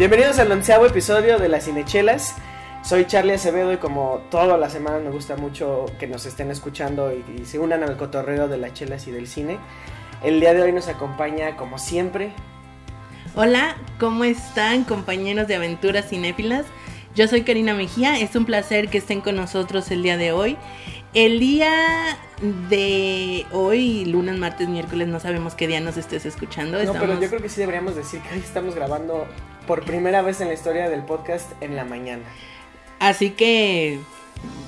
Bienvenidos al onceavo episodio de Las Cinechelas. Soy Charlie Acevedo y como todas las semanas me gusta mucho que nos estén escuchando y, y se unan al cotorreo de las chelas y del cine. El día de hoy nos acompaña, como siempre, Hola, ¿cómo están compañeros de aventuras cinéfilas? Yo soy Karina Mejía, es un placer que estén con nosotros el día de hoy. El día de hoy, lunes, martes, miércoles, no sabemos qué día nos estés escuchando. No, pero yo creo que sí deberíamos decir que hoy estamos grabando por primera vez en la historia del podcast en la mañana. Así que,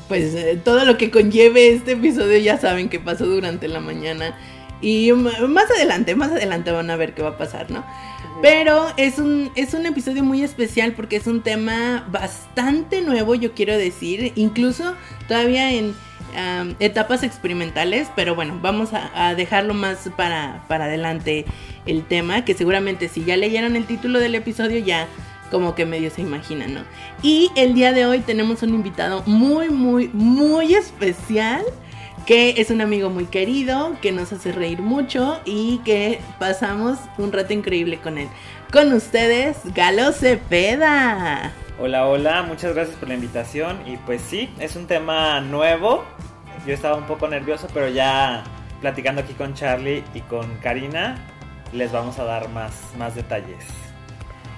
pues eh, todo lo que conlleve este episodio ya saben que pasó durante la mañana. Y más adelante, más adelante van a ver qué va a pasar, ¿no? Pero es un, es un episodio muy especial porque es un tema bastante nuevo, yo quiero decir, incluso todavía en etapas experimentales, pero bueno, vamos a, dejarlo más para, para adelante el tema, que seguramente si ya leyeron el título del episodio ya como que medio se imaginan, ¿no? Y el día de hoy tenemos un invitado muy, muy, muy especial que es un amigo muy querido, que nos hace reír mucho y que pasamos un rato increíble con él. Con ustedes, Galo Cepeda. Hola, hola, muchas gracias por la invitación y pues sí, es un tema nuevo. Yo estaba un poco nervioso, pero ya platicando aquí con Charlie y con Karina, les vamos a dar más, más detalles.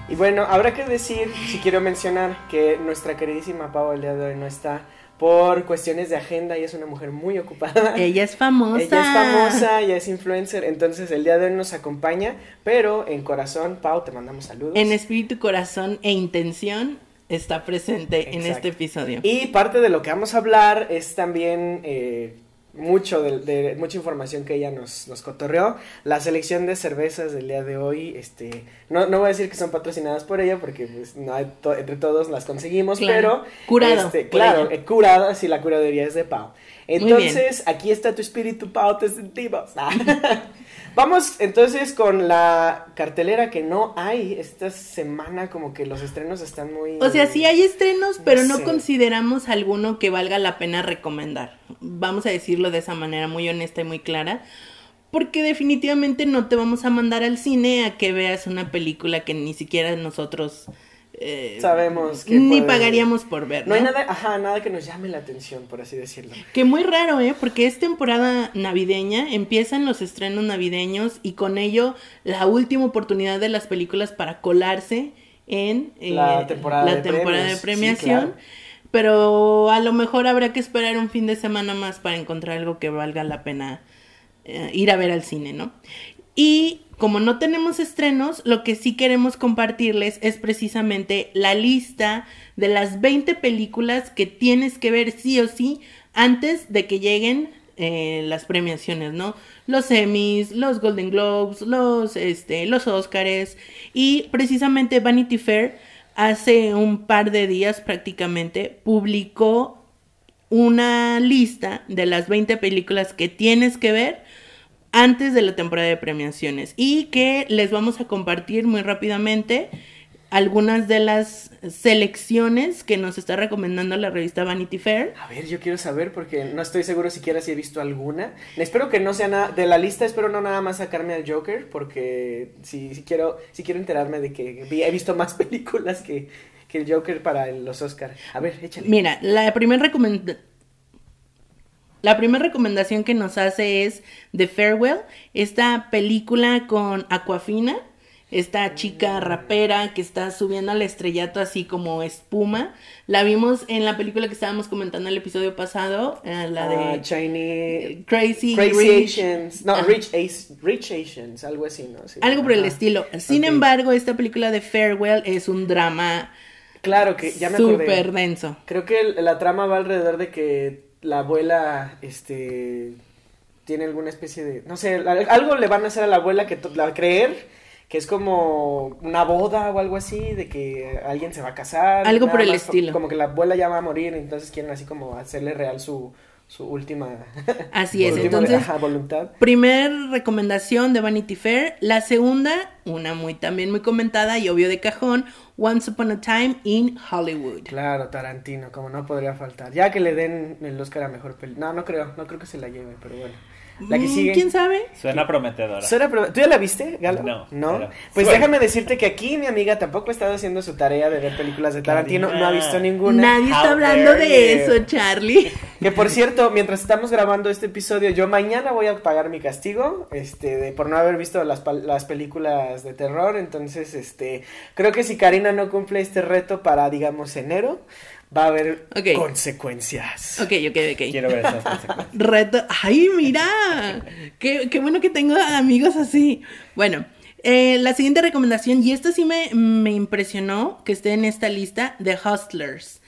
Y bueno, habrá que decir, si quiero mencionar, que nuestra queridísima Pau el día de hoy no está por cuestiones de agenda y es una mujer muy ocupada. Ella es famosa. Ella es famosa, ella es influencer, entonces el día de hoy nos acompaña, pero en corazón, Pau, te mandamos saludos. En espíritu, corazón e intención está presente en este episodio. Y parte de lo que vamos a hablar es también eh, mucho de, de- mucha información que ella nos, nos cotorreó. La selección de cervezas del día de hoy, este, no, no voy a decir que son patrocinadas por ella porque pues, no hay to- entre todos las conseguimos, Claro. pero Curado este, claro, eh, curadas y la curaduría es de Pau. Entonces, aquí está tu espíritu, Pau, te sentimos. Vamos entonces con la cartelera que no hay esta semana, como que los estrenos están muy... O sea, sí hay estrenos, pero no sé. consideramos alguno que valga la pena recomendar. Vamos a decirlo de esa manera muy honesta y muy clara. Porque definitivamente no te vamos a mandar al cine a que veas una película que ni siquiera nosotros eh, Sabemos que ni puede- pagaríamos por ver. No hay nada, ajá, nada que nos llame la atención, por así decirlo. Que muy raro, ¿eh? Porque es temporada navideña, empiezan los estrenos navideños y con ello la última oportunidad de las películas para colarse en eh, La temporada la de temporada premios, de sí, premiación. claro. Pero a lo mejor habrá que esperar un fin de semana más para encontrar algo que valga la pena eh, ir a ver al cine, ¿no? Y como no tenemos estrenos, lo que sí queremos compartirles es precisamente la lista de las 20 películas que tienes que ver sí o sí antes de que lleguen eh, las premiaciones, ¿no? Los Emmys, los Golden Globes, los, este, los Oscars y precisamente Vanity Fair hace un par de días prácticamente publicó una lista de las 20 películas que tienes que ver antes de la temporada de premiaciones y que les vamos a compartir muy rápidamente algunas de las selecciones que nos está recomendando la revista Vanity Fair. A ver, yo quiero saber porque no estoy seguro siquiera si he visto alguna. Espero que no sea nada de la lista, espero no nada más sacarme al Joker porque si, si quiero si quiero enterarme de que he visto más películas que, que el Joker para los Oscar. A ver, échale. Mira, la primera recomendación La primera recomendación que nos hace es The Farewell, esta película con Aquafina, esta chica rapera que está subiendo al estrellato así como espuma. La vimos en la película que estábamos comentando el episodio pasado, eh, la de Ah, Chinese Crazy, Crazy Rich. Asians. No, Ah. Rich, As- Rich Asians, algo así, ¿no? Sí. Algo por el estilo. Sin embargo, esta película de Farewell es un drama Claro que ya me acordé. súper denso. Creo que la trama va alrededor de que la abuela, este, tiene alguna especie de, no sé, al- algo le van a hacer a la abuela que la creer que es como una boda o algo así, de que alguien se va a casar. Algo por el estilo. Como que la abuela ya va a morir, entonces quieren así como hacerle real su, su última, Así es, última, entonces ajá, voluntad. Primer recomendación de Vanity Fair. La segunda, una muy también muy comentada y obvio de cajón, Once Upon a Time in Hollywood. Claro, Tarantino, como no podría faltar. Ya que le den el Oscar a mejor película. No, no creo, no creo que se la lleve, pero bueno. La que Mm, sigue. ¿Quién sabe? Suena prometedora. Suena pro- ¿Tú ya la viste, Galo? No, ¿No? pero- Pues Suena. déjame decirte que aquí mi amiga tampoco ha estado haciendo su tarea de ver películas de Tarantino, no ha visto ninguna. Nadie está How hablando de you. eso, Charlie. Que por cierto, mientras estamos grabando este episodio, yo mañana voy a pagar mi castigo, este, de, por no haber visto las, las películas de terror, entonces, este, creo que si Karina no cumple este reto para, digamos, enero, va a haber consecuencias. Ok, ok, ok. Quiero ver esas consecuencias. Reto. ¡Ay, mira! Qué, qué bueno que tengo amigos así. Bueno, eh, la siguiente recomendación, y esto sí me, me impresionó que esté en esta lista, The Hustlers.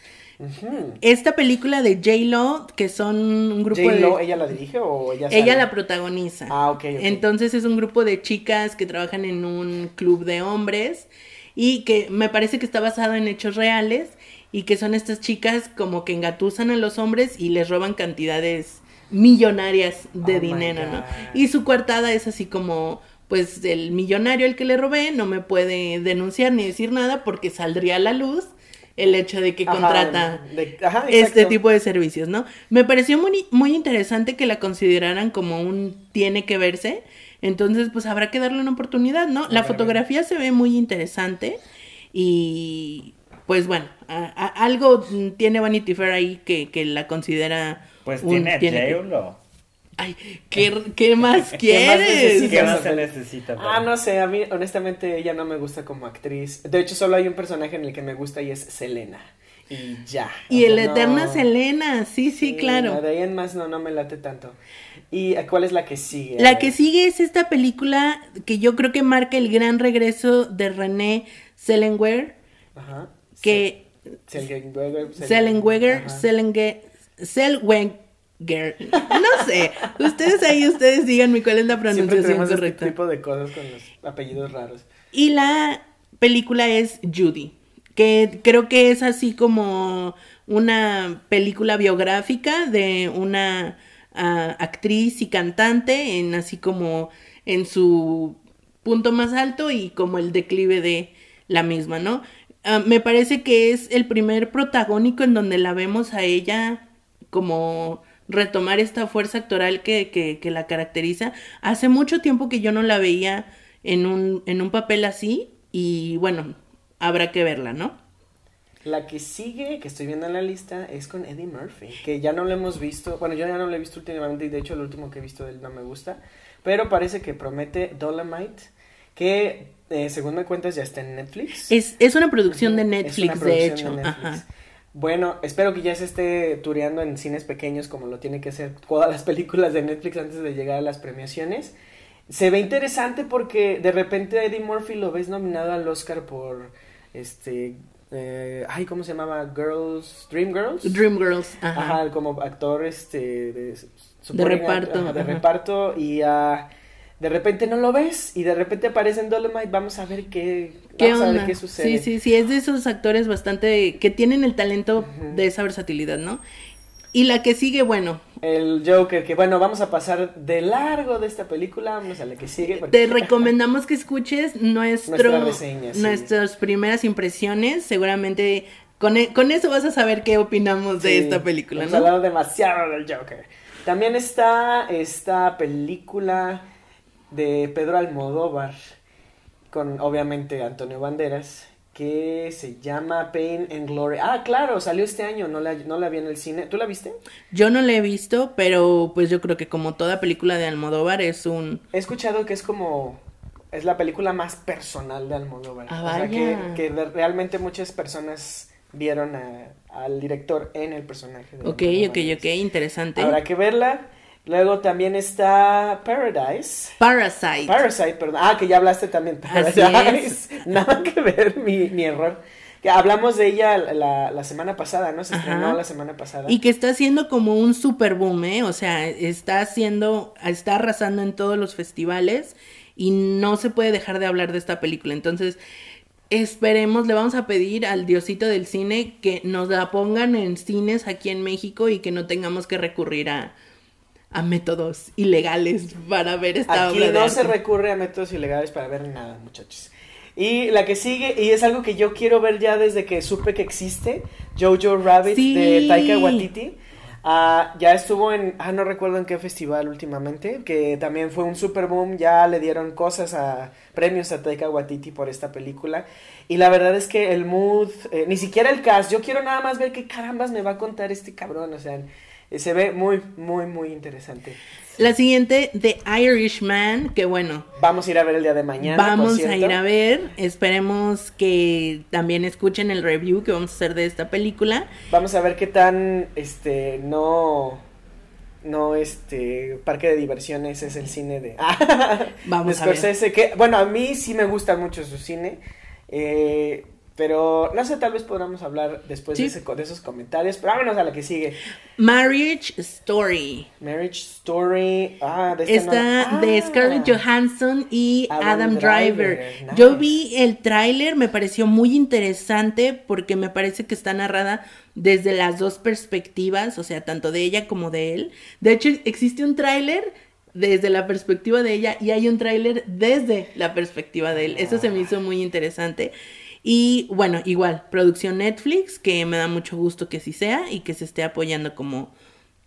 Esta película de J-Lo, que son un grupo de... ¿ella la dirige o ella Ella sale? la protagoniza. Ah, ok, ok. Entonces es un grupo de chicas que trabajan en un club de hombres y que me parece que está basado en hechos reales y que son estas chicas como que engatusan a los hombres y les roban cantidades millonarias de Oh dinero, ¿no? Y su coartada es así como pues el millonario el que le robé no me puede denunciar ni decir nada porque saldría a la luz el hecho de que Ajá, contrata de- ajá, este tipo de servicios, ¿no? Me pareció muy, muy interesante que la consideraran como un tiene que verse, entonces pues habrá que darle una oportunidad, ¿no? La fotografía se ve muy interesante y pues bueno, a- a- algo tiene Vanity Fair ahí que, que la considera Pues un tiene que- J-Lo. Ay, ¿qué, qué más ¿Qué más quieres? ¿Qué más se necesita? Ah, no sé, a mí honestamente ella no me gusta como actriz. De hecho, solo hay un personaje en el que me gusta y es Selena. Y ya. y O el eterna no- Selena, sí, sí, claro. De ahí en más no, no me late tanto. ¿Y cuál es la que sigue? La que sigue es esta película que yo creo que marca el gran regreso de René Zellweger, Ajá. Que Ajá. Zellenge- Zellweger, no sé, ustedes ahí, ustedes díganme cuál es la Siempre pronunciación tenemos este correcta. tipo de cosas con los apellidos raros. Y la película es Judy, que creo que es así como una película biográfica de una ah, actriz y cantante, en así como en su punto más alto y como el declive de la misma, ¿no? Ah, me parece que es el primer protagónico en donde la vemos a ella como retomar esta fuerza actoral que, que, la caracteriza. Hace mucho tiempo que yo no la veía en un, en un papel así y bueno, habrá que verla, ¿no? La que sigue, que estoy viendo en la lista, es con Eddie Murphy, que ya no lo hemos visto, bueno, yo ya no lo he visto últimamente y de hecho el último que he visto de él no me gusta, pero parece que promete Dolomite, que eh, según me cuentas ya está en Netflix. Es, es una producción de es Netflix, una de hecho. de Netflix. Ajá. Bueno, espero que ya se esté tureando en cines pequeños como lo tiene que hacer todas las películas de Netflix antes de llegar a las premiaciones. Se ve interesante porque de repente a Eddie Murphy lo ves nominado al Oscar por este eh, ay, ¿cómo se llamaba? Girls, Dream Girls. Dreamgirls, ajá. Ajá, como actor este de, reparto, ajá, de ajá. reparto y ah, de repente no lo ves y de repente aparece en Dolomite, vamos a ver qué, ¿Qué vamos a ver onda? qué sucede. Sí, sí, sí, es de esos actores bastante que tienen el talento de esa versatilidad, ¿no? Y la que sigue, bueno, El Joker, que bueno, vamos a pasar de largo de esta película, vamos a la que sigue. porque- te recomendamos que escuches nuestro, reseña, sí. nuestras primeras impresiones. Seguramente con, e- con eso vas a saber qué opinamos de esta película, hemos ¿no? hablado demasiado del Joker. También está esta película de Pedro Almodóvar, con obviamente Antonio Banderas, que se llama Pain and Glory. Ah, claro, salió este año, no la, no la vi en el cine. ¿Tú la viste? Yo no la he visto, pero pues yo creo que como toda película de Almodóvar es un... He escuchado que es como es la película más personal de Almodóvar. Ah, o sea, que, realmente muchas personas vieron a- al director en el personaje. De Ok, ok, ok, interesante. Habrá que verla. Luego también está Paradise. Parasite. Parasite, perdón. Ah, que ya hablaste también. Paradise. Nada que ver, mi, mi error. Que hablamos de ella la, la semana pasada, ¿no? Se Ajá. estrenó la semana pasada. Y que está haciendo como un super boom, ¿eh? O sea, está haciendo, está arrasando en todos los festivales y no se puede dejar de hablar de esta película. Entonces, esperemos, le vamos a pedir al diosito del cine que nos la pongan en cines aquí en México y que no tengamos que recurrir a, a métodos ilegales para ver esta Aquí obra de no se arte. recurre a métodos ilegales para ver nada, muchachos. Y la que sigue, y es algo que yo quiero ver ya desde que supe que existe, Jojo Rabbit Sí. de Taika Waititi. Ah, ya estuvo en, ah, no recuerdo en qué festival últimamente, que también fue un super boom, ya le dieron cosas a, premios a Taika Waititi por esta película. Y la verdad es que el mood, eh, ni siquiera el cast, yo quiero nada más ver qué carambas me va a contar este cabrón, o sea, se ve muy, muy, muy interesante. La siguiente, The Irishman, que bueno, Vamos a ir a ver el día de mañana. por Vamos a ir a ver, esperemos que también escuchen el review que vamos a hacer de esta película. Vamos a ver qué tan, este, no, no, este, parque de diversiones es el cine de, Vamos de a ver. Scorsese, que, bueno, a mí sí me gusta mucho su cine, eh, pero no sé, tal vez podamos hablar después Sí. de, ese- de esos comentarios, pero vámonos a la que sigue. Marriage Story. Marriage Story, ah, de esta Está no- de ah. Scarlett Johansson y Adam Adam, Driver, Driver. nice. Yo vi el tráiler, me pareció muy interesante porque me parece que está narrada desde las dos perspectivas, o sea, tanto de ella como de él. De hecho, existe un tráiler desde la perspectiva de ella y hay un tráiler desde la perspectiva de él. Eso se me hizo muy interesante. Y bueno, igual, producción Netflix, que me da mucho gusto que sí sea y que se esté apoyando como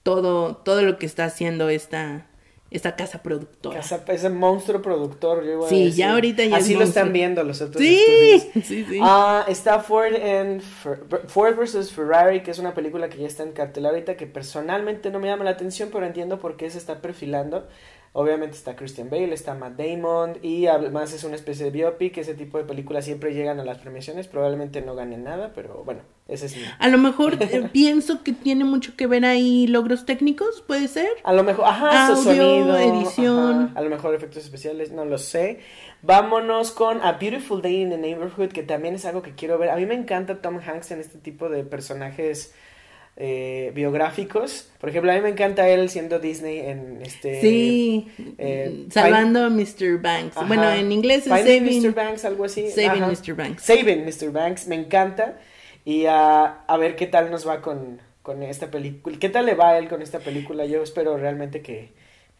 todo, todo lo que está haciendo esta, esta casa productora. Casa- ese monstruo productor, yo Sí, ya ahorita ya es Así lo monstruo. están viendo los otros Sí, estudios. sí, sí. Ah, está Ford, Fer- Ford vs. Ferrari, que es una película que ya está en cartel ahorita, que personalmente no me llama la atención, pero entiendo por qué se está perfilando. Obviamente está Christian Bale, está Matt Damon, y además es una especie de biopic. Ese tipo de películas siempre llegan a las premiaciones. Probablemente no ganen nada, pero bueno, ese es mi. A lo mejor eh, pienso que tiene mucho que ver ahí logros técnicos, puede ser. A lo mejor, ajá, Audio, sonido, edición. ajá, a lo mejor efectos especiales, no lo sé. Vámonos con A Beautiful Day in the Neighborhood, que también es algo que quiero ver. A mí me encanta Tom Hanks en este tipo de personajes eh, biográficos. Por ejemplo, a mí me encanta él siendo Disney en este... Sí, eh, salvando a Mr. Banks. Ajá. Bueno, en inglés es Finding Saving, Mr. Banks, algo así. Saving Ajá. Mr. Banks. Saving Mr. Banks, me encanta. Y ah, a ver qué tal nos va con, con esta película. ¿Qué tal le va a él con esta película? Yo espero realmente que,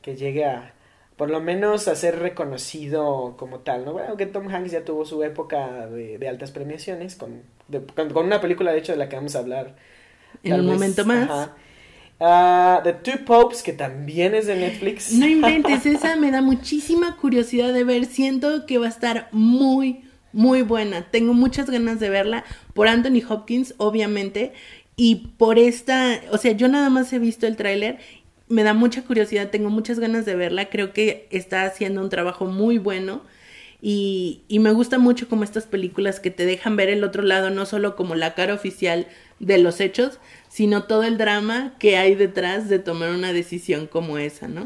que llegue a, por lo menos, a ser reconocido como tal, ¿no? Bueno, aunque Tom Hanks ya tuvo su época de, de altas premiaciones con, de- con, con una película, de hecho, de la que vamos a hablar. En tal un vez. momento más. Ajá. Ah, The Two Popes, que también es de Netflix. No inventes, esa me da muchísima curiosidad de ver. Siento que va a estar muy, muy buena. Tengo muchas ganas de verla por Anthony Hopkins, obviamente, y por esta, o sea, yo nada más he visto el tráiler. Me da mucha curiosidad, tengo muchas ganas de verla. Creo que está haciendo un trabajo muy bueno. Y, y me gusta mucho como estas películas que te dejan ver el otro lado, no solo como la cara oficial de los hechos, sino todo el drama que hay detrás de tomar una decisión como esa, ¿no?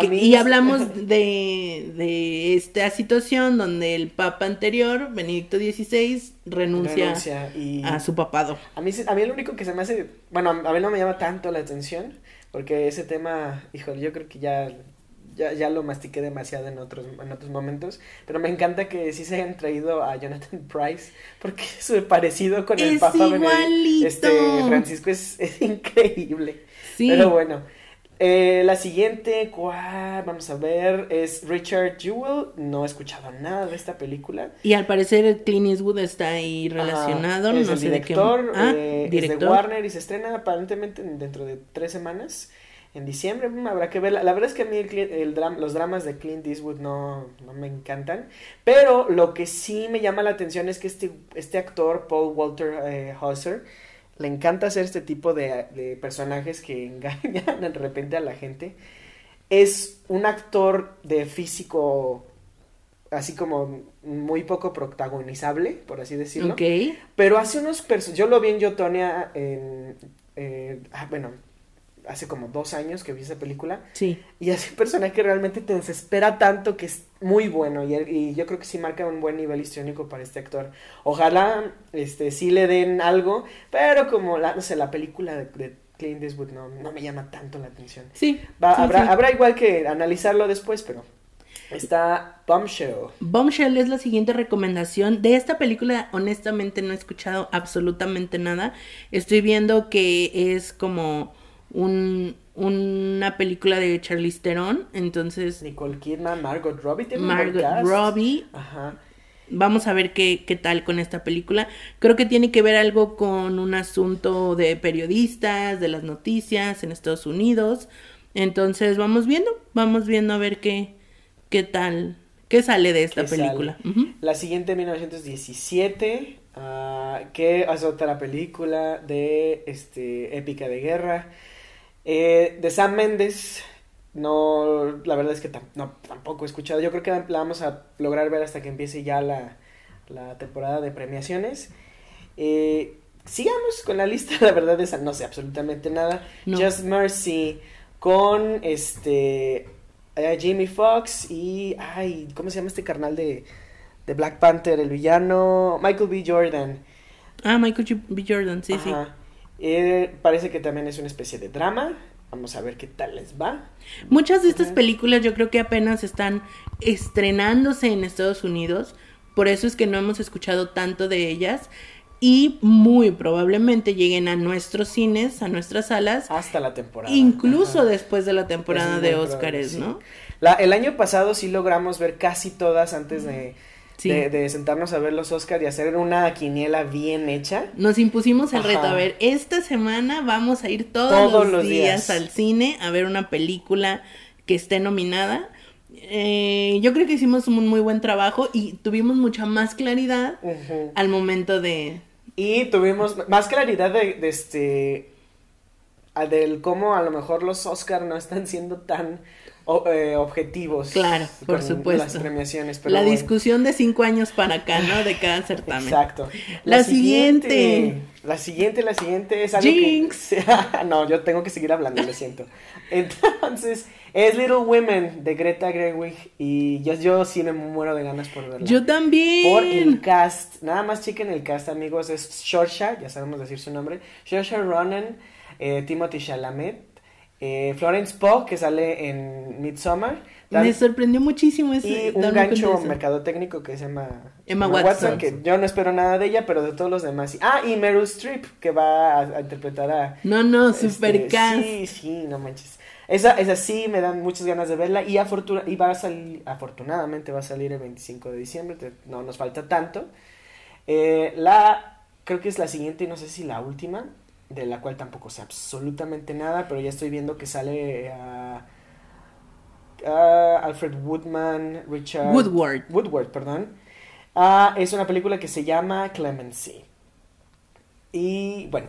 Que- y hablamos de, de esta situación donde el papa anterior, Benedicto XVI, renuncia, Renuncia y- a su papado. A mí, a mí lo único que se me hace, bueno, a mí no me llama tanto la atención, porque ese tema, híjole, yo creo que ya, ya, ya lo mastiqué demasiado en otros, en otros momentos, pero me encanta que sí se hayan traído a Jonathan Price, porque su parecido con el Es Papa Benedict- este, Francisco es, es increíble. Sí. Pero bueno, eh, la siguiente, ¿cuál? Vamos a ver, es Richard Jewell, no he escuchado nada de esta película. Y al parecer Clint Eastwood está ahí Ajá, relacionado, es no el sé de qué. director, Ah, eh, es director. de Warner y se estrena aparentemente en- dentro de tres semanas, en diciembre, mm, habrá que verla. La verdad es que a mí el el dram- los dramas de Clint Eastwood no, no me encantan, pero lo que sí me llama la atención es que este, este actor, Paul Walter eh, Hauser, le encanta hacer este tipo de, de personajes que engañan de repente a la gente. Es un actor de físico así como muy poco protagonizable, por así decirlo. Ok. Pero hace unos yo lo vi en Yotonia en eh, ah, bueno, hace como dos años que vi esa película. Sí. Y es un personaje que realmente te desespera tanto que es muy bueno. Y, y yo creo que sí marca un buen nivel histriónico para este actor. Ojalá este sí le den algo, pero como la, no sé, la película de, de Clint Eastwood no, no me llama tanto la atención. Sí. Va- sí, habrá, sí. habrá igual que analizarlo después, pero está Bombshell. Bombshell es la siguiente recomendación. De esta película, honestamente, no he escuchado absolutamente nada. Estoy viendo que es como un, una película de Charlize Theron. Entonces, Nicole Kidman, Margot Robbie. tiene Margot. Robbie. Ajá. Vamos a ver qué, qué tal con esta película. Creo que tiene que ver algo con un asunto de periodistas, de las noticias en Estados Unidos. Entonces, vamos viendo, vamos viendo a ver qué, qué tal, qué sale de esta película. Ujú. La siguiente, 1917, ah, que es otra película de este épica de guerra. Eh, de Sam Mendes, no, la verdad es que tam- no, tampoco he escuchado. Yo creo que la vamos a lograr ver hasta que empiece ya la, la temporada de premiaciones. Eh, sigamos con la lista, la verdad es no sé absolutamente nada. No. Just Mercy con este eh, Jamie Foxx y ay, ¿cómo se llama este carnal de, de Black Panther, el villano Michael B. Jordan? Ah, Michael B. Jordan, sí, sí. Eh, parece que también es una especie de drama. Vamos a ver qué tal les va. Muchas de estas películas yo creo que apenas están estrenándose en Estados Unidos, por eso es que no hemos escuchado tanto de ellas y muy probablemente lleguen a nuestros cines, a nuestras salas, Hasta la temporada. incluso Ajá. después de la temporada de Óscares, sí. ¿no? La- el año pasado sí logramos ver casi todas antes de, Sí. de, de sentarnos a ver los Oscars y hacer una quiniela bien hecha. Nos impusimos el Ajá. reto, a ver, esta semana vamos a ir todos, Todos los, días, días. al cine a ver una película que esté nominada. Eh, yo creo que hicimos un muy buen trabajo y tuvimos mucha más claridad al momento de... Y tuvimos más claridad de, de este del cómo a lo mejor los Oscar no están siendo tan o- eh, objetivos. Claro, por supuesto. Las premiaciones. Pero la bueno. discusión de cinco años para acá, ¿no? De cada certamen. Exacto. La siguiente. La siguiente, la siguiente es algo Jinx. que... no, yo tengo que seguir hablando, lo siento. Entonces, es Little Women de Greta Gerwig y yo, yo sí me muero de ganas por verla. Yo también. Por el cast, nada más chequen el cast, amigos, es Shorsha, ya sabemos decir su nombre, Shorsha Ronan, eh, Timothy Chalamet, eh, Florence Pugh, que sale en Midsommar, Me sorprendió muchísimo ese. y un gancho mercadotécnico que se llama Emma Watson. que yo no espero nada de ella, pero de todos los demás. Ah, y Meryl Streep, que va a, a interpretar a... No, no, este, super cast. Sí, sí, no manches. Esa, esa sí me dan muchas ganas de verla y, afortuna- y va a salir, afortunadamente va a salir el 25 de diciembre, te- no nos falta tanto. Eh, la, creo que es la siguiente y no sé si la última, de la cual tampoco sé absolutamente nada, pero ya estoy viendo que sale a Alfred Woodman, Richard Woodward. Woodward, perdón. Ah, es una película que se llama Clemency. Y bueno,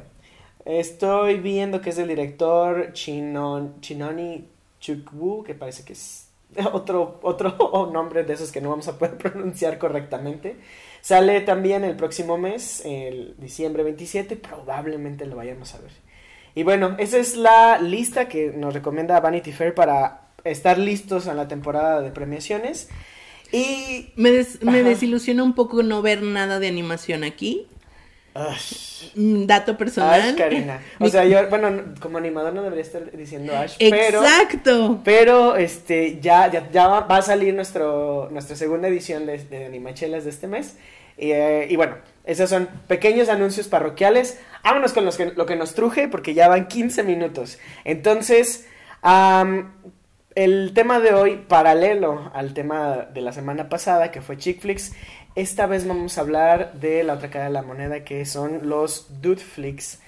estoy viendo que es del director Chinon, Chinoni Chukwu, que parece que es otro, otro nombre de esos que no vamos a poder pronunciar correctamente. Sale también el próximo mes, el diciembre 27, probablemente lo vayamos a ver. Y bueno, esa es la lista que nos recomienda Vanity Fair para estar listos a la temporada de premiaciones. Y Me, des- me desilusiona un poco no ver nada de animación aquí. Ash, Mm, Dato personal. Ash, Karina. O sea, yo, bueno, no- como animador no debería estar diciendo Ash, pero, Exacto. pero este, ya, ya, ya va, a salir nuestro, nuestra segunda edición de, de Animachelas de este mes. Y, eh, y bueno, esos son pequeños anuncios parroquiales. Vámonos con los que, lo que nos truje, porque ya van 15 minutos. Entonces, el tema de hoy, paralelo al tema de la semana pasada, que fue Chick Flicks, esta vez vamos a hablar de la otra cara de la moneda, que son los Dude Flicks.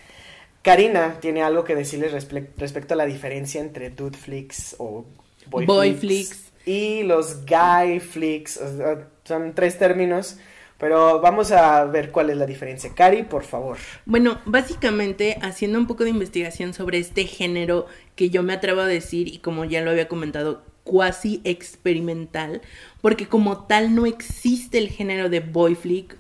Karina tiene algo que decirles respe- respecto a la diferencia entre Dude Flicks o Boy, Boy flicks, flicks. y los Guy Flicks. O sea, son tres términos, pero vamos a ver cuál es la diferencia. Cari, por favor. Bueno, básicamente haciendo un poco de investigación sobre este género que yo me atrevo a decir y como ya lo había comentado, cuasi experimental, porque como tal no existe el género de boy flick.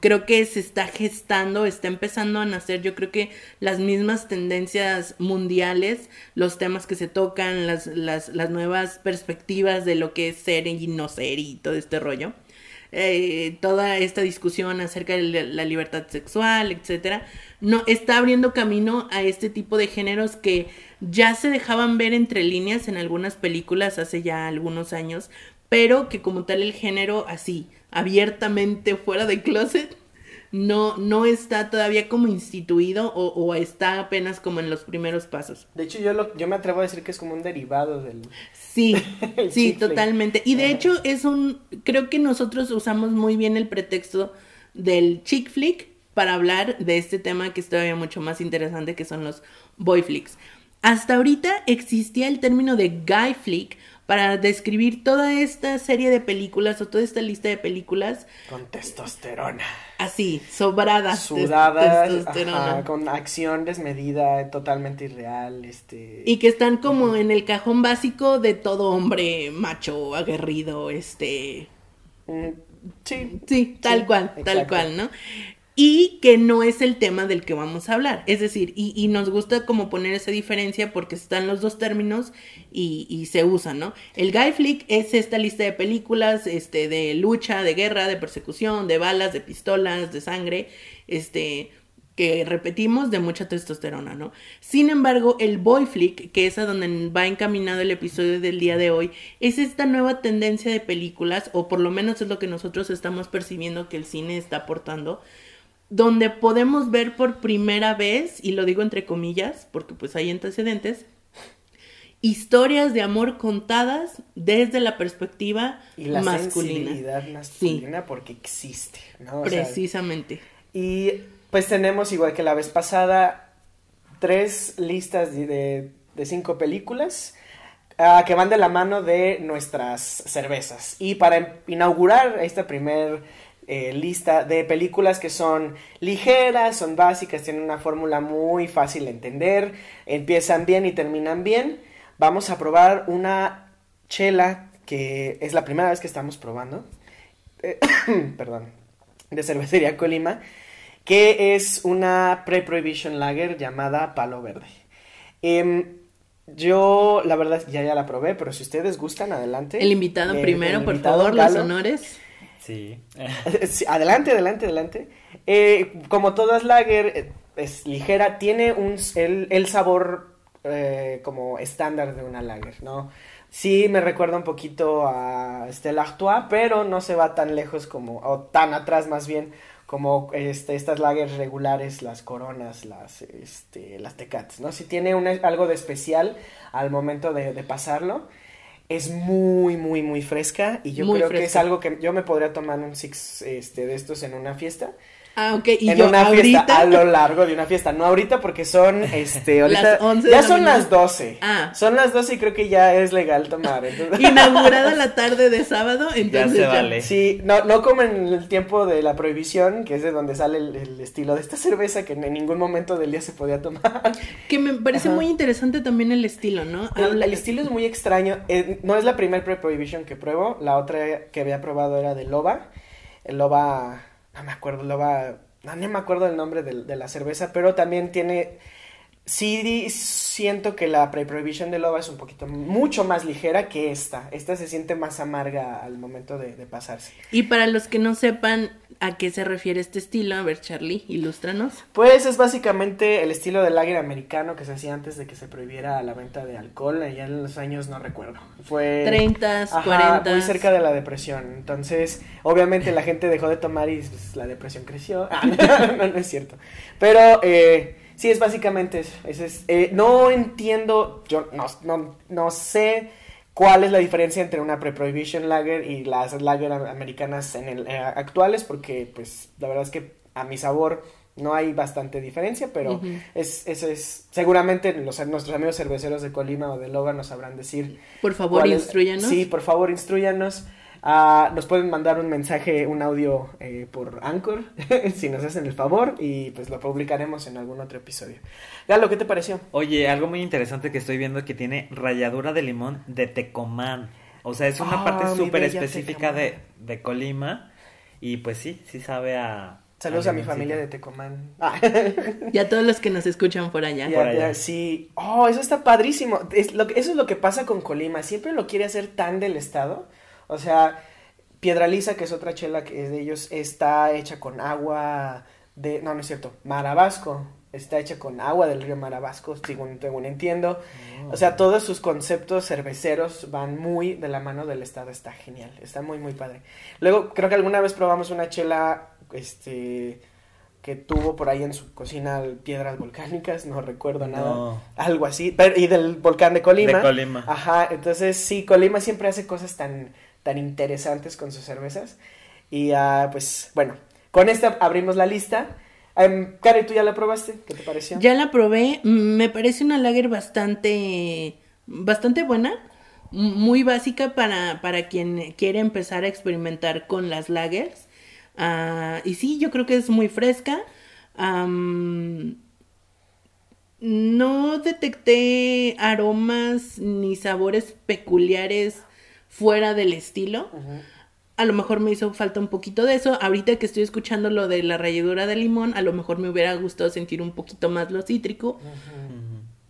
creo que se está gestando, está empezando a nacer, yo creo que las mismas tendencias mundiales, los temas que se tocan, las, las, nuevas perspectivas de lo que es ser y no ser y todo este rollo. Eh, toda esta discusión acerca de la libertad sexual, etcétera, no está abriendo camino a este tipo de géneros que ya se dejaban ver entre líneas en algunas películas hace ya algunos años, pero que como tal el género así, abiertamente fuera de closet, no, no está todavía como instituido o, está apenas como en los primeros pasos. De hecho, yo, lo, yo me atrevo a decir que es como un derivado del... Sí, sí, totalmente. Y de hecho es un, creo que nosotros usamos muy bien el pretexto del chick flick para hablar de este tema que es todavía mucho más interesante que son los boy flicks. Hasta ahorita existía el término de guy flick para describir toda esta serie de películas o toda esta lista de películas. Con testosterona. Así, sobradas. Sudadas, con acción desmedida, totalmente irreal, este... Y que están como en el cajón básico de todo hombre macho, aguerrido, este... Mm, sí. Sí, tal cual, tal cual, ¿no? Y que no es el tema del que vamos a hablar. Es decir, y, nos gusta como poner esa diferencia porque están los dos términos y, y, se usan, ¿no? El guy flick es esta lista de películas este, de lucha, de guerra, de persecución, de balas, de pistolas, de sangre, este que repetimos de mucha testosterona, ¿no? Sin embargo, el boy flick, que es a donde va encaminado el episodio del día de hoy, es esta nueva tendencia de películas, o por lo menos es lo que nosotros estamos percibiendo que el cine está aportando, donde podemos ver por primera vez, y lo digo entre comillas, porque pues hay antecedentes, historias de amor contadas desde la perspectiva y la masculina. masculina porque existe, ¿no? Precisamente. y pues tenemos, igual que la vez pasada, tres listas de, de cinco películas uh, que van de la mano de nuestras cervezas. Y para inaugurar esta primer eh, lista de películas que son ligeras, son básicas, tienen una fórmula muy fácil de entender, empiezan bien y terminan bien. Vamos a probar una chela que es la primera vez que estamos probando, eh, perdón, de cervecería Colima, que es una pre-prohibition lager llamada Palo Verde. Em, yo, la verdad, ya ya la probé, pero si ustedes gustan, adelante. El invitado eh, primero, por favor, los honores. Sí. adelante, adelante, adelante. Eh, como todas lager, eh, es ligera, tiene un, el, sabor eh, como estándar de una lager, ¿no? Sí me recuerda un poquito a Stella Artois, pero no se va tan lejos como, o tan atrás más bien, como este, estas lagers regulares, las coronas, las, este, las tecats, ¿no? Si tiene algo de especial al momento de, de pasarlo es muy, muy, muy fresca y yo creo que es algo que yo me podría tomar un six este, de estos en una fiesta Ah, ok. ¿Y en yo, una fiesta a lo largo de una fiesta. No ahorita porque son, este, ahorita. ya son las 12. Ah. Son las 12 y creo que ya es legal tomar. Inaugurada la tarde de sábado, entonces ya se vale. Sí, no, no como en el tiempo de la prohibición, que es de donde sale el, estilo de esta cerveza que en ningún momento del día se podía tomar. Que me parece muy interesante también el estilo, ¿no? El, estilo es muy extraño. Eh, no es la primera pre-prohibition que pruebo. La otra que había probado era de Loba. El Loba no me acuerdo, lo va, no, me acuerdo el nombre de, de, la cerveza, pero también tiene, sí siento que la pre-prohibition de Loba es un poquito, mucho más ligera que esta, esta se siente más amarga al momento de, de pasarse. Y para los que no sepan, ¿A qué se refiere este estilo? A ver, Charlie, ilústranos. Pues es básicamente el estilo del lager americano que se hacía antes de que se prohibiera la venta de alcohol, ya en los años no recuerdo. Fue 30, 40. Muy cerca de la depresión. Entonces, obviamente la gente dejó de tomar y pues, la depresión creció. Ah, no, no, es cierto. Pero eh, sí, es básicamente eso. es, eh, no entiendo, yo no, no, no sé cuál es la diferencia entre una pre-prohibition lager y las lager americanas en el, eh, actuales, porque pues la verdad es que a mi sabor no hay bastante diferencia, pero es, eso es, seguramente los, nuestros amigos cerveceros de Colima o de Loga nos sabrán decir. Por favor, instruyanos. Sí, por favor, instruyanos. Ah, nos pueden mandar un mensaje, un audio eh, por Anchor, si nos hacen el favor, y pues lo publicaremos en algún otro episodio. Galo, ¿qué te pareció? Oye, algo muy interesante que estoy viendo que tiene ralladura de limón de Tecomán. O sea, es una ah, parte súper específica de, de Colima. Y pues sí, sí sabe a... Saludos a mi familia de Tecomán. Ah. Y a todos los que nos escuchan por allá. Por sí. Oh, eso está padrísimo. Es lo que, eso es lo que pasa con Colima. Siempre lo quiere hacer tan del estado. O sea, Piedraliza, que es otra chela que es de ellos, está hecha con agua de... No, no es cierto. Marabasco. Está hecha con agua del río Marabasco, según, según entiendo. O sea, todos sus conceptos cerveceros van muy de la mano del estado. Está genial. Está muy, muy padre. Luego, creo que alguna vez probamos una chela, este que tuvo por ahí en su cocina piedras volcánicas, no recuerdo nada, No. algo así, pero, y del volcán de Colima. De Colima. Ajá, entonces sí, Colima siempre hace cosas tan, tan interesantes con sus cervezas. Y ah, pues bueno, con esta abrimos la lista. Um, ¿tú ya la probaste? ¿Qué te pareció? Ya la probé, me parece una lager bastante, bastante buena, muy básica para, para quien quiere empezar a experimentar con las lagers. Ah, y sí, yo creo que es muy fresca. No detecté aromas ni sabores peculiares fuera del estilo. A lo mejor me hizo falta un poquito de eso. Ahorita que estoy escuchando lo de la ralladura de limón, a lo mejor me hubiera gustado sentir un poquito más lo cítrico,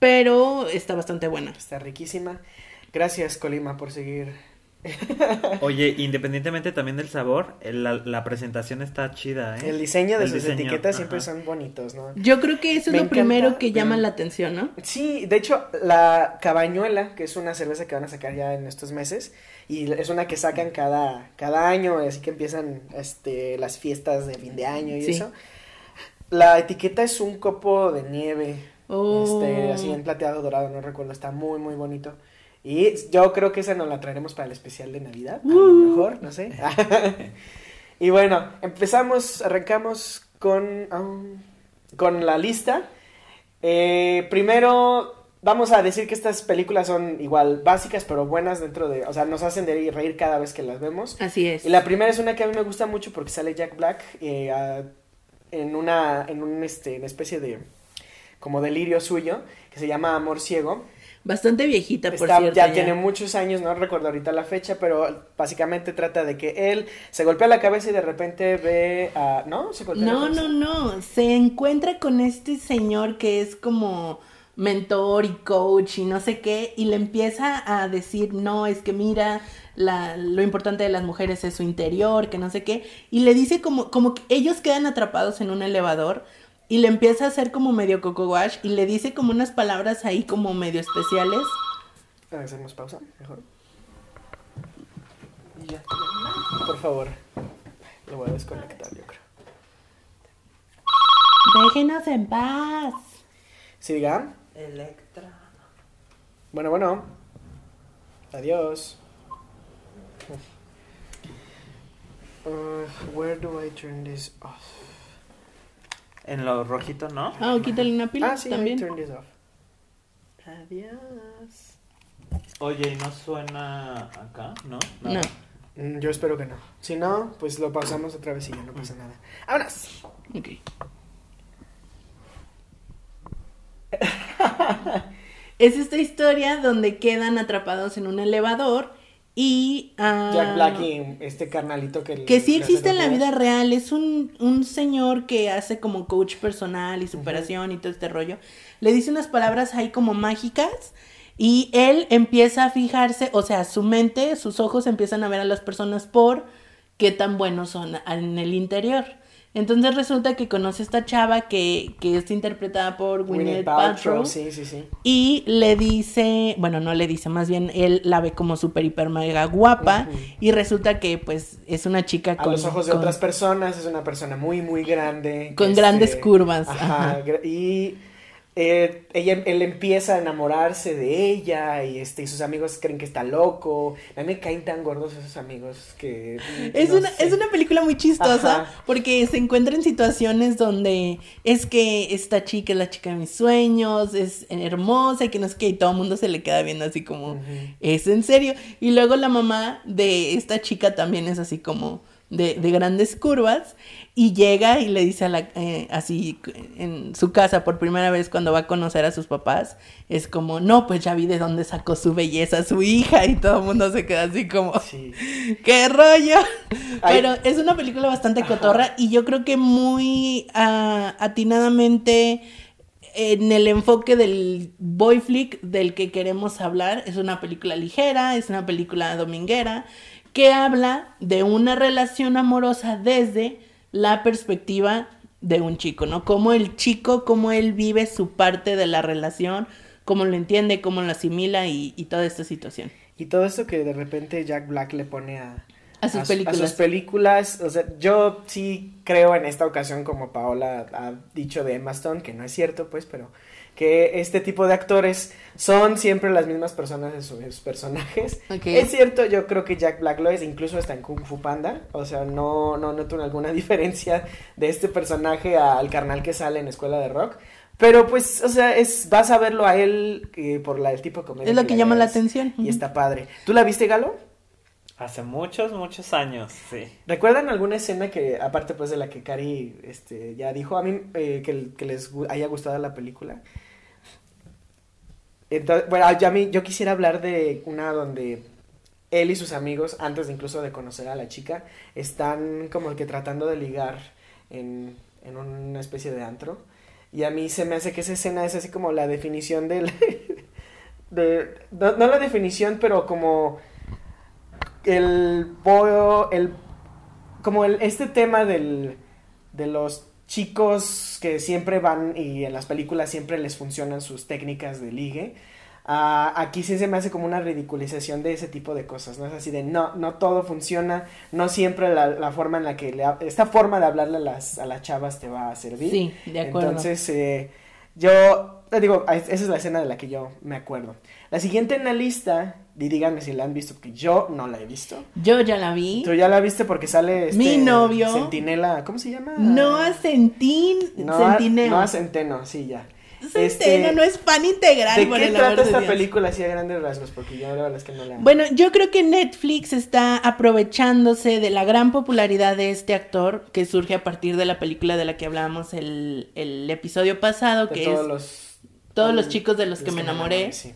pero está bastante buena. Está riquísima. Gracias, Colima, por seguir. Oye, independientemente también del sabor, el- la, la presentación está chida, ¿eh? El diseño de El sus diseño, etiquetas siempre son bonitos, ¿no? Yo creo que eso es Me lo encanta, primero que llama la atención, ¿no? Sí, de hecho, la Cabañuela, que es una cerveza que van a sacar ya en estos meses, y es una que sacan cada, cada año, así que empiezan este, las fiestas de fin de año y Sí. eso. La etiqueta es un copo de nieve, Oh. este, así en plateado dorado, no recuerdo, está muy, muy bonito. Y yo creo que esa nos la traeremos para el especial de Navidad, a lo Uh. mejor, no sé. y bueno, empezamos, arrancamos con, um, con la lista. Eh, primero, vamos a decir que estas películas son igual básicas, pero buenas dentro de, o sea, nos hacen de reír cada vez que las vemos. Así es. Y la primera es una que a mí me gusta mucho porque sale Jack Black eh, en una, en un, este, una especie de, como delirio suyo, que se llama Amor Ciego. Bastante viejita, por Está- cierto. ya, tiene muchos años, no recuerdo ahorita la fecha, pero básicamente trata de que él se golpea la cabeza y de repente ve a... ¿No? ¿Se golpea la No, cabeza? no, no. Se encuentra con este señor que es como mentor y coach y no sé qué, y le empieza a decir, no, es que mira, la, lo importante de las mujeres es su interior, que no sé qué, y le dice como, como que ellos quedan atrapados en un elevador y le empieza a hacer como medio coco wash y le dice como unas palabras ahí como medio especiales. Hacemos pausa, mejor. Y ya. Por favor. Lo voy a desconectar, yo creo. Déjenos en paz. ¿Sí, diga? Electra. Bueno, bueno. Adiós. Uh, where do I turn this off? En lo rojito, ¿no? Ah, o quítale una pila Ah, sí, también. Turn this off. Adiós. Oye, ¿y no suena acá? ¿No? No. Mm, Yo espero que no. Si no, pues lo pausamos otra vez y ya no pasa nada. ¡Vámonos! Ok. es esta historia donde quedan atrapados en un elevador y... ah, Jack Black y este carnalito que... Que sí existe en la vida real, es un, un señor que hace como coach personal y superación y todo este rollo. Le dice unas palabras ahí como mágicas y él empieza a fijarse, o sea, su mente, sus ojos empiezan a ver a las personas por qué tan buenos son en el interior. Entonces resulta que conoce a esta chava que, que es interpretada por Gwyneth Paltrow. Sí, sí, sí. Y le dice, bueno, no le dice, más bien él la ve como súper, hiper, mega guapa. Y resulta que, pues, es una chica A con. los ojos de con- otras personas es una persona muy, muy grande. Con grandes curvas, Ajá. Y eh, ella, él empieza a enamorarse de ella y este y sus amigos creen que está loco. A mí me caen tan gordos esos amigos que... Es, no una, sé. es una película muy chistosa Ajá. porque se encuentra en situaciones donde es que esta chica es la chica de mis sueños, es hermosa y que no es que y todo el mundo se le queda viendo así como. ¿es en serio? Y luego la mamá de esta chica también es así como de, de grandes curvas y llega y le dice a la, eh, así en su casa por primera vez cuando va a conocer a sus papás, es como, no, pues ya vi de dónde sacó su belleza su hija y todo el mundo se queda así como, Sí. qué rollo. Ay. Pero es una película bastante Ajá. cotorra y yo creo que muy ah, atinadamente en el enfoque del boy flick del que queremos hablar. Es una película ligera, es una película dominguera que habla de una relación amorosa desde la perspectiva de un chico, ¿no? Cómo el chico, cómo él vive su parte de la relación, cómo lo entiende, cómo lo asimila y, y toda esta situación. Y todo esto que de repente Jack Black le pone a, A sus su- películas. sus películas. O sea, yo sí creo en esta ocasión, como Paola ha dicho de Emma Stone, que no es cierto, pues, pero que este tipo de actores son siempre las mismas personas en sus personajes. Es cierto, yo creo que Jack Black lo es, incluso está en Kung Fu Panda. O sea, no, no noto alguna diferencia de este personaje al carnal que sale en Escuela de Rock. Pero pues, o sea, es, vas a verlo a él eh, por la, el tipo de comedia. Es lo que llama la atención. Y está padre. ¿Tú la viste, Galo? Hace muchos, muchos años, sí. ¿Recuerdan alguna escena que, aparte pues de la que Cari este, ya dijo, a mí eh, que, que les haya gustado la película? Entonces, bueno, ya mí, yo quisiera hablar de una donde él y sus amigos, antes de incluso de conocer a la chica, están como que tratando de ligar en, en una especie de antro. Y a mí se me hace que esa escena es así como la definición del... de, no, no la definición, pero como el bollo, el como el, este tema del, de los chicos que siempre van y en las películas siempre les funcionan sus técnicas de ligue. ah, aquí sí se me hace como una ridiculización de ese tipo de cosas, ¿no? Es así de no, no todo funciona, no siempre la, la forma en la que le, esta forma de hablarle a las, a las chavas te va a servir. Sí, de acuerdo. Entonces, eh, yo digo, a- esa es la escena de la que yo me acuerdo. La siguiente en la lista, y díganme si la han visto, porque yo no la he visto. Yo ya la vi. Tú ya la viste porque sale este Mi novio. Centinela, ¿cómo se llama? Noah Centín, Noah- Centineo. Noah Centeno, sí, ya. Centeno Este, no es pan integral. ¿De por qué el trata de esta Dios. película así a grandes rasgos? Porque yo la verdad es que no la... Bueno, yo creo que Netflix está aprovechándose de la gran popularidad de este actor que surge a partir de la película de la que hablábamos el, el episodio pasado, de que todos es los... Todos los chicos de los que me enamoré. sí.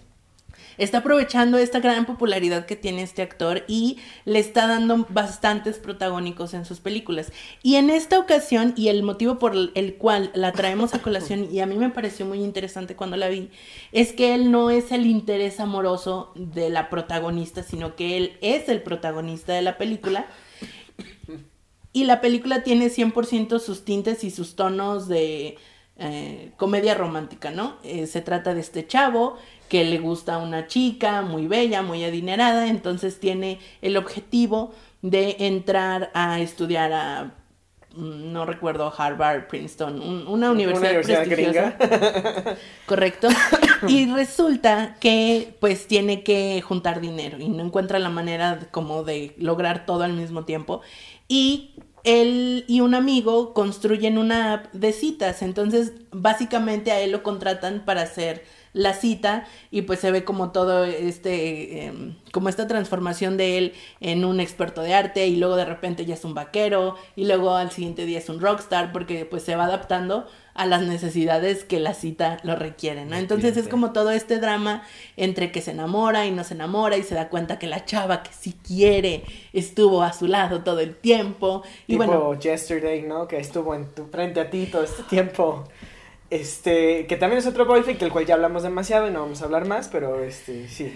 está aprovechando esta gran popularidad que tiene este actor y le está dando bastantes protagónicos en sus películas. Y en esta ocasión, y el motivo por el cual la traemos a colación, y a mí me pareció muy interesante cuando la vi, es que él no es el interés amoroso de la protagonista, sino que él es el protagonista de la película. Y la película tiene 100% sus tintes y sus tonos de eh, comedia romántica, ¿no? Eh, se trata de este chavo que le gusta a una chica muy bella, muy adinerada, entonces tiene el objetivo de entrar a estudiar a, mm, no recuerdo, Harvard, Princeton, un- una universidad, universidad prestigiosa. gringa. Correcto. Y resulta que pues tiene que juntar dinero y no encuentra la manera como de lograr todo al mismo tiempo. Y él y un amigo construyen una app de citas. Entonces, básicamente a él lo contratan para hacer la cita y pues se ve como todo este, em, como esta transformación de él en un experto de arte y luego de repente ya es un vaquero y luego al siguiente día es un rockstar porque pues se va adaptando a las necesidades que la cita lo requiere, ¿no? Entonces es como todo este drama entre que se enamora y no se enamora y se da cuenta que la chava que sí quiere estuvo a su lado todo el tiempo y tipo bueno, Yesterday, ¿no? Que estuvo en tu frente a ti todo este tiempo. Este, que también es otro boyfriend, del cual ya hablamos demasiado y no vamos a hablar más, pero este, sí.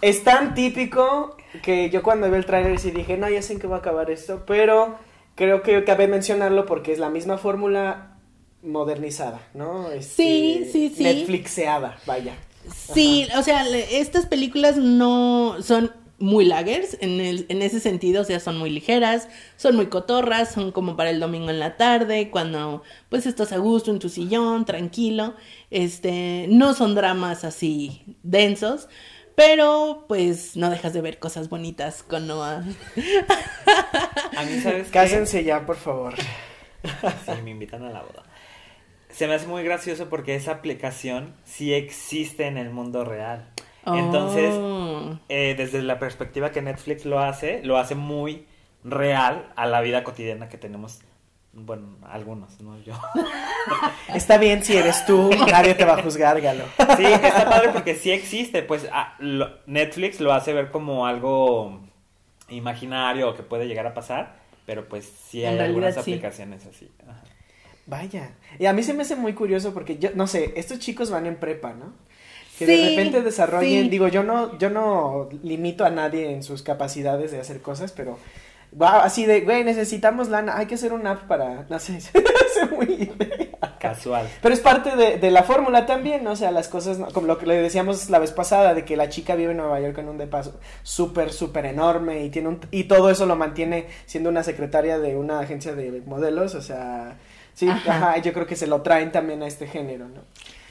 Es tan típico que yo cuando vi el tráiler sí dije, no, ya sé en qué va a acabar esto, pero creo que cabe mencionarlo porque es la misma fórmula modernizada, ¿no? Este, Sí, sí, sí. Netflixeada, vaya. Sí, o sea, le- estas películas no son muy lagers en, el, en ese sentido, o sea, son muy ligeras, son muy cotorras, son como para el domingo en la tarde, cuando pues estás a gusto en tu sillón, tranquilo, este, no son dramas así densos, pero pues no dejas de ver cosas bonitas con Noah. A mí, ¿sabes qué? Cásense ya, por favor. Sí, me invitan a la boda. Se me hace muy gracioso porque esa aplicación sí existe en el mundo real. Entonces, Oh. eh, desde la perspectiva que Netflix lo hace, lo hace muy real a la vida cotidiana que tenemos. Bueno, algunos, no yo. Está bien si eres tú, nadie te va a juzgar, Galo. Sí, está padre porque sí existe, pues ah, lo- Netflix lo hace ver como algo imaginario que puede llegar a pasar, pero pues sí hay realidad, algunas sí. aplicaciones así. Ajá. Vaya. Y a mí se me hace muy curioso porque yo, no sé, estos chicos van en prepa, ¿no? Que Sí, de repente desarrollen, sí. digo, yo no, yo no limito a nadie en sus capacidades de hacer cosas, pero wow, así de, güey, necesitamos lana, hay que hacer una app para, no sé, se me hace muy Casual. Pero es parte de, de la fórmula también, ¿no? O sea, las cosas, no- como lo que le decíamos la vez pasada, de que la chica vive en Nueva York con un depaso súper, súper enorme y tiene un, y todo eso lo mantiene siendo una secretaria de una agencia de modelos, o sea, sí, Ajá. ajá, yo creo que se lo traen también a este género, ¿no?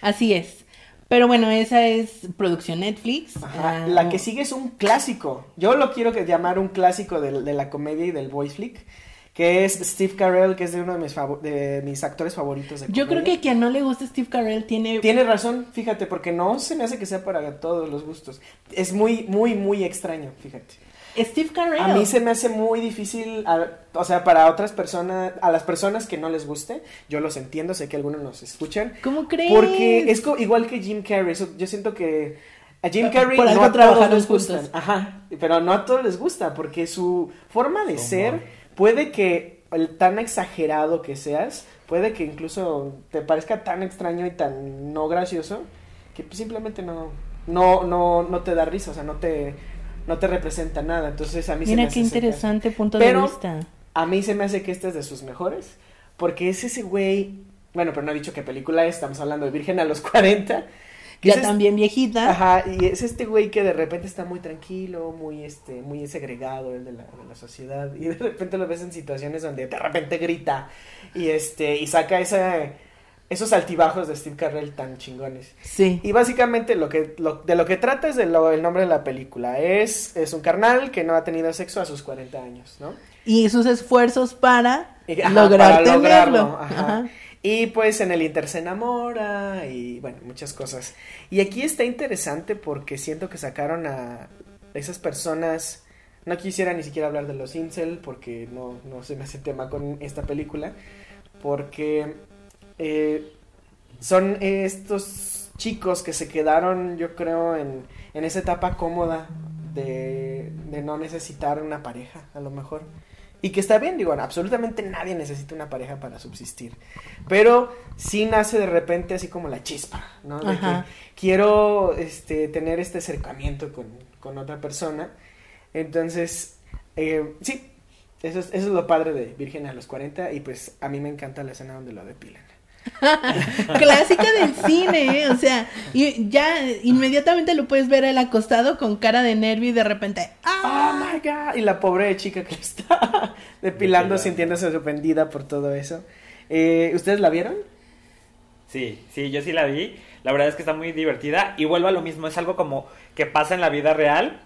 Así es. Pero bueno, esa es producción Netflix. Ajá, Ah, La que sigue es un clásico. Yo lo quiero que llamar un clásico de, de la comedia y del voice flick, que es Steve Carell, que es de uno de mis, de mis actores favoritos de Yo creo que quien no le gusta Steve Carell tiene... Tiene razón, fíjate, porque no se me hace que sea para todos los gustos. Es muy, muy, muy extraño, fíjate. Steve Carell. A mí se me hace muy difícil, a- o sea, para otras personas, a las personas que no les guste, yo los entiendo, sé que algunos nos escuchan, ¿Cómo crees? porque es co- igual que Jim Carrey, yo siento que a Jim Carrey Por no a todos les gustan, juntos. ajá, pero no a todos les gusta, porque su forma de ser puede que el tan exagerado que seas, puede que incluso te parezca tan extraño y tan no gracioso, que simplemente no, no, no, no te da risa, o sea, no te, no te representa nada, entonces a mí se me Mira hace qué interesante punto Pero- de vista. A mí se me hace que este es de sus mejores. Porque es ese güey. Bueno, pero no he dicho qué película es. Estamos hablando de Virgen a los 40. que Ya es es- también viejita. Ajá, y es este güey que de repente está muy tranquilo, muy este, muy segregado él de la, de la sociedad. Y de repente lo ves en situaciones donde de repente grita. Y este, y saca esa, esos altibajos de Steve Carrell tan chingones. Sí. Y básicamente lo que, lo- de lo que trata es de lo, el nombre de la película. Es, es un carnal que no ha tenido sexo a sus 40 años, ¿no? Y sus esfuerzos para Y- ajá, lograr para tenerlo. lograrlo, ajá. Ajá. Y pues en el Inter se enamora y bueno, muchas cosas. Y aquí está interesante porque siento que sacaron a esas personas, no quisiera ni siquiera hablar de los incel porque no, no se me hace tema con esta película, porque eh, son estos chicos que se quedaron yo creo en, en esa etapa cómoda de, de no necesitar una pareja a lo mejor. Y que está bien, digo, absolutamente nadie necesita una pareja para subsistir. Pero sí nace de repente así como la chispa, ¿no? De Ajá. que quiero este, tener este acercamiento con, con otra persona. Entonces, eh, sí, eso es, eso es lo padre de Virgen a los 40 y pues a mí me encanta la escena donde lo depilan. Clásica del cine, ¿eh? o sea, y ya inmediatamente lo puedes ver él acostado con cara de nervio y de repente, ¡Oh, ¡ah! my God! Y la pobre chica que está depilando, Depilando. sintiéndose sorprendida por todo eso. Eh, ¿Ustedes la vieron? Sí, sí, yo sí la vi. La verdad es que está muy divertida. Y vuelvo a lo mismo, es algo como que pasa en la vida real.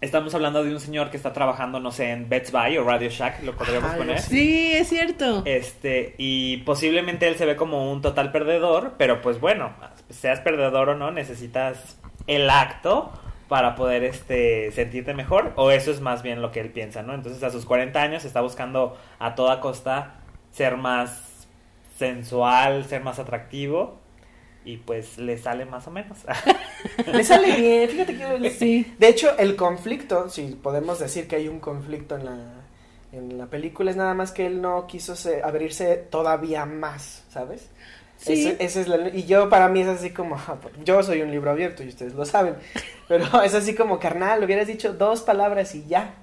Estamos hablando de un señor que está trabajando, no sé, en Bets Buy o Radio Shack, lo podríamos Ay, poner. sí. Sí, es cierto. Este, y posiblemente él se ve como un total perdedor, pero pues bueno, seas perdedor o no, necesitas el acto para poder este sentirte mejor, o eso es más bien lo que él piensa, ¿no? Entonces a sus 40 años está buscando a toda costa ser más sensual, ser más atractivo, y pues le sale más o menos. Le sale bien, fíjate que... le- Sí. De hecho, el conflicto, si podemos decir que hay un conflicto en la, en la película, es nada más que él no quiso se- abrirse todavía más, ¿sabes? Sí. Ese- ese es la- y yo para mí es así como, yo soy un libro abierto y ustedes lo saben, pero es así como, carnal, hubieras dicho dos palabras y ya,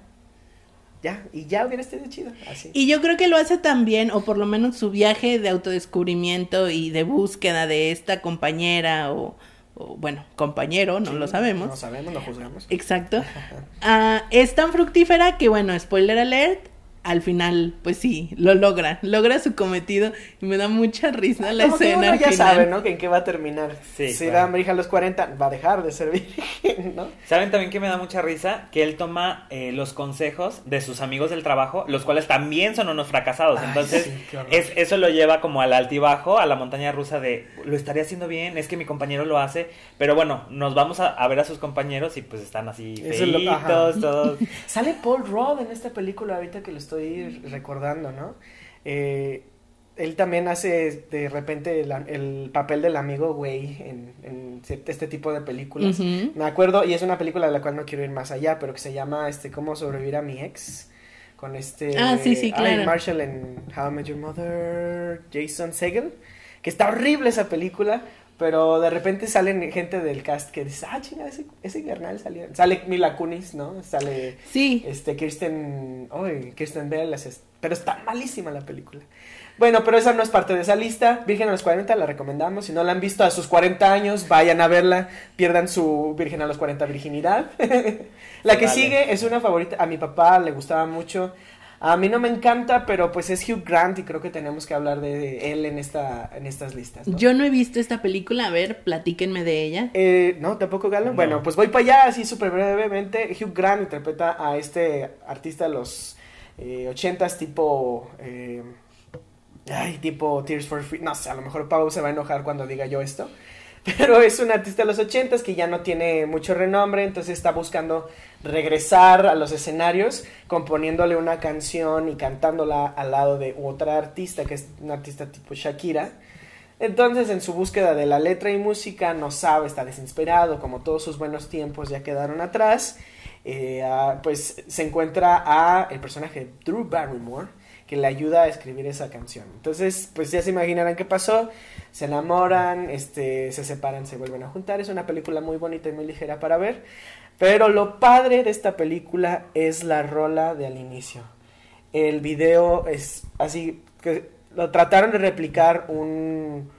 ya, y ya hubiera estado chido, así. Y yo creo que lo hace también, o por lo menos su viaje de autodescubrimiento y de búsqueda de esta compañera o, o, bueno, compañero, no Sí, lo sabemos. No sabemos, no juzgamos. Exacto. Ah, es tan fructífera que, bueno, spoiler alert, al final, pues sí, lo logra, logra su cometido y me da mucha risa la Como que escena. uno al ya final. sabe, ¿no? Que en qué va a terminar. Sí, si claro. da virgen a los 40, va a dejar de ser virgen, ¿no? ¿Saben también que me da mucha risa? Que él toma eh, los consejos de sus amigos del trabajo, los cuales también son unos fracasados. Ay, Entonces, sí, es, eso lo lleva como al altibajo, a la montaña rusa de, lo estaría haciendo bien, es que mi compañero lo hace. Pero bueno, nos vamos a, a ver a sus compañeros y pues están así es feitos, ajá. todos. Sale Paul Rudd en esta película ahorita que lo estoy recordando, ¿no? Eh, él también hace de repente el, el papel del amigo güey en, en este tipo de películas. Ujú. Me acuerdo, y es una película de la cual no quiero ir más allá, pero que se llama este Cómo sobrevivir a mi ex. Con este. Ah, sí, sí, claro. Marshall en How I Met Your Mother. Jason Segel. Que está horrible esa película. Pero de repente salen gente del cast que dice, ah, chinga, ese, ese carnal salió. Sale Mila Kunis, ¿no? Sale Sí, este Kirsten, uy, Kirsten Bell, es- pero está malísima la película. Bueno, pero esa no es parte de esa lista. Virgen a los 40 la recomendamos. Si no la han visto a sus 40 años, vayan a verla. Pierdan su Virgen a los 40 virginidad. la que Vale. sigue es una favorita. A mi papá le gustaba mucho. A mí no me encanta, pero pues es Hugh Grant y creo que tenemos que hablar de, él en, esta, en estas listas. ¿no? yo no he visto esta película, a ver, platíquenme de ella. Eh, no, tampoco Galo. No. Bueno, pues voy para allá, así súper brevemente. Hugh Grant interpreta a este artista de los eh, 80s, tipo. eh, ay, tipo Tears for Fears. No sé, a lo mejor Pau se va a enojar cuando diga yo esto. Pero es un artista de los 80s que ya no tiene mucho renombre, entonces está buscando regresar a los escenarios, componiéndole una canción y cantándola al lado de otra artista, que es una artista tipo Shakira. Entonces, en su búsqueda de la letra y música, no sabe, está desesperado, como todos sus buenos tiempos ya quedaron atrás. eh, ah, pues se encuentra a el personaje Drew Barrymore, que le ayuda a escribir esa canción. Entonces, pues ya se imaginarán qué pasó. Se enamoran, este, se separan, se vuelven a juntar. Es una película muy bonita y muy ligera para ver. Pero lo padre de esta película es la rola de al inicio. El video es así que lo trataron de replicar un,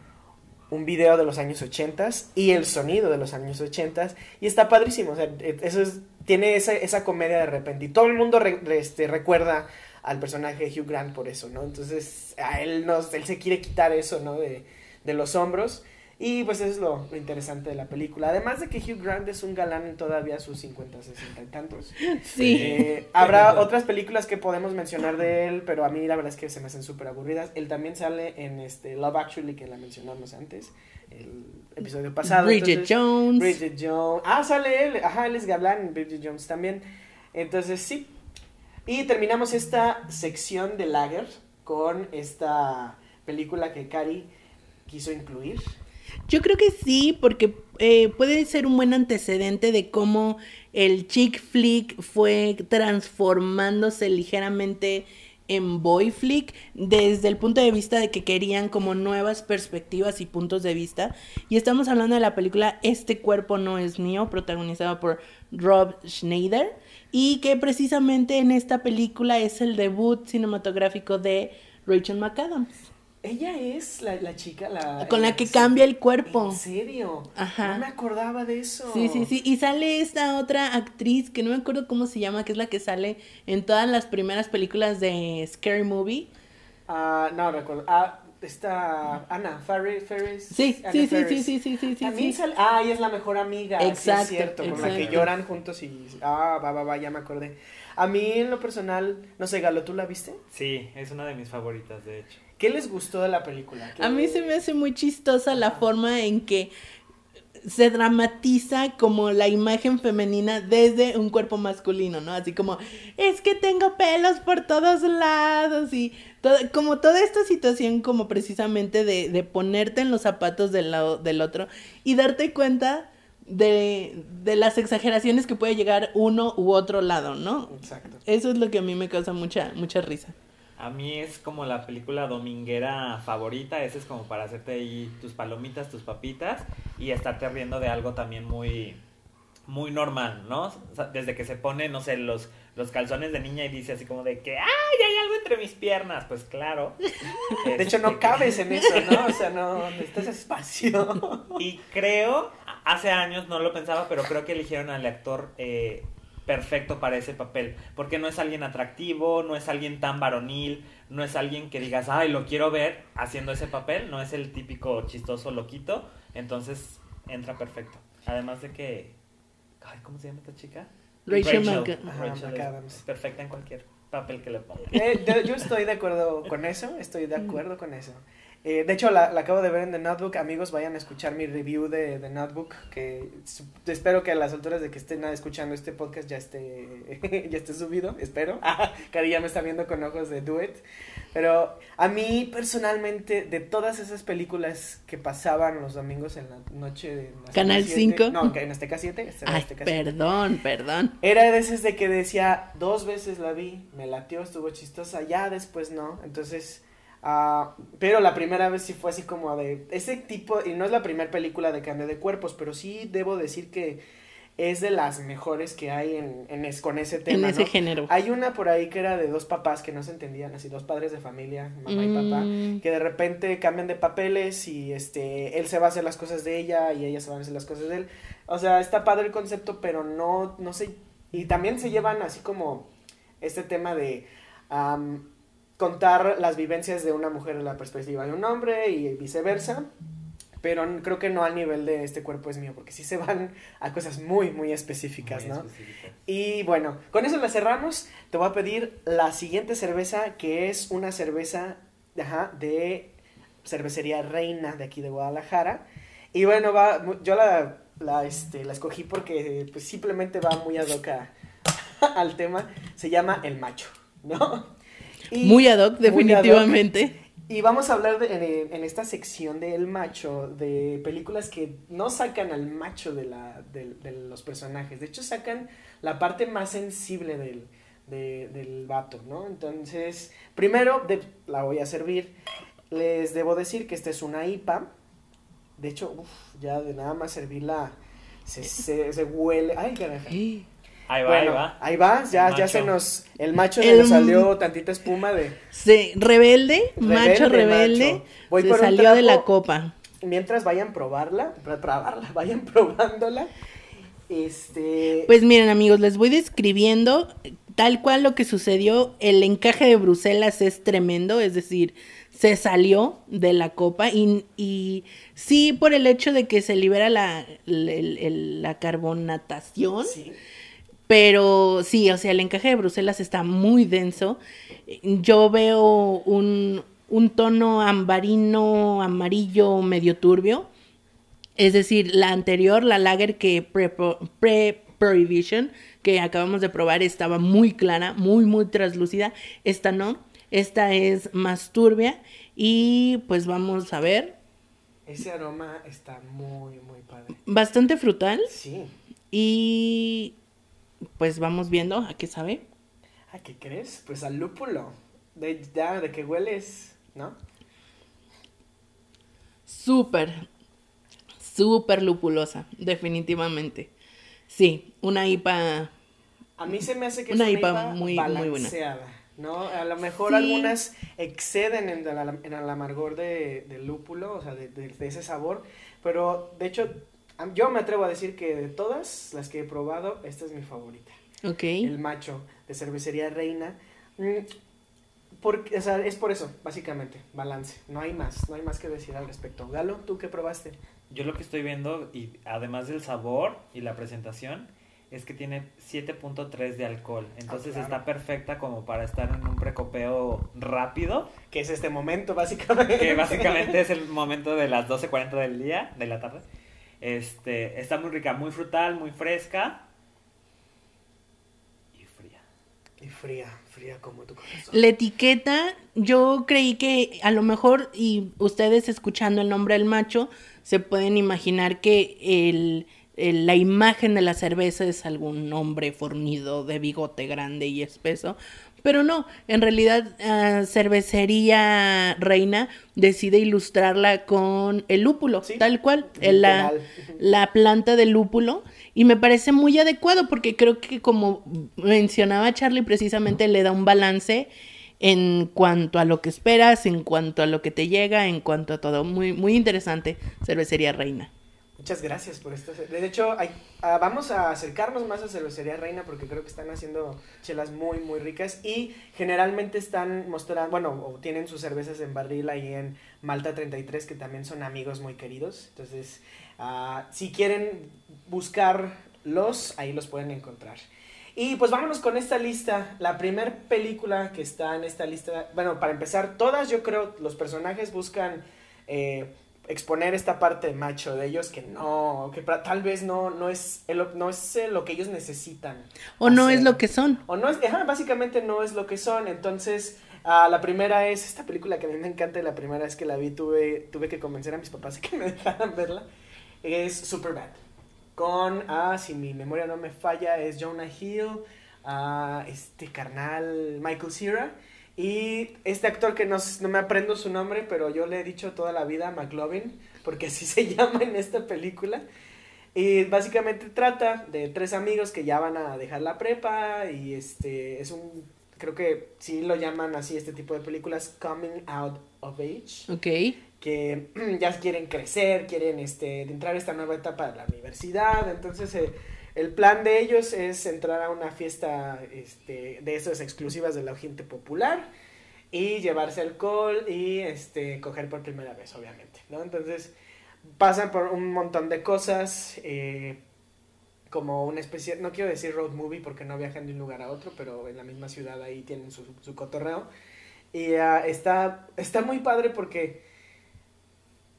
un video de los años 80 y el sonido de los años 80 y está padrísimo, o sea, e- eso es, tiene esa, esa comedia de repente y todo el mundo este, recuerda al personaje de Hugh Grant por eso, ¿no? Entonces a él, nos, él se quiere quitar eso, ¿no? De, de los hombros y pues eso es lo, lo interesante de la película, además de que Hugh Grant es un galán en todavía a sus 50, 60 y tantos. Sí. Eh, habrá otras películas que podemos mencionar de él, pero a mí la verdad es que se me hacen súper aburridas. Él también sale en este Love Actually, que la mencionamos antes, el episodio pasado. Bridget Entonces, Jones. Bridget Jones. Ah, sale él. Ajá, él es Gablán en Bridget Jones también. Entonces, sí. Y terminamos esta sección de Lager con esta película que Cari quiso incluir. Yo creo que sí, porque eh, puede ser un buen antecedente de cómo el chick flick fue transformándose ligeramente en boy flick desde el punto de vista de que querían como nuevas perspectivas y puntos de vista. Y estamos hablando de la película Este cuerpo no es mío, protagonizada por Rob Schneider, y que precisamente en esta película es el debut cinematográfico de Rachel McAdams, Ella es la, la chica, la... con la que cambia el cuerpo. ¿En serio? Ajá. No me acordaba de eso. Sí, sí, sí. Y sale esta otra actriz que no me acuerdo cómo se llama, que es la que sale en todas las primeras películas de Scary Movie. Ah, no recuerdo. Ah, está Ana Ferris. Ferris Sí, Anna sí, sí, sí, sí, sí, sí, sí, También sí. sale- Ah, ella es la mejor amiga. sí Exacto, es cierto, con la que exacto. lloran juntos y. Ah, va, va, va, ya me acordé. A mí, en lo personal, no sé, Galo, ¿tú la viste? Sí, es una de mis favoritas, de hecho. ¿Qué les gustó de la película? ¿Qué- A mí se me hace muy chistosa la forma en que se dramatiza como la imagen femenina desde un cuerpo masculino, ¿no? Así como, es que tengo pelos por todos lados y todo, como toda esta situación como precisamente de, de ponerte en los zapatos del, lado, del otro y darte cuenta de, de las exageraciones que puede llegar uno u otro lado, ¿no? Exacto. Eso es lo que a mí me causa mucha, mucha risa. A mí es como la película dominguera favorita, esa es como para hacerte ahí tus palomitas, tus papitas y estarte riendo de algo también muy muy normal, ¿no? O sea, desde que se pone, no sé, los, los calzones de niña y dice así como de que ¡ay, hay algo entre mis piernas! Pues claro. De hecho, no Este, cabes en eso, ¿no? O sea, no necesitas espacio. Y creo, hace años no lo pensaba, pero creo que eligieron al actor eh, perfecto para ese papel, porque no es alguien atractivo, no es alguien tan varonil, no es alguien que digas, ay, lo quiero ver haciendo ese papel, no es el típico chistoso loquito, entonces entra perfecto. Además de que, ay, ¿cómo se llama esta chica? Rachel, Rachel. Rachel es- McAdams. es perfecta en cualquier papel que le ponga. Eh, yo estoy de acuerdo con eso, estoy de acuerdo con eso. Eh, de hecho, la, la acabo de ver en The Notebook. Amigos, vayan a escuchar mi review de The Notebook. Que espero que a las alturas de que estén escuchando este podcast ya esté, ya esté subido. Espero. Ah, Cari ya me está viendo con ojos de Do It. Pero a mí, personalmente, de todas esas películas que pasaban los domingos en la noche de Canal 7, 5. No, en Azteca 7. este era Ay, Azteca 7. perdón, perdón. Era de esas de que decía, dos veces la vi, me latió, estuvo chistosa, ya después no. Entonces, ah, pero la primera vez sí fue así como de ese tipo, y no es la primera película de cambio de cuerpos, pero sí debo decir que es de las mejores que hay en, en es- con ese tema. en ese ¿no? género. Hay una por ahí que era de dos papás que no se entendían, así dos padres de familia, mamá y papá Mm, que de repente cambian de papeles y este él se va a hacer las cosas de ella y ella se va a hacer las cosas de él. O sea, está padre el concepto, pero no no sé y también se llevan así como este tema de contar las vivencias de una mujer en la perspectiva de un hombre y viceversa. Pero creo que no al nivel de este cuerpo es mío, porque sí se van a cosas muy, muy específicas, Muy ¿no? Y bueno, con eso la cerramos. Te voy a pedir la siguiente cerveza, que es una cerveza ajá, de cervecería Reina de aquí de Guadalajara. Y bueno, va, yo la, la, este, la escogí porque pues, simplemente va muy ad hoc al tema. Se llama El Macho, ¿no? Y- Muy ad hoc, muy ad hoc. definitivamente. Y vamos a hablar de- en, en esta sección de El Macho, de películas que no sacan al macho de, la, de, de los personajes. De hecho, sacan la parte más sensible del, de- del vato, ¿no? Entonces, primero la voy a servir. Les debo decir que esta es una IPA. De hecho, uf, ya de nada más servirla se, se, se huele. Ay, carajo. Ahí va, Bueno, ahí va. ahí va, ya, ya se nos. El macho se El- nos salió tantita espuma de. Sí, rebelde, macho Rebelde, rebelde, macho. Voy se por un salió de la copa. mientras vayan probarla, pro- probarla, vayan probándola. Este, Pues miren amigos, les voy describiendo tal cual lo que sucedió. El encaje de Bruselas es tremendo, es decir, se salió de la copa y, y sí por el hecho de que se libera la, el- la carbonatación. sí, Pero sí, o sea, el encaje de Bruselas está muy denso. Yo veo un, un tono ambarino, amarillo, medio turbio. Es decir, la anterior, la lager que pre- pre-prohibition, que acabamos de probar, estaba muy clara, muy, muy translúcida. Esta no. Esta es más turbia. Y pues vamos a ver. ese aroma está muy, muy padre. Bastante frutal. Sí. Y pues vamos viendo a qué sabe. ¿A qué crees? Pues al lúpulo. De, ya, de que hueles, ¿no? Súper, súper lupulosa, definitivamente. Sí, una IPA. A mí se me hace que Una es una IPA IPA muy- muy buena. ¿no? A lo mejor Sí. algunas exceden en, el, en el amargor de, del lúpulo, o sea, de, de- de ese sabor, pero de hecho, yo me atrevo a decir que de todas las que he probado, esta es mi favorita. Ok. El macho de cervecería Reina. Mm, Porque, o sea, es por eso, básicamente, balance. No hay más, no hay más que decir al respecto. Galo, ¿tú qué probaste? Yo lo que estoy viendo, y además del sabor y la presentación, es que tiene 7.3 de alcohol. Entonces claro. está perfecta como para estar en un precopeo rápido, Que es este momento, básicamente. que básicamente es el momento de las 12.40 del día, de la tarde. Este, está muy rica, muy frutal, muy fresca y fría. Y fría, fría como tu corazón. La etiqueta, yo creí que a lo mejor, y ustedes escuchando el nombre del macho, se pueden imaginar que el, el- la imagen de la cerveza es algún hombre fornido de bigote grande y espeso. Pero no, en realidad ah, Cervecería Reina decide ilustrarla con el lúpulo, Sí, tal cual, el- la, la planta de lúpulo y me parece muy adecuado porque creo que como mencionaba Charlie precisamente le da un balance en cuanto a lo que esperas, en cuanto a lo que te llega, en cuanto a todo. Muy muy interesante Cervecería Reina. Muchas gracias por esto. De hecho, ah, vamos a acercarnos más a Cervecería Reina porque creo que están haciendo chelas muy, muy ricas y generalmente están mostrando, bueno, o tienen sus cervezas en barril ahí en Malta 33 que también son amigos muy queridos. Entonces, ah, si quieren buscarlos, ahí los pueden encontrar. Y pues vámonos con esta lista. La primera película que está en esta lista, bueno, para empezar, todas yo creo los personajes buscan... Eh, exponer esta parte macho de ellos que no, que tal vez no, no es, no es eh, lo que ellos necesitan. O no es lo que son. O no es, básicamente no es lo que son. Entonces, uh, la primera es esta película que a mí me encanta, la primera vez que la vi tuve, tuve que convencer a mis papás de que me dejaran verla. Es Superbad. Con, ah, si mi memoria no me falla, es Jonah Hill, ah, este carnal Michael Cera y este actor que no, no, me aprendo su nombre, pero yo le he dicho toda la vida McLovin, porque así se llama en esta película. Y básicamente trata de tres amigos que ya van a dejar la prepa y este es un creo que sí lo llaman así este tipo de películas coming out of age. Ok. Que ya quieren crecer, quieren este entrar a esta nueva etapa de la universidad, entonces eh, el plan de ellos es entrar a una fiesta este, de esas exclusivas de la gente popular y llevarse alcohol y este, coger por primera vez, obviamente, ¿no? Entonces pasan por un montón de cosas, eh, como una especie, no quiero decir road movie porque no viajan de un lugar a otro, pero en la misma ciudad ahí tienen su, cotorreo. Y uh, está, está muy padre porque...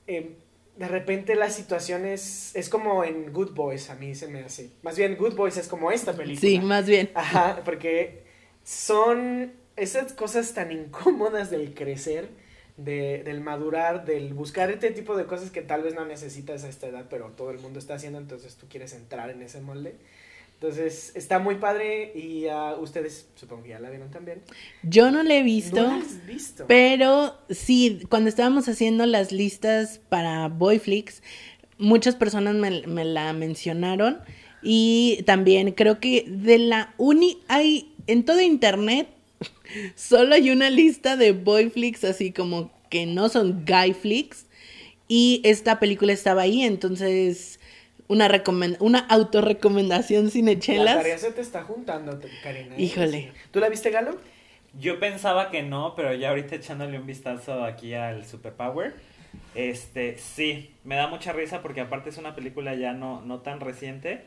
Eh, de repente la situación es, es como en Good Boys, a mí se me hace. Más bien, Good Boys es como esta película. Sí, más bien. Ajá, porque son esas cosas tan incómodas del crecer, de, del madurar, del buscar este tipo de cosas que tal vez no necesitas a esta edad, pero todo el mundo está haciendo, entonces tú quieres entrar en ese molde. Entonces, está muy padre y uh, ustedes supongo que ya la vieron también. Yo no la he visto. ¿No la has visto? Pero sí, cuando estábamos haciendo las listas para Boyflix, muchas personas me, me, la mencionaron. Y también creo que de la uni hay en todo internet solo hay una lista de Boyflix así como que no son Guyflix. Y esta película estaba ahí, entonces una, una autorrecomendación sin echelas. La tarea se te está juntando, Karina. ¿eh? Híjole. ¿Tú la viste, Galo? Yo pensaba que no, pero ya ahorita echándole un vistazo aquí al Superpower, este, sí, me da mucha risa porque aparte es una película ya no, no tan reciente,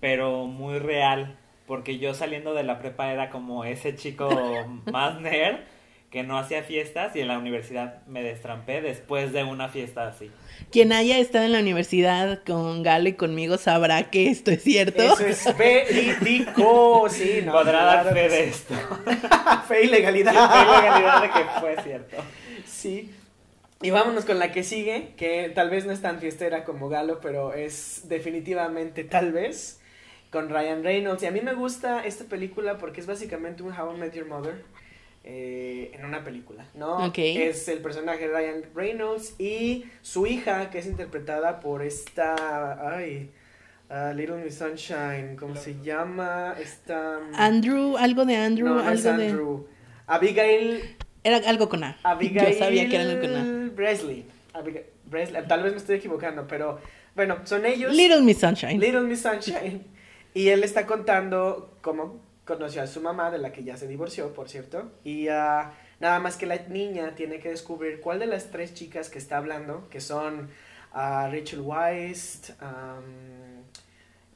pero muy real, porque yo saliendo de la prepa era como ese chico más nerd que no hacía fiestas y en la universidad me destrampé después de una fiesta así. Quien haya estado en la universidad con Galo y conmigo sabrá que esto es cierto. Eso es verídico, sí, no. Podrá dar fe de esto. fe y legalidad. fe y legalidad de que fue cierto. Sí. Y vámonos con la que sigue, que tal vez no es tan fiestera como Galo, pero es definitivamente tal vez con Ryan Reynolds. Y a mí me gusta esta película porque es básicamente un How I Met Your Mother eh, en una película, ¿no? Es el personaje Ryan Reynolds y su hija, que es interpretada por esta. Ay. Uh, Little Miss Sunshine, ¿cómo se llama? Esta. Mm, Andrew, algo de Andrew, no, algo es Andrew. Abigail. Era algo con A. Abigail. Yo sabía que era algo con A. Bresley. Bresley. Tal vez me estoy equivocando, pero bueno, son ellos. Little Miss Sunshine. Little Miss Sunshine. y él está contando cómo conoció a su mamá, de la que ya se divorció, por cierto, y uh, nada más que la niña tiene que descubrir cuál de las tres chicas que está hablando, que son uh, Rachel Weisz, um,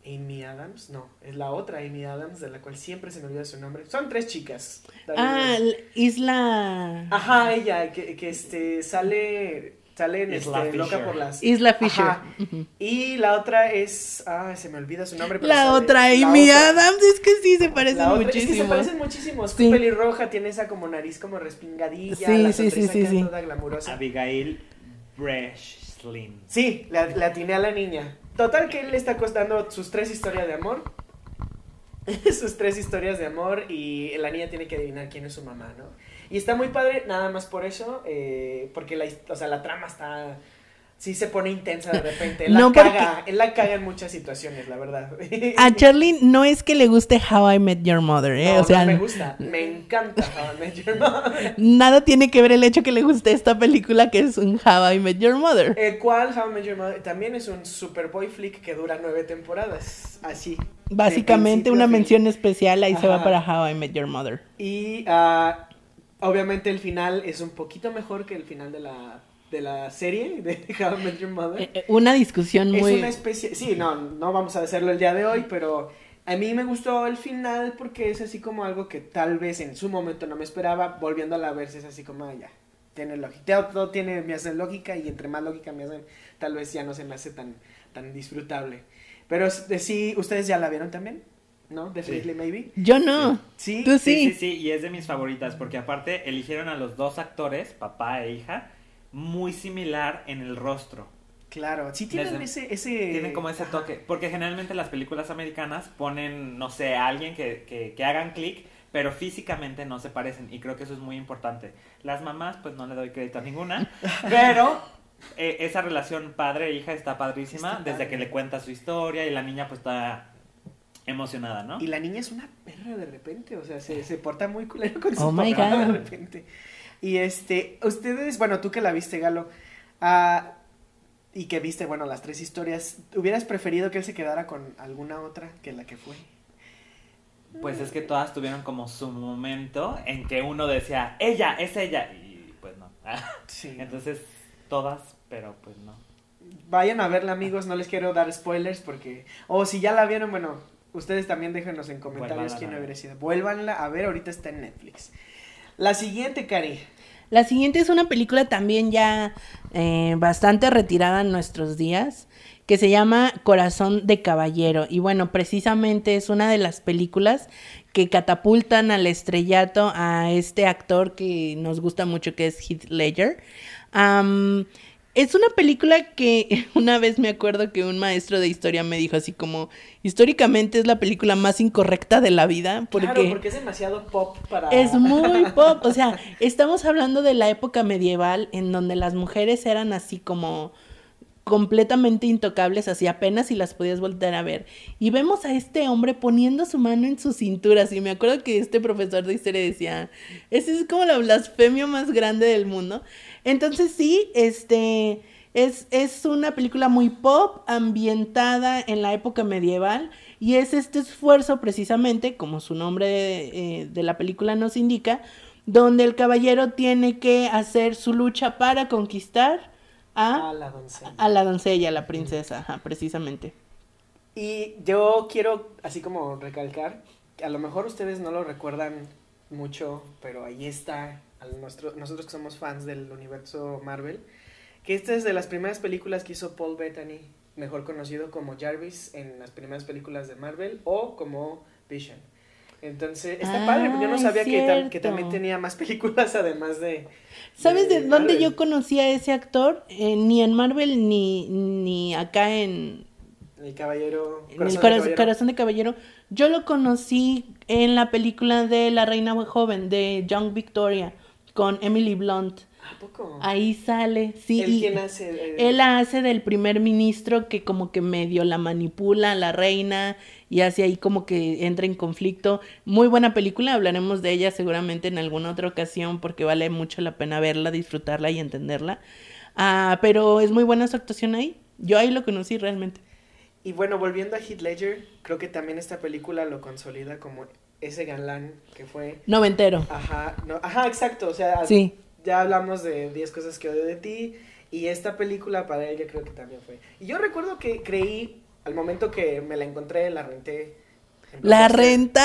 Amy Adams, no, es la otra Amy Adams, de la cual siempre se me olvida su nombre. Son tres chicas. Ah, Isla. Ajá, ella, que, que este, sale salen este, loca por las Isla Fisher. Y la otra es ah se me olvida su nombre pero la otra Amy Adams es que sí se parecen muchísimo es que se parecen muchísimo es sí. pelirroja tiene esa como nariz como respingadilla sí, la sí, sí, sí, sí. toda glamurosa. Abigail Breslin. Sí le, le atiné a la niña. Total que él le está costando sus tres historias de amor. Sus tres historias de amor y la niña tiene que adivinar quién es su mamá no y está muy padre, nada más por eso, eh, porque la, o sea, la trama está sí se pone intensa de repente. Él, No, la, caga, él la caga en muchas situaciones, la verdad. A Charlie no es que le guste How I Met Your Mother, ¿eh? No, o sea, no me gusta, me encanta How I Met Your Mother. nada tiene que ver el hecho que le guste esta película que es un How I Met Your Mother. El cual How I Met Your Mother también es un Superboy flick que dura nueve temporadas, así. Básicamente una mención especial ahí se va para How I Met Your Mother. Y ah, obviamente el final es un poquito mejor que el final de la, de la serie de How I Met Your Mother. Eh, eh, una discusión Es muy... una especie, sí, no, no vamos a hacerlo el día de hoy, pero a mí me gustó el final porque es así como algo que tal vez en su momento no me esperaba, volviendo a la verse es así como, ah, ya, tiene lógica, todo, tiene, me hace lógica y entre más lógica me hacen, tal vez ya no se me hace tan, tan disfrutable. Pero es- sí, ¿ustedes ya la vieron también? ¿No? Definitely Maybe. Yo no. Sí. Tú Sí, sí. sí, sí, y es de mis favoritas porque aparte eligieron a los dos actores, papá e hija, muy similar en el rostro. Claro, sí tienen Desde- ese, ese... Tienen como ese toque, porque generalmente las películas americanas ponen, no sé, a alguien que, que, que hagan clic, pero físicamente no se parecen y creo que eso es muy importante. Las mamás, pues no le doy crédito a ninguna, pero eh, esa relación padre-hija está padrísima Está desde padre. que le cuenta su historia y la niña pues está emocionada, ¿no? Y la niña es una perra de repente, o sea, se, se porta muy culero con su Oh my papá de repente. Y este, ustedes, bueno, tú que la viste, Galo, ah, y que viste, bueno, las tres historias, ¿hubieras preferido que él se quedara con alguna otra que la que fue? Pues es que todas tuvieron como su momento en que uno decía, ella, es ella, y pues no. Sí. Entonces, todas, pero pues no. Vayan a verla, amigos, no les quiero dar spoilers porque, o si ya la vieron, bueno, ustedes también déjenos en comentarios quién hubiera sido. Vuélvanla a ver, ahorita está en Netflix. La siguiente, Cari. La siguiente es una película también ya eh, bastante retirada en nuestros días, que se llama Corazón de Caballero. Y bueno, precisamente es una de las películas que catapultan al estrellato a este actor que nos gusta mucho, que es Heath Ledger. Am, es una película que una vez me acuerdo que un maestro de historia me dijo así como, históricamente es la película más incorrecta de la vida, porque... Claro, porque es demasiado pop para... Es muy pop, o sea, estamos hablando de la época medieval en donde las mujeres eran así como completamente intocables, así apenas si las podías volver a ver. Y vemos a este hombre poniendo su mano en su cintura, así me acuerdo que este profesor de historia decía, esa es como la blasfemia más grande del mundo. Entonces sí, este es, es una película muy pop, ambientada en la época medieval, y es este esfuerzo precisamente, como su nombre eh, de la película nos indica, donde el caballero tiene que hacer su lucha para conquistar A a, la doncella. a la doncella, a la princesa, ajá, precisamente. Y yo quiero, así como recalcar, que a lo mejor ustedes no lo recuerdan mucho, pero ahí está, al nuestro, nosotros que somos fans del universo Marvel, que esta es de las primeras películas que hizo Paul Bettany, mejor conocido como Jarvis en las primeras películas de Marvel o como Vision. Entonces, está Ah, padre, yo no sabía que, tam- que también tenía más películas además de... ¿Sabes de dónde Marvel. yo conocí a ese actor? Eh, ni en Marvel ni, ni acá en, El caballero... en el Corazón de Corazón, Caballero. Corazón de Caballero. Yo lo conocí en la película de La Reina Joven, de Young Victoria, con Emily Blunt. ¿A poco? Ahí sale, sí. ¿Él y- quién hace? Él la hace del primer ministro que como que medio la manipula a la reina y hace ahí como que entra en conflicto. Muy buena película, hablaremos de ella seguramente en alguna otra ocasión porque vale mucho la pena verla, disfrutarla y entenderla. Ah, pero es muy buena su actuación ahí. Yo ahí lo conocí realmente. Y bueno, volviendo a Heath Ledger, creo que también esta película lo consolida como ese galán que fue. Noventero. Ajá, no, ajá, exacto. O sea, Sí. ya hablamos de 10 cosas que odio de ti. Y esta película para él yo creo que también fue. Y yo recuerdo que creí, al momento que me la encontré, la renté. en ¡La renté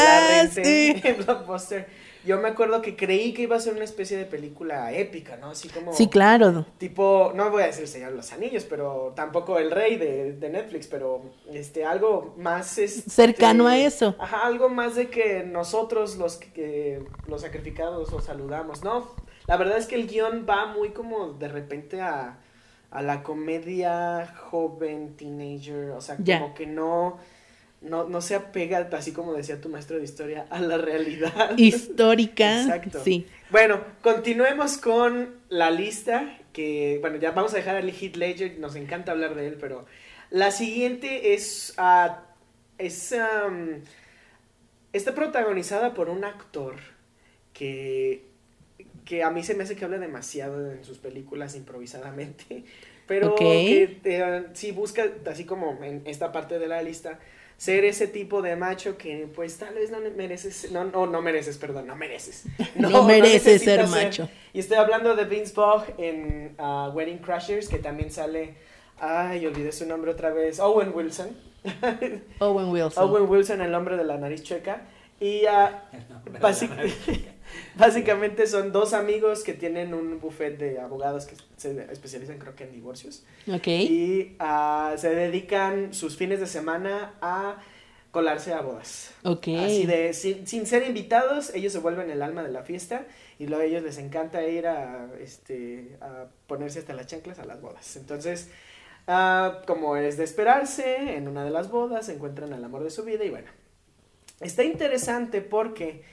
en Blockbuster. Yo me acuerdo que creí que iba a ser una especie de película épica, ¿no? Así como... Sí, claro. Tipo, no voy a decir Señor de los Anillos, pero tampoco El Rey de, de Netflix, pero este algo más este, Cercano a eso. Ajá, algo más de que nosotros los que los sacrificados los saludamos, ¿no? La verdad es que el guion va muy como de repente a, a la comedia joven, teenager, o sea, como que no, no, no se apega, así como decía tu maestro de historia, a la realidad. Histórica. Exacto. Sí. Bueno, continuemos con la lista que, bueno, ya vamos a dejar a Heath Ledger, nos encanta hablar de él, pero la siguiente es, ah, es am, está protagonizada por un actor que, que a mí se me hace que habla demasiado en sus películas improvisadamente, pero Ok. que eh, sí busca, así como en esta parte de la lista, ser ese tipo de macho que pues tal vez no mereces, no, no, no mereces, perdón, no mereces. No mereces ser macho. Y estoy hablando de Vince Vaughn en ah, Wedding Crashers, que también sale, ay, olvidé su nombre otra vez, Owen Wilson. Owen Wilson. Owen Wilson, el hombre de la nariz chueca. Y basic- básicamente son dos amigos que tienen un buffet de abogados que se especializan creo que en divorcios. Ok. Y ah, se dedican sus fines de semana a colarse a bodas. Ok. Así de, sin, sin ser invitados, ellos se vuelven el alma de la fiesta y luego a ellos les encanta ir a, este, a ponerse hasta las chanclas a las bodas. Entonces, ah, como es de esperarse, en una de las bodas se encuentran al amor de su vida y bueno, está interesante porque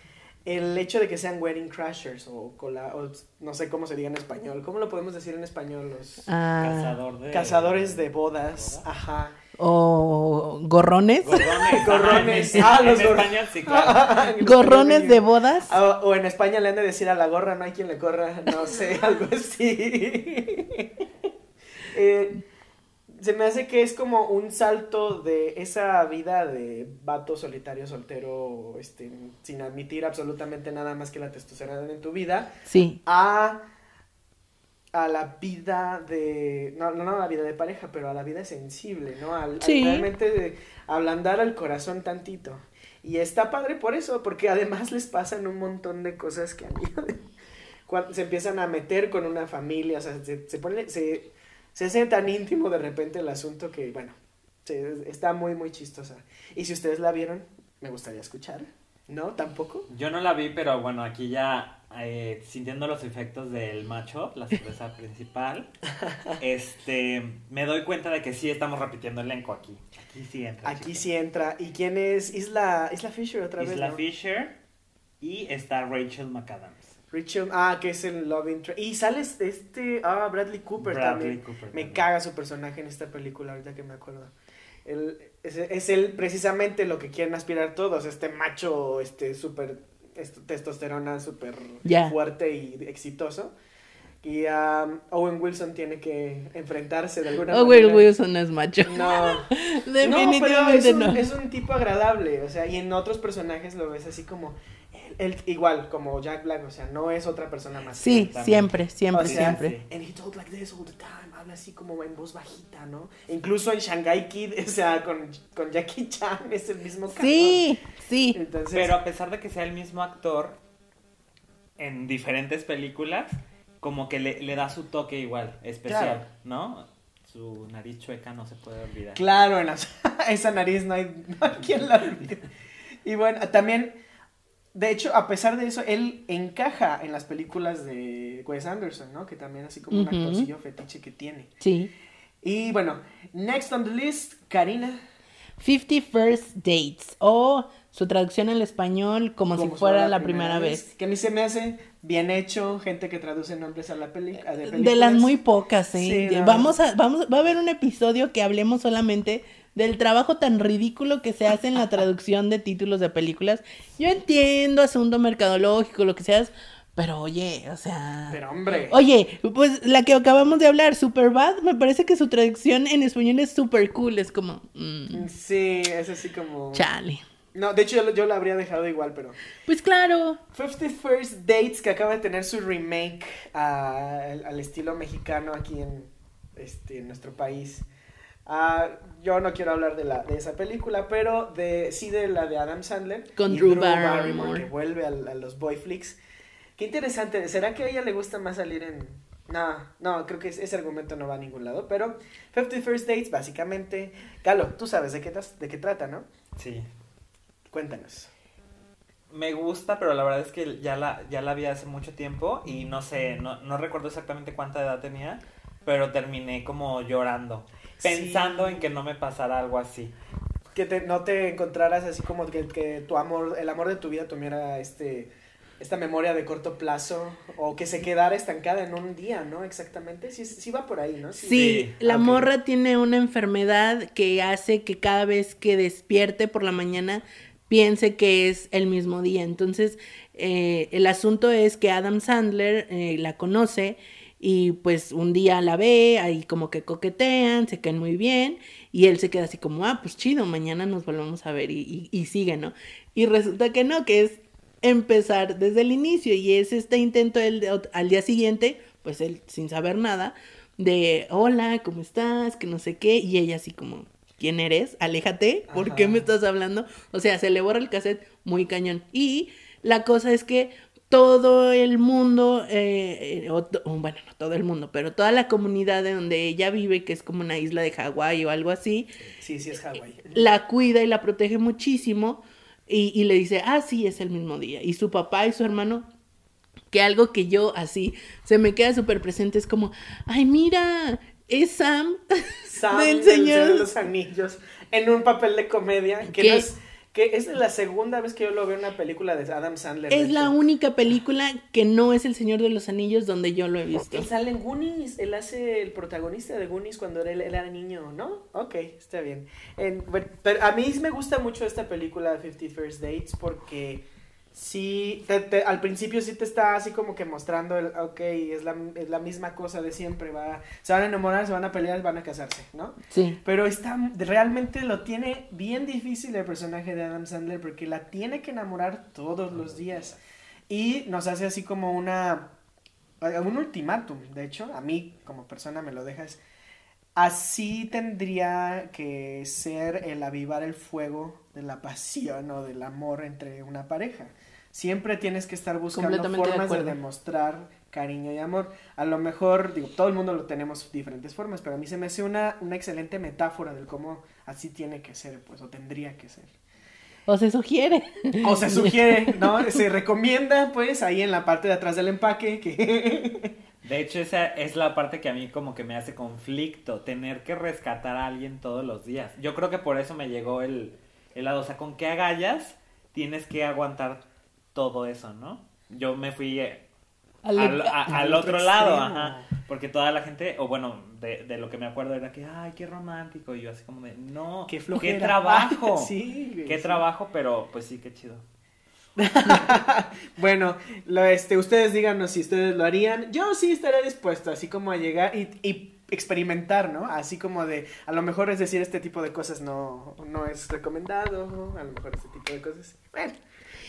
el hecho de que sean wedding crashers o, cola, o no sé cómo se diga en español, ¿cómo lo podemos decir en español? Los Ah, Cazador de... cazadores de bodas, ajá. o gorrones. Gorrones. Gorrones. Ah, Ah, los en gor- español sí, claro. Gorrones de bodas. Ah, O en España le han de decir a la gorra, no hay quien le corra, no sé, algo así. Eh, se me hace que es como un salto de esa vida de vato solitario, soltero, este, sin admitir absolutamente nada más que la testosterona en tu vida, Sí. a, a la vida de, no, no, a la vida de pareja, pero a la vida sensible, ¿no? Al, al Sí. realmente de ablandar al corazón tantito. Y está padre por eso, porque además les pasan un montón de cosas que a mí cuando se empiezan a meter con una familia, o sea, se, se pone, se, se hace tan íntimo de repente el asunto que, bueno, se- está muy, muy chistosa. Y si ustedes la vieron, me gustaría escuchar. ¿No? ¿Tampoco? Yo no la vi, pero bueno, aquí ya eh, sintiendo los efectos del macho, la cerveza principal, este, me doy cuenta de que sí estamos repitiendo elenco aquí. Aquí sí entra. Aquí sí entra. ¿Y quién es? Isla, Isla Fisher otra vez. Isla ¿no? Fisher y está Rachel McAdams. Richard, ah, que es el Love Interest. Y sale este, ah, Bradley Cooper Bradley también. Cooper Me también. caga su personaje en esta película, ahorita que me acuerdo. Él, es, es él precisamente lo que quieren aspirar todos, este macho, este súper est- testosterona, súper fuerte y exitoso. Y um, Owen Wilson tiene que enfrentarse de alguna Owen manera. Wilson no es macho. No, Definitivamente no, pero es un, es un tipo agradable, o sea, y en otros personajes lo ves así como, él, igual, como Jack Black, o sea, no es otra persona más. Sí, siempre, siempre, O sea, siempre. And he talk like this all the time, habla así como en voz bajita, ¿no? Incluso en Shanghai Kid, o sea, con, con Jackie Chan es el mismo cabrón. Sí, sí. Entonces, Pero a pesar de que sea el mismo actor en diferentes películas, como que le, le da su toque igual, especial, Claro. ¿no? Su nariz chueca no se puede olvidar. Claro, en la- esa nariz no hay, no hay quien la olvide. Y bueno, también, de hecho, a pesar de eso, él encaja en las películas de Wes Anderson, ¿no? Que también así como un Ujú. actorcillo fetiche que tiene. Sí. Y bueno, next on the list, Karina. 50 First Dates. O su traducción al español como, si fuera la primera vez. Que a mí se me hace bien hecho, gente que traduce nombres a la peli a de las muy pocas, ¿eh? Sí, no. Vamos a, vamos, va a haber un episodio que hablemos solamente del trabajo tan ridículo que se hace en la traducción de títulos de películas. Yo entiendo asunto mercadológico, lo que seas, pero oye, o sea... Pero hombre. Oye, pues la que acabamos de hablar, Superbad, me parece que su traducción en español es super cool, es como... mm, Sí, es así como... chale. No, de hecho yo, lo- yo lo habría dejado igual, pero... Pues claro. 50 First Dates, que acaba de tener su remake ah, al, al estilo mexicano aquí en, este, en nuestro país. Ah, yo no quiero hablar de, la, de esa película, pero de, sí de la de Adam Sandler. Con y Drew Barrymore. Que vuelve al- a, los boy flicks. Qué interesante. ¿Será que a ella le gusta más salir en...? No, no, creo que es- ese argumento no va a ningún lado. Pero 50 First Dates, básicamente... Galo, tú sabes de qué, de qué trata, ¿no? Sí. Cuéntanos. Me gusta, pero la verdad es que ya la, ya la vi hace mucho tiempo y no sé, no, no recuerdo exactamente cuánta edad tenía, pero terminé como llorando, Sí. pensando en que no me pasara algo así. que te, no te encontraras así como que, que tu amor, el amor de tu vida tuviera este esta memoria de corto plazo o que se quedara estancada en un día, ¿no? Exactamente. Sí, sí va por ahí, ¿no? Sí, Sí. la morra tiene una enfermedad que hace que cada vez que despierte por la mañana piense que es el mismo día. Entonces, eh, el asunto es que Adam Sandler eh, la conoce y pues un día la ve, ahí como que coquetean, se caen muy bien y él se queda así como, ah, pues chido, mañana nos volvemos a ver y, y, y sigue, ¿no? Y resulta que no, que es empezar desde el inicio y es este intento el de- al día siguiente, pues él sin saber nada, de hola, ¿cómo estás? Que no sé qué, y ella así como, ¿quién eres? Aléjate, ¿por qué me estás hablando? O sea, se le borra el cassette muy cañón. Y la cosa es que todo el mundo, eh, eh, o to- o bueno, no todo el mundo, pero toda la comunidad de donde ella vive, que es como una isla de Hawái o algo así, Sí, sí es Hawái. la cuida y la protege muchísimo y, y le dice, ah, sí, es el mismo día. Y su papá y su hermano, que algo que yo así se me queda súper presente es como, ay, mira, es Sam, Sam del Señor. De los Anillos en un papel de comedia que ¿Qué? no es que es la segunda vez que yo lo veo en una película de Adam Sandler. Es la única película que no es El Señor de los Anillos donde yo lo he visto. Él sale en Goonies, él hace el protagonista de Goonies cuando él, él era niño, ¿no? Ok, está bien. En- pero a mí me gusta mucho esta película Fifty First Dates porque sí, te- te- al principio sí te está así como que mostrando, el, ok, es la, es la misma cosa de siempre, va, se van a enamorar, se van a pelear, van a casarse, ¿no? Sí. Pero está, realmente lo tiene bien difícil el personaje de Adam Sandler porque la tiene que enamorar todos los días. Y nos hace así como una, un ultimátum, de hecho, a mí como persona me lo dejas. Así tendría que ser el avivar el fuego de la pasión o del amor entre una pareja. Siempre tienes que estar buscando de formas de, demostrar cariño y amor. A lo mejor, digo, todo el mundo lo tenemos diferentes formas, pero a mí se me hace una, una excelente metáfora del cómo así tiene que ser, pues, o tendría que ser. O se sugiere. O se sugiere, ¿no? Se recomienda, pues, ahí en la parte de atrás del empaque, que... De hecho, esa es la parte que a mí como que me hace conflicto, tener que rescatar a alguien todos los días. Yo creo que por eso me llegó el, el lado, o sea, con qué agallas tienes que aguantar todo eso, ¿no? Yo me fui eh, Al- al, a- al al otro otro lado, ajá. Porque toda la gente, o bueno, de, de lo que me acuerdo era que, ay, qué romántico. Y yo así como de, no, Qué flojera. trabajo. Sí, Qué sí. trabajo, pero pues sí, qué chido. Bueno, lo, este, ustedes díganos si ustedes lo harían. Yo sí estaría dispuesto, así como a llegar y, y experimentar, ¿no? Así como de, a lo mejor es decir, este tipo de cosas no, no es recomendado, a lo mejor este tipo de cosas. Bueno,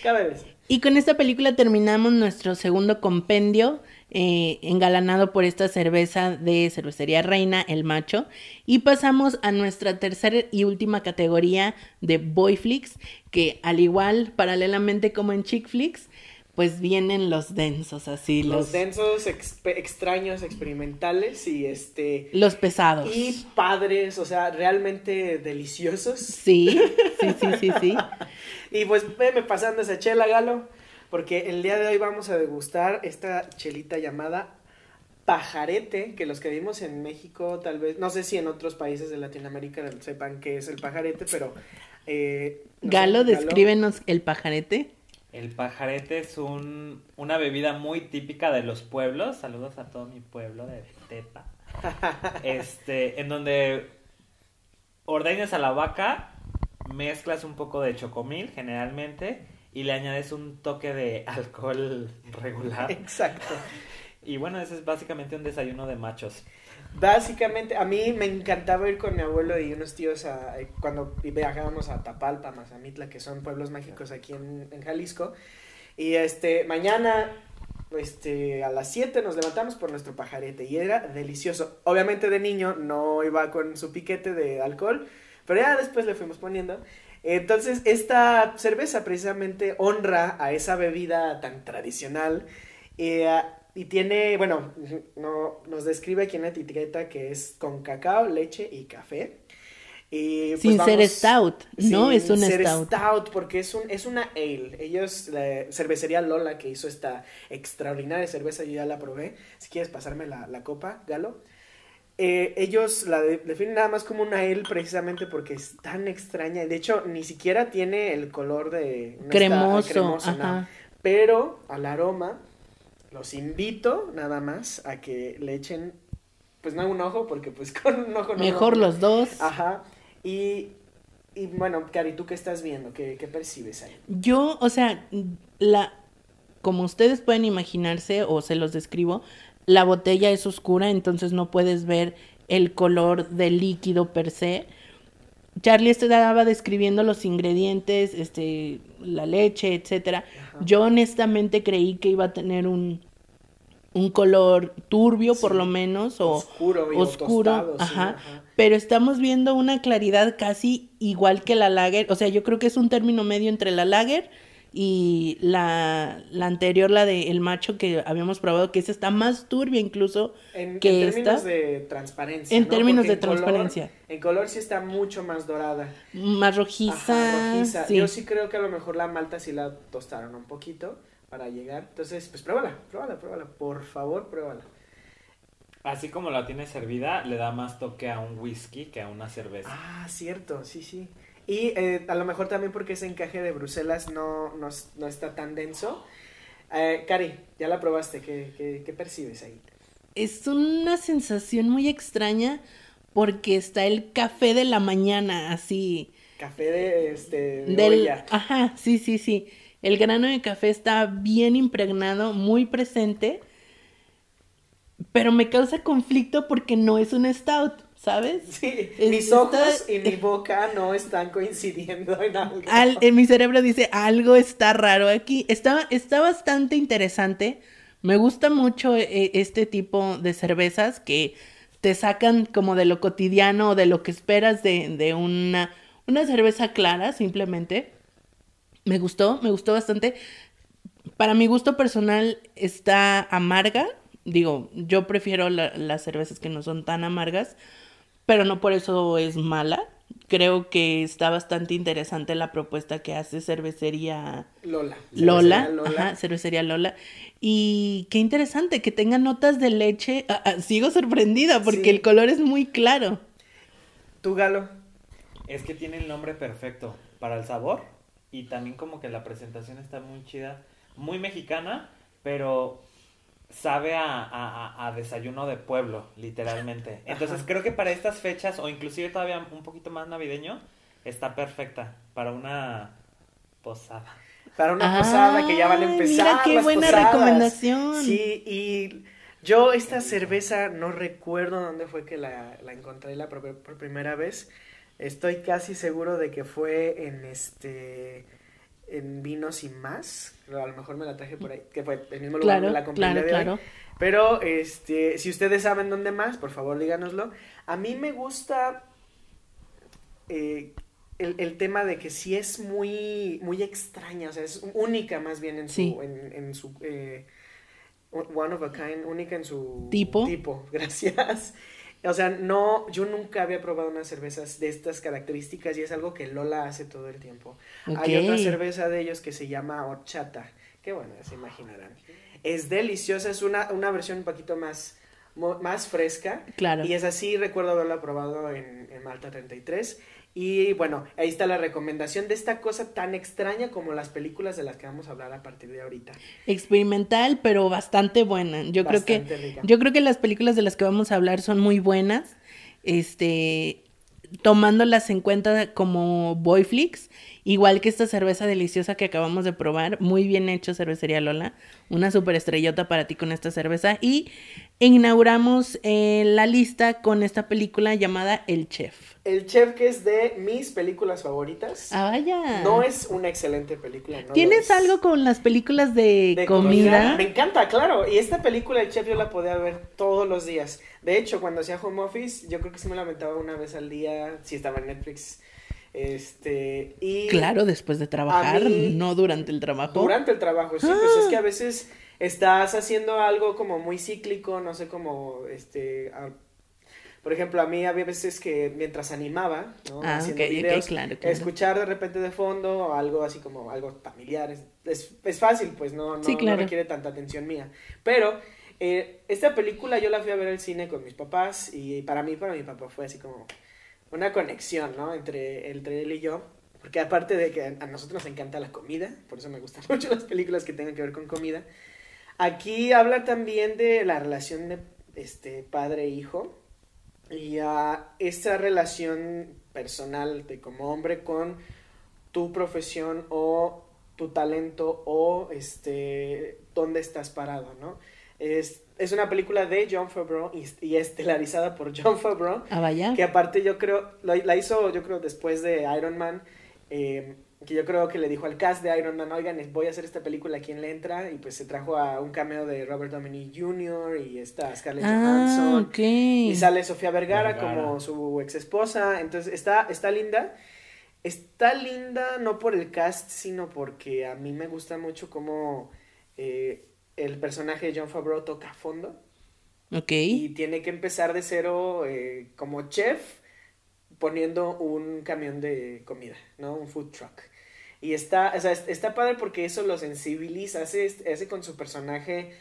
cabe decir. Y con esta película terminamos nuestro segundo compendio, eh, engalanado por esta cerveza de cervecería Reina, el macho. Y pasamos a nuestra tercera y última categoría de Boy Flicks, que al igual, paralelamente como en Chick Flicks, pues vienen los densos, así, Los los, densos, extraños, experimentales y este... los pesados. Y padres, o sea, realmente deliciosos. Sí, sí, sí, sí, sí. Y pues veme pasando esa chela, Galo, porque el día de hoy vamos a degustar esta chelita llamada pajarete, que los que vimos en México, tal vez, no sé si en otros países de Latinoamérica sepan qué es el pajarete, pero... eh, no sé, Galo, descríbenos el pajarete. El pajarete es un, una bebida muy típica de los pueblos. Saludos a todo mi pueblo de Tepa. Este, en donde ordeñas a la vaca, mezclas un poco de chocomil generalmente y le añades un toque de alcohol regular. Exacto. Y bueno, ese es básicamente un desayuno de machos. Básicamente, a mí me encantaba ir con mi abuelo y unos tíos a, cuando viajábamos a Tapalpa, Mazamitla, que son pueblos mágicos aquí en, en Jalisco. Y este, mañana, este, a las 7 nos levantamos por nuestro pajarete y era delicioso. Obviamente de niño no iba con su piquete de alcohol, pero ya después le fuimos poniendo. Entonces, esta cerveza precisamente honra a esa bebida tan tradicional. eh, y tiene, bueno, no, nos describe aquí en la etiqueta que es con cacao, leche y café. Y, pues, Sin ser vamos- stout, ¿no? sin Es un ser stout. porque es, un, es una ale. Ellos, la cervecería Lola, que hizo esta extraordinaria cerveza, yo ya la probé. Si quieres pasarme la, la copa, Galo. Eh, ellos la de- definen nada más como una ale precisamente porque es tan extraña. De hecho, ni siquiera tiene el color de... no está Cremoso, cremoso, ajá. nada. pero al aroma los invito nada más a que le echen, pues no un ojo, porque pues con un ojo no. Mejor los dos. Ajá. Y, y bueno, Cari, ¿tú qué estás viendo? ¿Qué, qué percibes ahí? Yo, o sea, la, como ustedes pueden imaginarse o se los describo, la botella es oscura, entonces no puedes ver el color del líquido per se. Charlie estaba describiendo los ingredientes, este, la leche, etcétera. Yo honestamente creí que iba a tener un, un color turbio, por lo menos, o oscuro, y oscuro, tostado, sí, ajá. ajá. Pero estamos viendo una claridad casi igual que la lager. O sea, yo creo que es un término medio entre la lager y la, la anterior, la de el macho que habíamos probado, que esa está más turbia incluso En, que en términos esta. de transparencia. En ¿no? términos Porque de en color- transparencia. en color sí está mucho más dorada. Más rojiza. Ajá, rojiza. sí. Yo sí creo que a lo mejor la malta sí la tostaron un poquito para llegar. Entonces, pues pruébala, pruébala, pruébala. Por favor, pruébala. Así como la tiene servida, le da más toque a un whisky que a una cerveza. Ah, cierto, sí, sí. Y eh, a lo mejor también porque ese encaje de Bruselas no, no, no está tan denso. Eh, Cari, ya la probaste, ¿qué, qué, qué percibes ahí? Es una sensación muy extraña porque está el café de la mañana, así. Café de, este, de Del, olla. ajá, sí, sí, sí. El grano de café está bien impregnado, muy presente, pero me causa conflicto porque no es un stout, ¿sabes? Sí, Es- mis está- ojos y mi boca no están coincidiendo en algo. Al- en mi cerebro dice, algo está raro aquí. Está, está bastante interesante. Me gusta mucho eh, este tipo de cervezas que te sacan como de lo cotidiano o de lo que esperas de, de una, una cerveza clara, simplemente. Me gustó, me gustó bastante. Para mi gusto personal está amarga. Digo, yo prefiero la- las cervezas que no son tan amargas, pero no por eso es mala. Creo que está bastante interesante la propuesta que hace Cervecería Lola. Lola. Cervecería Lola. Ajá, Cervecería Lola. Y qué interesante que tenga notas de leche. Ah, ah, sigo sorprendida porque Sí. el color es muy claro. ¿Tú, Galo? Es que tiene el nombre perfecto para el sabor y también como que la presentación está muy chida, muy mexicana, pero sabe a, a- a- desayuno de pueblo, literalmente. Entonces Ajá. creo que para estas fechas, o inclusive todavía un poquito más navideño, está perfecta para una posada. Para una Ah, posada que ya van a mira empezar. qué las buena posadas. recomendación. Sí, y yo esta cerveza no recuerdo dónde fue que la, la encontré la por, por primera vez. Estoy casi seguro de que fue en este en Vinos y Más. A lo mejor me la traje por ahí, que fue el mismo lugar Claro, donde la compré el claro, de hoy. Pero este, si ustedes saben dónde más, por favor díganoslo. A mí me gusta eh, el, el tema de que sí es muy, muy extraña, o sea, es única más bien en su, Sí. en, en su eh, one of a kind, única en su Tipo. tipo, gracias. O sea, no, yo nunca había probado unas cervezas de estas características y es algo que Lola hace todo el tiempo. Hay otra cerveza de ellos que se llama horchata, que bueno, se imaginarán. Es deliciosa, es una, una versión un poquito más, más fresca. Claro. Y es así, recuerdo haberla probado en, en Malta 33. Y bueno, ahí está la recomendación de esta cosa tan extraña como las películas de las que vamos a hablar a partir de ahorita. Experimental, pero bastante buena. Yo creo que rica. yo creo que las películas de las que vamos a hablar son muy buenas. Este tomándolas en cuenta como boy flicks, igual que esta cerveza deliciosa que acabamos de probar, muy bien hecho cervecería Lola, una super estrellota para ti con esta cerveza y inauguramos eh, la lista con esta película llamada El Chef. El Chef, que es de mis películas favoritas. Ah, vaya. No es una excelente película. no ¿Tienes es. algo con las películas de, de comida? Me encanta, claro. Y esta película, El Chef, yo la podía ver todos los días. De hecho, cuando hacía home office, yo creo que sí me la aventaba una vez al día, si estaba en Netflix. Este, y Claro, después de trabajar, mí- no durante el trabajo. durante el trabajo, sí, pues es que a veces estás haciendo algo como muy cíclico, no sé cómo, este, a- por ejemplo, a mí había veces que mientras animaba, ¿no? Ah, Haciendo ok, ok, videos, claro, claro. escuchar de repente de fondo algo así como algo familiar, es, es, es fácil, pues no, no, Sí, no requiere tanta atención mía. Pero eh, esta película yo la fui a ver al cine con mis papás y para mí, para mi papá fue así como una conexión, ¿no? Entre, entre él y yo. porque aparte de que a nosotros nos encanta la comida, por eso me gustan mucho las películas que tengan que ver con comida, aquí habla también de la relación de este padre-hijo y a esa relación personal de como hombre con tu profesión o tu talento o este dónde estás parado, ¿no? Es, es una película de John Favreau y, estelarizada por John Favreau. Ah, vaya. Que aparte yo creo, la, hizo yo creo después de Iron Man, eh, que yo creo que le dijo al cast de Iron Man, oigan, voy a hacer esta película, ¿quién le entra? Y pues se trajo a un cameo de Robert Downey Jr. y está Scarlett ah, Johansson. Y sale Sofía Vergara, como su ex esposa. Entonces está, está linda. Está linda no por el cast, sino porque a mí me gusta mucho cómo eh, el personaje de John Favreau toca a fondo. Ok. Y tiene que empezar de cero eh, como chef poniendo un camión de comida, ¿no? Un food truck. Y está, o sea, está padre porque eso lo sensibiliza, hace, hace con su personaje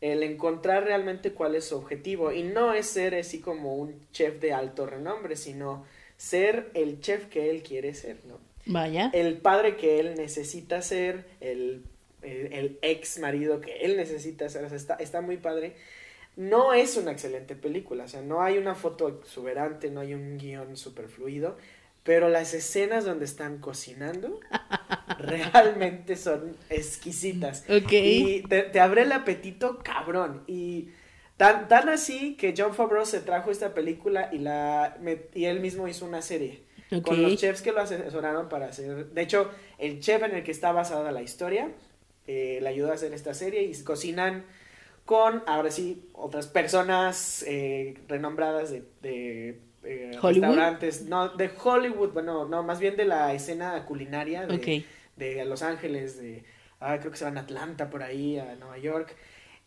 el encontrar realmente cuál es su objetivo. Y no es ser así como un chef de alto renombre, sino ser el chef que él quiere ser, ¿no? Vaya. El padre que él necesita ser, el, el, ex marido que él necesita ser, o sea, está, está muy padre. No es una excelente película, o sea, no hay una foto exuberante, no hay un guion super fluido, pero las escenas donde están cocinando realmente son exquisitas. Y te, abre el apetito cabrón. Y tan, tan así que John Favreau se trajo esta película y, la, y él mismo hizo una serie. Con los chefs que lo asesoraron para hacer. De hecho, el chef en el que está basada la historia eh, le ayudó a hacer esta serie y cocinan con, ahora sí, otras personas eh, renombradas de eh, restaurantes, no, de Hollywood, bueno, no, más bien de la escena culinaria de, de Los Ángeles, de, ah, creo que se van a Atlanta por ahí, a Nueva York.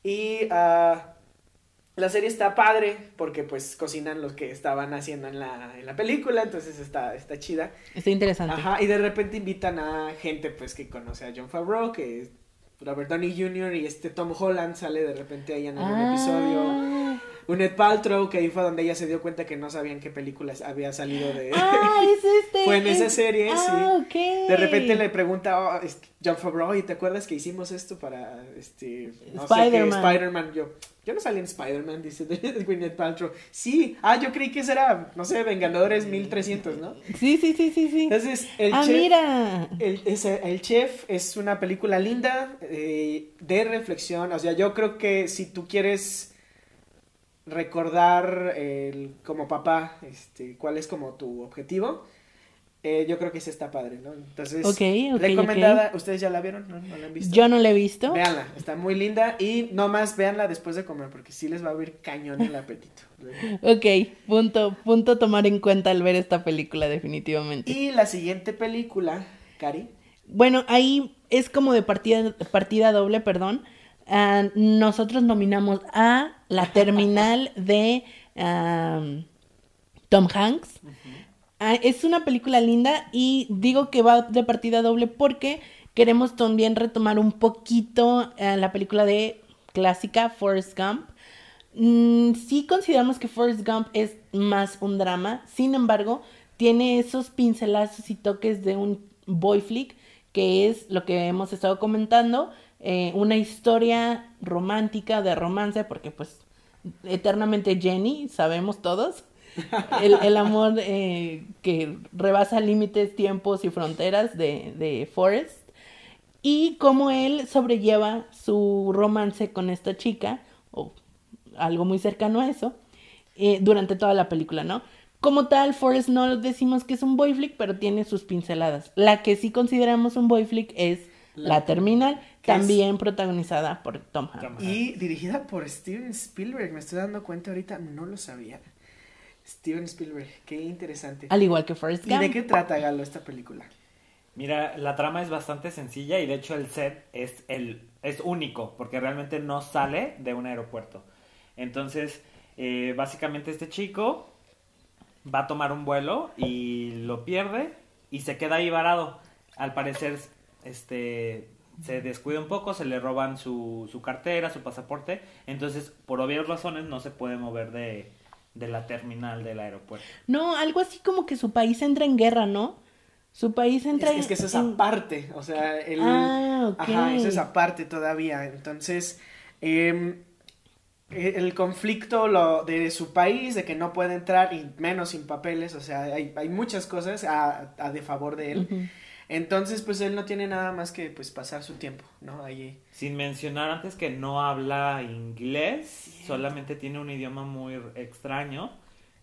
Y ah, la serie está padre porque pues cocinan los que estaban haciendo en la, en la película, entonces está, está chida. Está interesante. Ajá, y de repente invitan a gente pues que conoce a John Favreau, que Robert Downey Jr. y este Tom Holland sale de repente ahí en algún ah. episodio. Gwyneth Paltrow, que ahí fue donde ella se dio cuenta que no sabían qué películas había salido de... Ah, es este. fue en esa serie, ah, sí. De repente le pregunta oh, John Favreau, ¿y te acuerdas que hicimos esto para, este, no Spider-Man? Spider-Man, yo... Yo no salí en Spider-Man, dice Gwyneth Paltrow. Sí, ah, yo creí que ese era, no sé, Vengadores 1300, ¿no? Sí, sí, sí, sí, sí. Entonces, el ah, chef. mira. El, el Chef es una película linda, eh, de reflexión. O sea, yo creo que si tú quieres recordar el, como papá este, cuál es como tu objetivo. Eh, yo creo que sí está padre, ¿no? Entonces, recomendada, ¿ustedes ya la vieron? ¿No? la han visto? Yo no la he visto. Véanla, está muy linda y no más véanla después de comer porque sí les va a abrir cañón el apetito. ok, punto, punto tomar en cuenta al ver esta película definitivamente. Y la siguiente película, Cari. Bueno, ahí es como de partida, partida doble, perdón. Nosotros nominamos a La Terminal de Tom Hanks. Ah, es una película linda y digo que va de partida doble porque queremos también retomar un poquito ah, la película de clásica Forrest Gump. Mm, sí consideramos que Forrest Gump es más un drama, sin embargo, tiene esos pincelazos y toques de un boy flick, que es lo que hemos estado comentando, eh, una historia romántica de romance, porque pues eternamente Jenny, sabemos todos, el, amor eh, que rebasa límites, tiempos y fronteras de, de Forrest, y cómo él sobrelleva su romance con esta chica, o algo muy cercano a eso, eh, durante toda la película, ¿no? Como tal, Forrest no decimos que es un boy flick, pero tiene sus pinceladas. La que sí consideramos un boy flick es La Terminal, también protagonizada por Tom Hanks. Y dirigida por Steven Spielberg. Me estoy dando cuenta ahorita, no lo sabía. Steven Spielberg, qué interesante. Al igual que Forrest Gump. ¿Y de qué trata, Galo, esta película? Mira, la trama es bastante sencilla y de hecho el set es, el, es único porque realmente no sale de un aeropuerto. Entonces, eh, básicamente este chico va a tomar un vuelo y lo pierde y se queda ahí varado. Al parecer, este, se descuida un poco, se le roban su, su cartera, su pasaporte, entonces por obvias razones no se puede mover de, de la terminal del aeropuerto. No, algo así como que su país entra en guerra, ¿no? Su país entra es, es que es en- aparte, o sea, el... Ah, ok. Ajá, es aparte todavía. Entonces, em, e- el conflicto lo, de su país, de que no puede entrar, y menos sin papeles, o sea, hay, hay muchas cosas a, a de favor de él. Entonces, pues él no tiene nada más que pues pasar su tiempo, ¿no? Allí. Sin mencionar antes que no habla inglés, solamente tiene un idioma muy extraño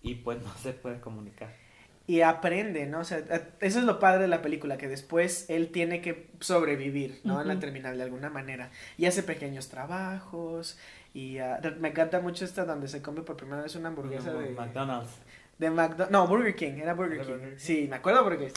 y pues no se puede comunicar. Y aprende, ¿no? O sea, eso es lo padre de la película, que después él tiene que sobrevivir, ¿no? En la terminal de alguna manera. Y hace pequeños trabajos. Y ah, me encanta mucho esta donde se come por primera vez una hamburguesa de... McDonald's. De McDonald's. No, Burger King, era Burger ¿Era King. Burger King? Sí, me acuerdo porque.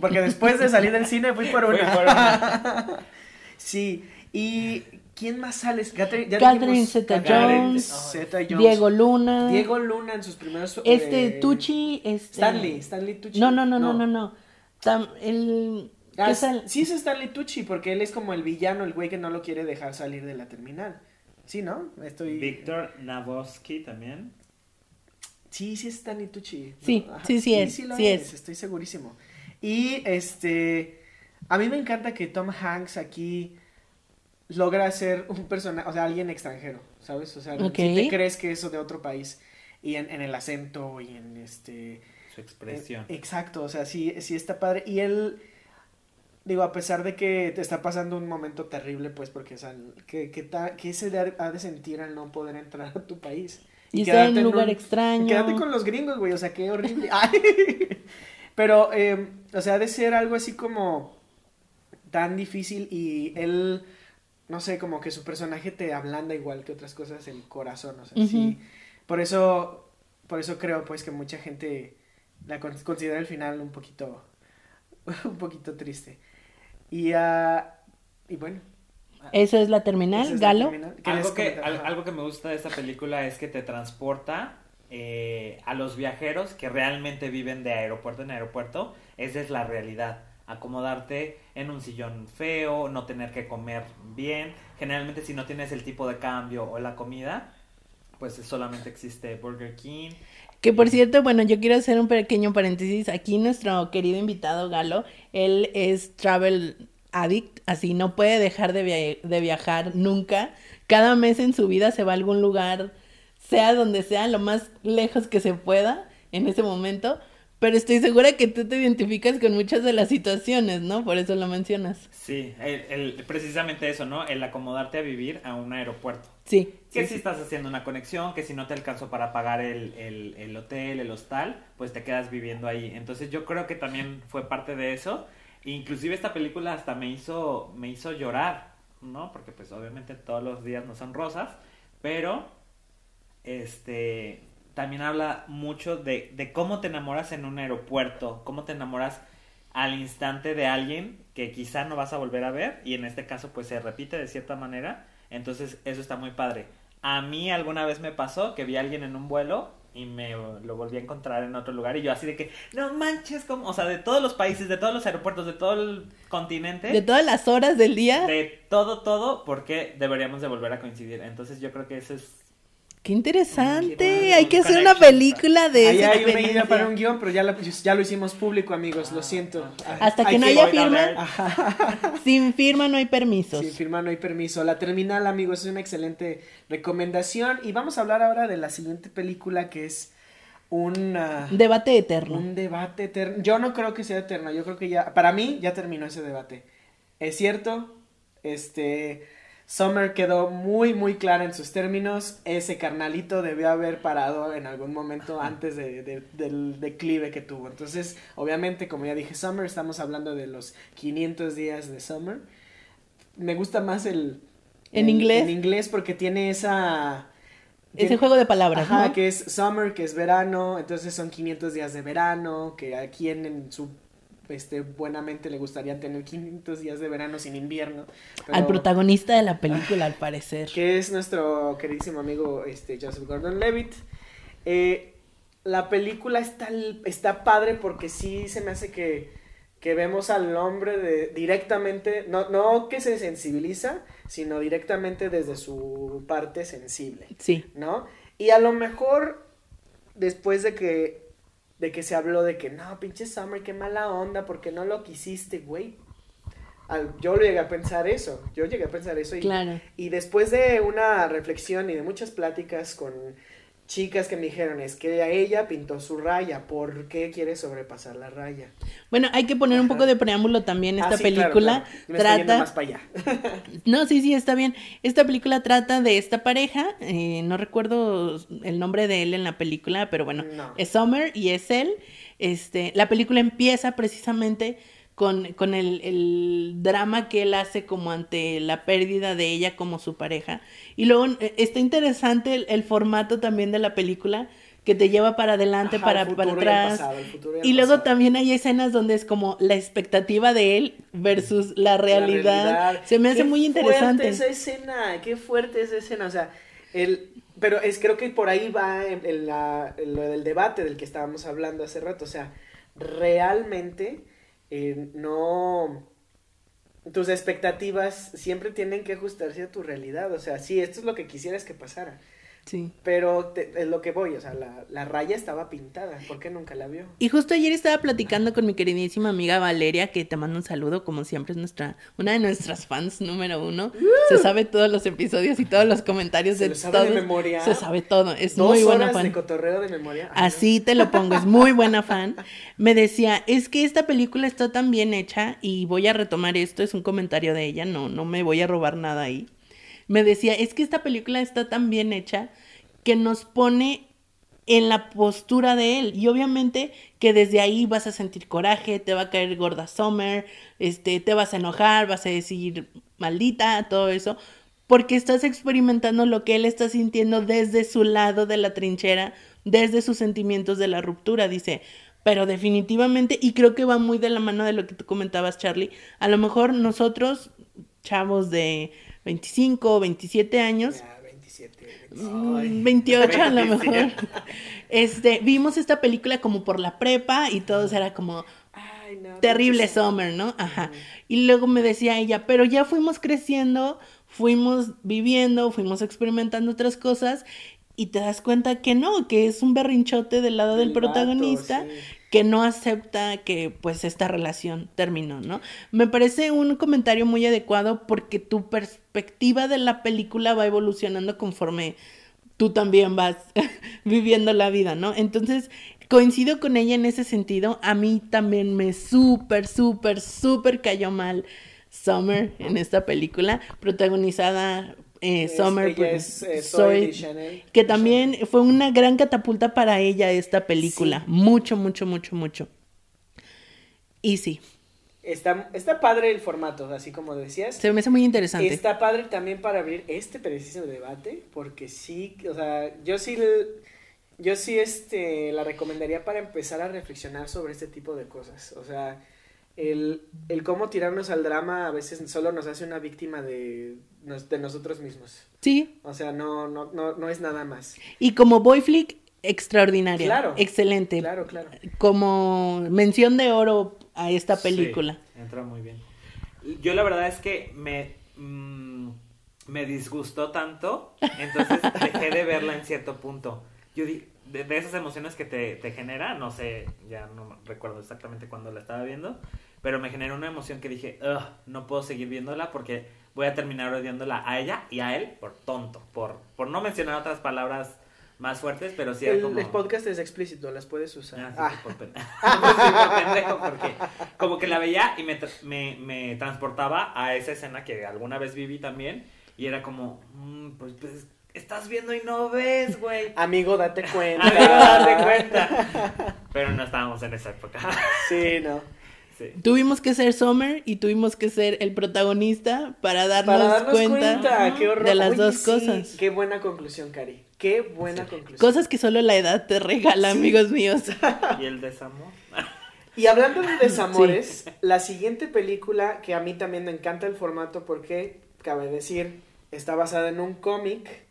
Porque después de salir del cine fui por Fui una. por una. sí, y ¿quién más sale? Catherine, ya Catherine dijimos- Zeta Jones, Zeta-Jones. Diego Luna. Diego Luna en sus primeros. Este, eh, Tucci, este... Stanley, Stanley Tucci. No, no, no, no, no, no. Tam- el... Ah, ¿qué es- sal- Sí, es Stanley Tucci, porque él es como el villano, el güey que no lo quiere dejar salir de la terminal. Sí, ¿no? Estoy. Víctor Navosky también. Sí, sí es Stanley Tucci. ¿no? Sí, sí, sí es, lo sí es. Estoy segurísimo. Y este, a mí me encanta que Tom Hanks aquí logra ser un personaje, o sea, alguien extranjero, ¿sabes? O sea, Ok. si te crees que eso de otro país y en, en el acento y en este... Su expresión. eh, exacto, o sea, sí, sí está padre. Y él, digo, a pesar de que te está pasando un momento terrible, pues, porque, o sea, que, que, ta- que se de- ha de sentir al no poder entrar a tu país. Y estar en un lugar un- extraño. Quédate con los gringos, güey, o sea, qué horrible. Ay. Pero, eh, o sea, ha de ser algo así como tan difícil y él, no sé, como que su personaje te ablanda igual que otras cosas el corazón, o sea, Ujú. sí. Por eso, por eso creo, pues, que mucha gente la con- considera el final un poquito, un poquito triste. Y, ah, y bueno. Eso es la terminal, la Galo. terminal. ¿Quieres Algo que, al- algo que me gusta de esta película es que te transporta eh, a los viajeros que realmente viven de aeropuerto en aeropuerto. Esa es la realidad. Acomodarte en un sillón feo, no tener que comer bien. Generalmente si no tienes el tipo de cambio o la comida, pues solamente existe Burger King. Que por cierto, bueno, yo quiero hacer un pequeño paréntesis. Aquí nuestro querido invitado Galo, él es travel addict, así no puede dejar de, via- de viajar nunca. Cada mes en su vida se va a algún lugar, sea donde sea, lo más lejos que se pueda en ese momento. Pero estoy segura que tú te identificas con muchas de las situaciones, ¿no? Por eso lo mencionas. Sí, el- el- precisamente eso, ¿no? El acomodarte a vivir a un aeropuerto. Sí. Que sí, si estás haciendo una conexión, que si no te alcanzó para pagar el, el, el hotel, el hostal, pues te quedas viviendo ahí. Entonces yo creo que también fue parte de eso. Inclusive esta película hasta me hizo, me hizo llorar, ¿no? Porque pues obviamente todos los días no son rosas, pero este también habla mucho de, de cómo te enamoras en un aeropuerto, cómo te enamoras al instante de alguien que quizá no vas a volver a ver y en este caso pues se repite de cierta manera, entonces eso está muy padre. A mí alguna vez me pasó que vi a alguien en un vuelo y me lo volví a encontrar en otro lugar y yo así de que, no manches, como, o sea, de todos los países, de todos los aeropuertos, de todo el continente, De todas las horas del día. de todo, todo, porque deberíamos de volver a coincidir. Entonces yo creo que eso es... Qué interesante. Qué Hay que hacer una película de Ahí hay una idea para un guion, pero ya lo, ya lo hicimos público, amigos, lo siento. Hasta que hay no haya firma, sin firma no hay permisos. Sin firma no hay permiso. La terminal, amigos, es una excelente recomendación. Y vamos a hablar ahora de la siguiente película que es un, Debate eterno. un debate eterno. Yo no creo que sea eterno, yo creo que ya, para mí ya terminó ese debate. Es cierto, este, Summer quedó muy, muy clara en sus términos. Ese carnalito debió haber parado en algún momento antes de- de- del declive que tuvo. Entonces, obviamente, como ya dije, Summer, estamos hablando de los 500 días de Summer. Me gusta más el... ¿En el- inglés? En inglés porque tiene esa... Ese tiene- juego de palabras, Ajá, ¿no? que es summer, que es verano, entonces son 500 días de verano, que a quien en su este buenamente le gustaría tener 500 días de verano sin invierno. Al protagonista de la película, al parecer. que es nuestro queridísimo amigo este Joseph Gordon-Levitt. Eh, la película está, está padre porque sí se me hace que, que vemos al hombre de, directamente, no, no que se sensibiliza, sino directamente desde su parte sensible. Sí. ¿no? Y a lo mejor después de que de que se habló de que no, pinche Summer, qué mala onda, porque no lo quisiste, güey. Al- yo llegué a pensar eso, yo llegué a pensar eso y, Claro. y después de una reflexión y de muchas pláticas con chicas que me dijeron es que ella pintó su raya, ¿por qué quiere sobrepasar la raya? Bueno, hay que poner un poco de preámbulo también. Esta Ah, sí, claro, película claro. Estoy trata... más para allá. No, sí, sí, está bien. Esta película trata de esta pareja, eh, no recuerdo el nombre de él en la película, pero bueno, No. es Summer y es él. Este, la película empieza precisamente con, con el, el drama que él hace como ante la pérdida de ella como su pareja. Y luego eh, está interesante el, el formato también de la película que te lleva para adelante, Ajá, para, el para futuro y atrás. pasado, y Y luego pasado. también hay escenas donde es como la expectativa de él versus la realidad. Se me hace Qué muy interesante. Fuerte esa escena, qué fuerte esa escena, o sea, el, pero es creo que por ahí va en, en la, en lo del debate del que estábamos hablando hace rato, o sea, realmente eh, no, tus expectativas siempre tienen que ajustarse a tu realidad, o sea, sí, esto es lo que quisieras que pasara, Sí. pero te- es lo que voy, o sea, la, la raya estaba pintada, ¿por qué nunca la vio? Y justo ayer estaba platicando con mi queridísima amiga Valeria, que te mando un saludo, como siempre es nuestra, una de nuestras fans número uno. Se sabe todos los episodios y todos los comentarios Se de lo sabe de todos. memoria. Se sabe todo, es Dos muy buena horas fan. de cotorreo de memoria. Ay, no. Así te lo pongo, es muy buena fan. Me decía, es que esta película está tan bien hecha y voy a retomar esto, es un comentario de ella, no, no me voy a robar nada ahí. Me decía, es que esta película está tan bien hecha que nos pone en la postura de él y obviamente que desde ahí vas a sentir coraje, te va a caer gorda Summer, este, te vas a enojar, vas a decir maldita, todo eso, porque estás experimentando lo que él está sintiendo desde su lado de la trinchera, desde sus sentimientos de la ruptura, dice. Pero definitivamente, y creo que va muy de la mano de lo que tú comentabas, Charlie, a lo mejor nosotros, chavos de 25 o 27 años, Ya, 27. Mm, Ay. 28 a lo 27. mejor. Este, vimos esta película como por la prepa y todos era como Ay, no, terrible summer, ¿no? Ajá. Y luego me decía ella, pero ya fuimos creciendo, fuimos viviendo, fuimos experimentando otras cosas y te das cuenta que no, que es un berrinchote del lado del, Del vato, protagonista sí. Que no acepta que pues esta relación terminó, ¿no? Me parece un comentario muy adecuado porque tu perspectiva de la película va evolucionando conforme tú también vas viviendo la vida, ¿no? Entonces, coincido con ella en ese sentido. A mí también me súper, súper, súper cayó mal Summer en esta película, protagonizada eh, Summer por es, eh, Zoe Zoe Deschanel. que también fue una gran catapulta para ella esta película. Sí. Mucho, mucho, mucho, mucho. Y sí, Está, está padre el formato, así como decías. se me hace muy interesante. Está padre también para abrir este preciso debate, porque sí, o sea, yo sí, yo sí, este, la recomendaría para empezar a reflexionar sobre este tipo de cosas. O sea, el, el cómo tirarnos al drama a veces solo nos hace una víctima de, nos- de nosotros mismos. Sí, O sea, no, no, no, no es nada más. y como boy flick, extraordinaria. Claro. Excelente. Claro, claro. Como mención de oro a esta película. Sí, entra muy bien. Yo la verdad es que me, mm, me disgustó tanto, entonces dejé de verla en cierto punto. Yo di, de, de esas emociones que te, te genera, no sé, ya no recuerdo exactamente cuándo la estaba viendo, pero me generó una emoción que dije, "Ugh, no puedo seguir viéndola porque voy a terminar odiándola a ella y a él por tonto, por, por no mencionar otras palabras más fuertes, pero sí El, como... el podcast es explícito, las puedes usar. Ah, sí, por pen- Sí, por pendejo, porque como que la veía y me, me, me transportaba a esa escena que alguna vez viví también y era como, mm, pues, pues, estás viendo y no ves, güey. Amigo, date cuenta. Amigo, date cuenta. Pero no estábamos en esa época. Sí, no. Sí. Tuvimos que ser Summer y tuvimos que ser el protagonista para darnos, Para darnos cuenta, cuenta, qué horror. de las Oye, dos sí, cosas. Qué buena conclusión, Cari. Qué buena conclusión. Cosas que solo la edad te regala, amigos míos. Y el desamor. Y hablando de desamores, la siguiente película que a mí también me encanta el formato porque, cabe decir, está basada en un cómic.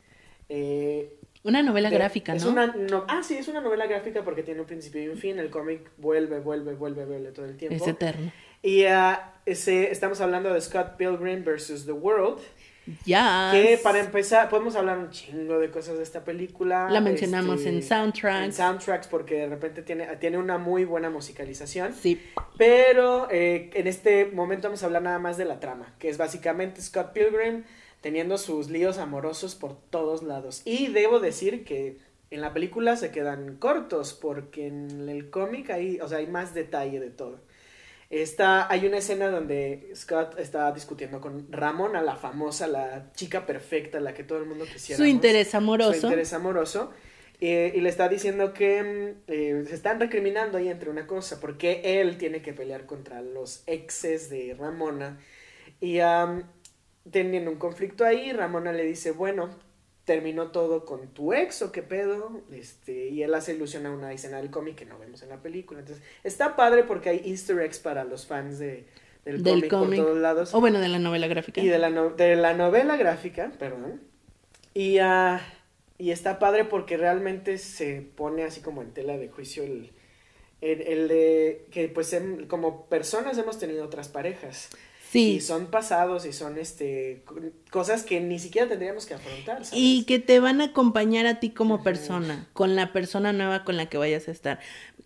Eh, Una novela de- gráfica, es ¿no? una no- ah, sí, es una novela gráfica porque tiene un principio y un fin. El cómic vuelve, vuelve, vuelve, vuelve todo el tiempo. Es eterno. Y ese, estamos hablando de Scott Pilgrim vs. The World. Ya. Que para empezar, podemos hablar un chingo de cosas de esta película. La mencionamos este, en soundtracks. En soundtracks porque de repente tiene, tiene una muy buena musicalización. Sí. Pero eh, en este momento vamos a hablar nada más de la trama, que es básicamente Scott Pilgrim teniendo sus líos amorosos por todos lados. Y debo decir que en la película se quedan cortos porque en el cómic hay, o sea, hay más detalle de todo. Está, hay una escena donde Scott está discutiendo con Ramona, la famosa, la chica perfecta, la que todo el mundo quisiera. Su interés amoroso. Su interés amoroso. Eh, y le está diciendo que mm, eh, se están recriminando ahí entre una cosa, porque él tiene que pelear contra los exes de Ramona. Y um, teniendo un conflicto ahí, Ramona le dice, bueno, terminó todo con tu ex o qué pedo, este, y él hace ilusión a una escena del cómic que no vemos en la película. Entonces, está padre porque hay easter eggs para los fans de, del, Del cómic por todos lados. O bueno, de la novela gráfica. Y de la, no- de la novela gráfica, perdón. Y, ah, y está padre porque realmente se pone así como en tela de juicio el, el, el de que pues em- como personas hemos tenido otras parejas. Sí. Y son pasados y son este co- cosas que ni siquiera tendríamos que afrontar. ¿sabes? Y que te van a acompañar a ti como persona, con la persona nueva con la que vayas a estar.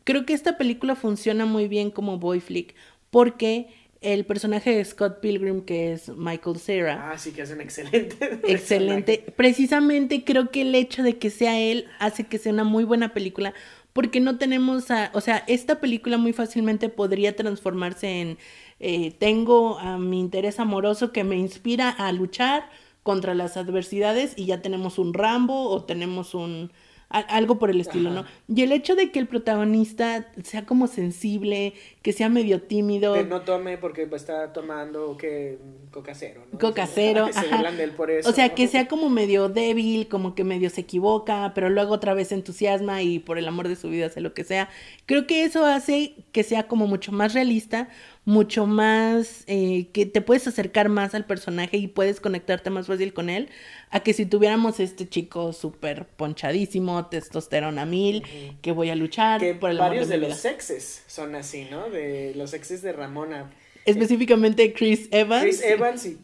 Creo que esta película funciona muy bien como boy flick porque el personaje de Scott Pilgrim, que es Michael Cera, Ah, sí que es un excelente. excelente. Precisamente creo que el hecho de que sea él hace que sea una muy buena película porque no tenemos a, o sea, esta película muy fácilmente podría transformarse en eh, tengo a mi interés amoroso que me inspira a luchar contra las adversidades y ya tenemos un Rambo o tenemos un a- algo por el estilo, Ajá. ¿no? Y el hecho de que el protagonista sea como sensible, que sea medio tímido, Que no tome porque pues, está tomando que coca cero, ¿no? Coca cero, ajá. por eso. O sea, ¿no? que sea como medio débil, como que medio se equivoca, pero luego otra vez se entusiasma y por el amor de su vida hace lo que sea. Creo que eso hace que sea como mucho más realista, mucho más, eh, que te puedes acercar más al personaje y puedes conectarte más fácil con él, a que si tuviéramos este chico súper ponchadísimo, testosterona mil, que voy a luchar que por el amor de, varios de, mi los vida. exes son así, ¿no? De los exes de Ramona. Específicamente Chris Evans. Chris Evans y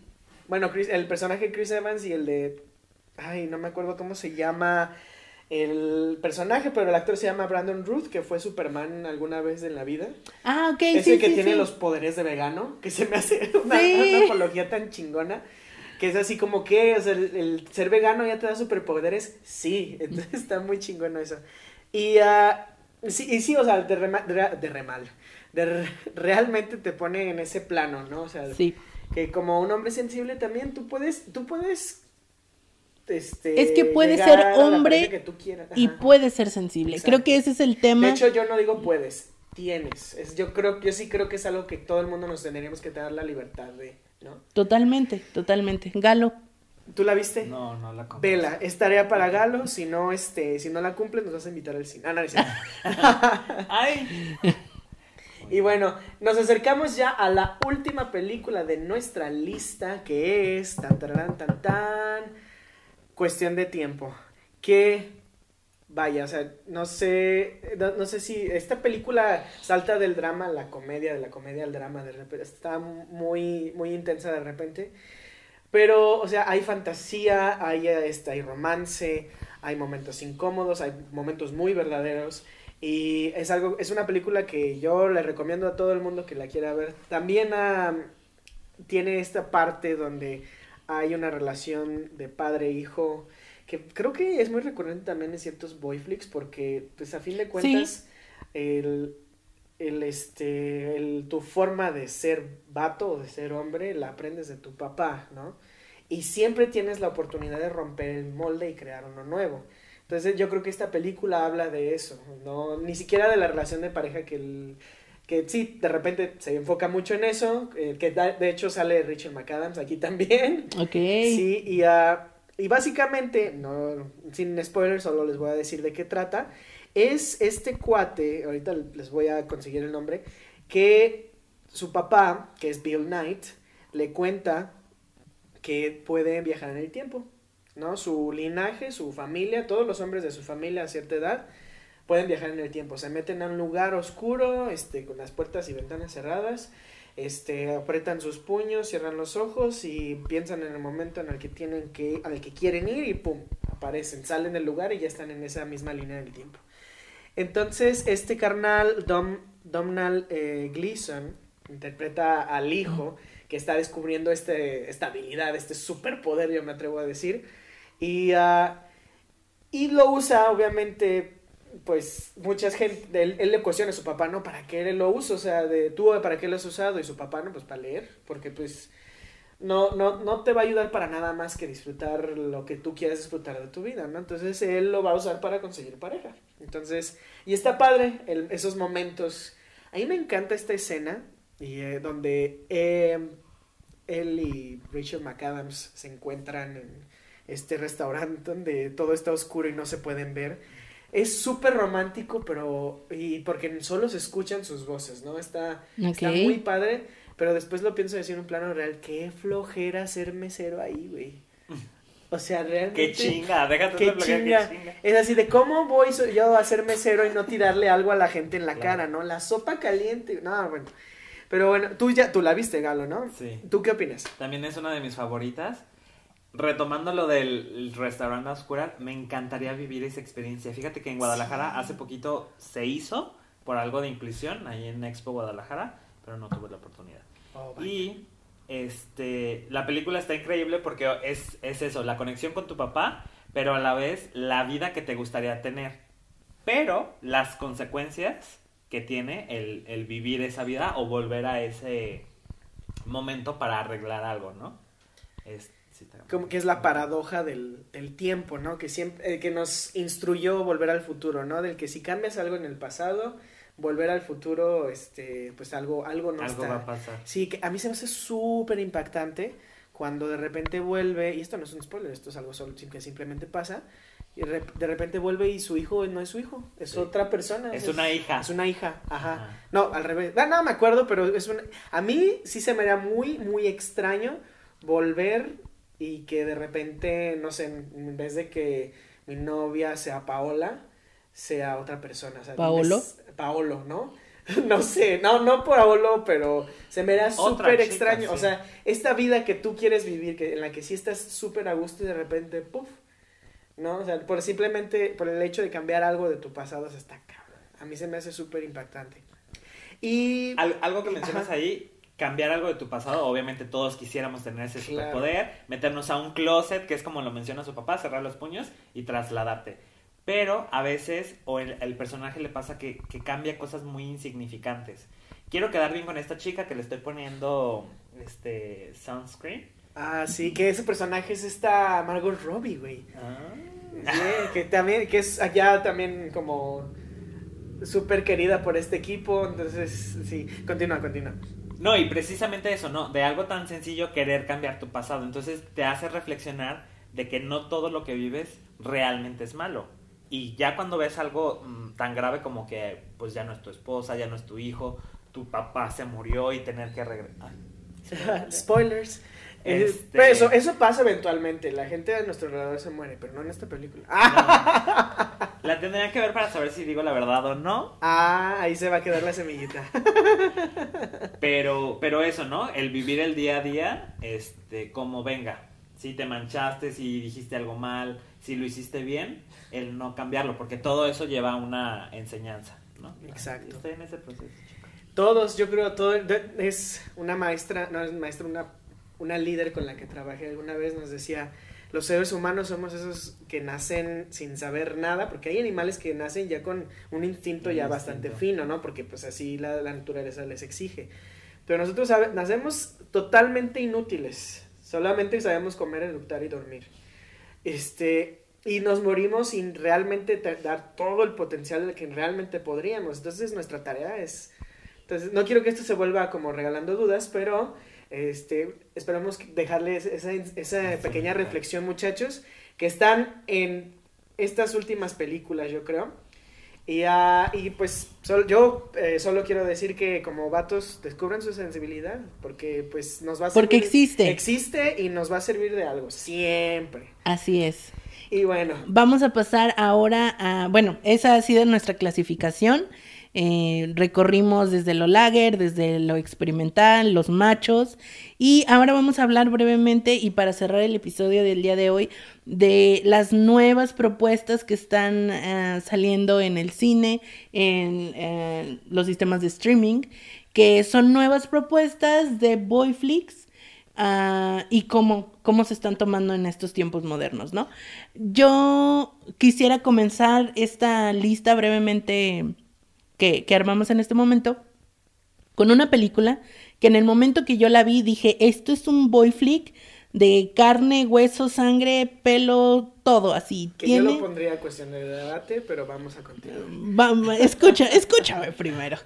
bueno, Chris, el personaje Chris Evans y el de ay, no me acuerdo cómo se llama el personaje, pero el actor se llama Brandon Ruth, que fue Superman alguna vez en la vida. Ah, ok, Ese sí, que sí, tiene sí. los poderes de vegano, que se me hace una, una apología tan chingona. Que es así como que, o sea, el, el ser vegano ya te da superpoderes. Sí, entonces está muy chingón eso. Y, ah, sí, y sí, o sea, de, rema- de, re- de remal. De re- realmente te pone en ese plano, ¿no? O sea, Sí. que como un hombre sensible también tú puedes, tú puedes, este... Es que llegar ser hombre pareja que tú quieras. Y puede ser sensible. Exacto. Creo que ese es el tema. De hecho, yo no digo puedes, tienes. Es, yo creo, yo sí creo que es algo que todo el mundo nos tendríamos que dar la libertad de, ¿no? Totalmente, totalmente. Galo. ¿Tú la viste? No, no la compré. Vela, es tarea para Galo, si no, este, si no la cumples nos vas a invitar al cine. Ah, no, no. Ay. Y bueno, nos acercamos ya a la última película de nuestra lista, que es tan tan tan tan Cuestión de tiempo. Que vaya, o sea, no sé, no, sé si esta película salta del drama a la comedia, de la comedia al drama, de repente está muy muy intensa de repente. Pero, o sea, hay fantasía, hay, este, hay romance, hay momentos incómodos, hay momentos muy verdaderos. Y es algo, es una película que yo le recomiendo a todo el mundo que la quiera ver. También tiene esta parte donde hay una relación de padre-hijo que creo que es muy recurrente también en ciertos boy flicks porque pues a fin de cuentas el, el este el, tu forma de ser vato o de ser hombre la aprendes de tu papá, ¿no? Y siempre tienes la oportunidad de romper el molde y crear uno nuevo. Entonces yo creo que esta película habla de eso, no ni siquiera de la relación de pareja que el que sí, de repente se enfoca mucho en eso, eh, que da- de hecho sale Rachel McAdams aquí también. Ok. Sí, y, ah, y básicamente, no, sin spoilers, solo les voy a decir de qué trata. Es este cuate, ahorita les voy a conseguir el nombre, que su papá, que es Bill Knight, le cuenta que puede viajar en el tiempo, ¿no? Su linaje, su familia, todos los hombres de su familia a cierta edad pueden viajar en el tiempo. Se meten a un lugar oscuro, este, con las puertas y ventanas cerradas, este, apretan sus puños, cierran los ojos y piensan en el momento en el que tienen que, al que quieren ir y pum, aparecen, salen del lugar y ya están en esa misma línea del tiempo. Entonces, este carnal, Dom, Domhnall eh, Gleeson, interpreta al hijo que está descubriendo este, esta habilidad, este superpoder, yo me atrevo a decir, y, ah, y lo usa, obviamente, pues mucha gente, él, él, le cuestiona a su papá, ¿no? ¿Para qué lo usa? O sea, de tú, ¿para qué lo has usado? Y su papá, no, pues para leer, porque pues no, no, no te va a ayudar para nada más que disfrutar lo que tú quieras disfrutar de tu vida, ¿no? Entonces él lo va a usar para conseguir pareja. Entonces, y está padre esos momentos. A mí me encanta esta escena y, eh, donde eh, él y Rachel McAdams se encuentran en este restaurante donde todo está oscuro y no se pueden ver es súper romántico, pero. Y porque solo se escuchan sus voces, ¿no? Está, está muy padre. Pero después lo pienso decir en un plano real. Qué flojera ser mesero ahí, güey. O sea, realmente. Qué chinga, déjate qué chinga. qué chinga. Es así de cómo voy yo a ser mesero y no tirarle algo a la gente en la cara, ¿no? La sopa caliente. No, bueno. Pero bueno, tú ya, tú la viste, Galo, ¿no? Sí. ¿Tú qué opinas? También es una de mis favoritas retomando lo del restaurante oscura, me encantaría vivir esa experiencia. Fíjate que en Guadalajara hace poquito se hizo por algo de inclusión ahí en Expo Guadalajara, pero no tuve la oportunidad. Oh, y este la película está increíble porque es, es eso, la conexión con tu papá, pero a la vez la vida que te gustaría tener. Pero las consecuencias que tiene el, el vivir esa vida o volver a ese momento para arreglar algo, ¿no? Este, como que es la paradoja del, tiempo, ¿no? Que siempre, que nos instruyó volver al futuro, ¿no? Del que si cambias algo en el pasado, volver al futuro, este, pues algo, algo no algo va a pasar. Sí, que a mí se me hace súper impactante cuando de repente vuelve, y esto no es un spoiler, esto es algo solo, que simplemente pasa, y de repente vuelve y su hijo no es su hijo, es otra persona. Es, una hija. Es una hija, ajá. No, al revés. Ah, no, me acuerdo, pero es una... A mí sí se me era muy, muy extraño volver y que de repente, no sé, en vez de que mi novia sea Paola, sea otra persona. ¿Paolo? Paolo, ¿no? no sé, no, no por Paolo, pero se me da súper extraño. O sea, esta vida que tú quieres vivir, que, en la que sí estás súper a gusto y de repente, puff, ¿no? O sea, por simplemente, por el hecho de cambiar algo de tu pasado, se está cabrón. A mí se me hace súper impactante. Y... algo que mencionas ahí, cambiar algo de tu pasado. Obviamente todos quisiéramos tener ese superpoder, meternos a un closet, que es como lo menciona su papá, cerrar los puños y trasladarte. Pero a veces, o el, personaje le pasa que, cambia cosas muy insignificantes. Quiero quedar bien con esta chica que le estoy poniendo este sunscreen. Ah, sí, que ese personaje es esta Margot Robbie, güey. Ah. que también, que es allá también como súper querida por este equipo. Entonces, sí, continúa, continúa. No, y precisamente eso, ¿no? De algo tan sencillo querer cambiar tu pasado. Entonces te hace reflexionar de que no todo lo que vives realmente es malo. Y ya cuando ves algo mm, tan grave como que pues ya no es tu esposa, ya no es tu hijo, tu papá se murió y tener que regresar. Spoilers. Este... eso, eso pasa eventualmente. La gente de nuestro alrededor se muere, pero no en esta película. La tendrían que ver para saber si digo la verdad o no. Ah, ahí se va a quedar la semillita. Pero, pero eso, ¿no? El vivir el día a día, este, como venga. Si te manchaste, si dijiste algo mal, si lo hiciste bien, el no cambiarlo, porque todo eso lleva a una enseñanza, ¿no? Exacto. Estoy en ese proceso, Todos, yo creo, todo es una maestra, no es maestra, una, una líder con la que trabajé alguna vez nos decía, los seres humanos somos esos que nacen sin saber nada, porque hay animales que nacen ya con un instinto ya bastante fino, ¿no? Porque pues así la, naturaleza les exige. Pero nosotros nacemos totalmente inútiles, solamente sabemos comer, educar y dormir. Este, y nos morimos sin realmente dar todo el potencial que realmente podríamos. Entonces nuestra tarea es... Entonces, no quiero que esto se vuelva como regalando dudas, pero este, esperamos dejarles esa, esa pequeña reflexión, muchachos, que están en estas últimas películas, yo creo. Y, uh, y pues yo eh, solo quiero decir que como vatos descubran su sensibilidad, porque pues nos va a servir. Porque existe. Existe y nos va a servir de algo, siempre. Así es. Y bueno. Vamos a pasar ahora a, bueno, esa ha sido nuestra clasificación. Eh, recorrimos desde lo lager, desde lo experimental, los machos. Y ahora vamos a hablar brevemente y para cerrar el episodio del día de hoy de las nuevas propuestas que están eh, saliendo en el cine, en eh, los sistemas de streaming, que son nuevas propuestas de boy flicks ah, y cómo, cómo se están tomando en estos tiempos modernos, ¿no? Yo quisiera comenzar esta lista brevemente que, armamos en este momento con una película que en el momento que yo la vi dije, esto es un boy flick de carne, hueso, sangre, pelo, todo así. Que yo lo pondría a cuestión de debate, pero vamos a continuar. Vamos, escucha, escúchame primero.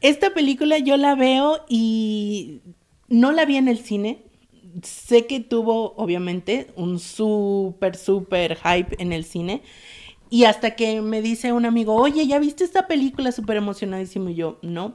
Esta película yo la veo y no la vi en el cine. Sé que tuvo, obviamente, un súper, súper hype en el cine. Y hasta que me dice un amigo, oye, ¿ya viste esta película súper emocionadísimo? Y yo, no,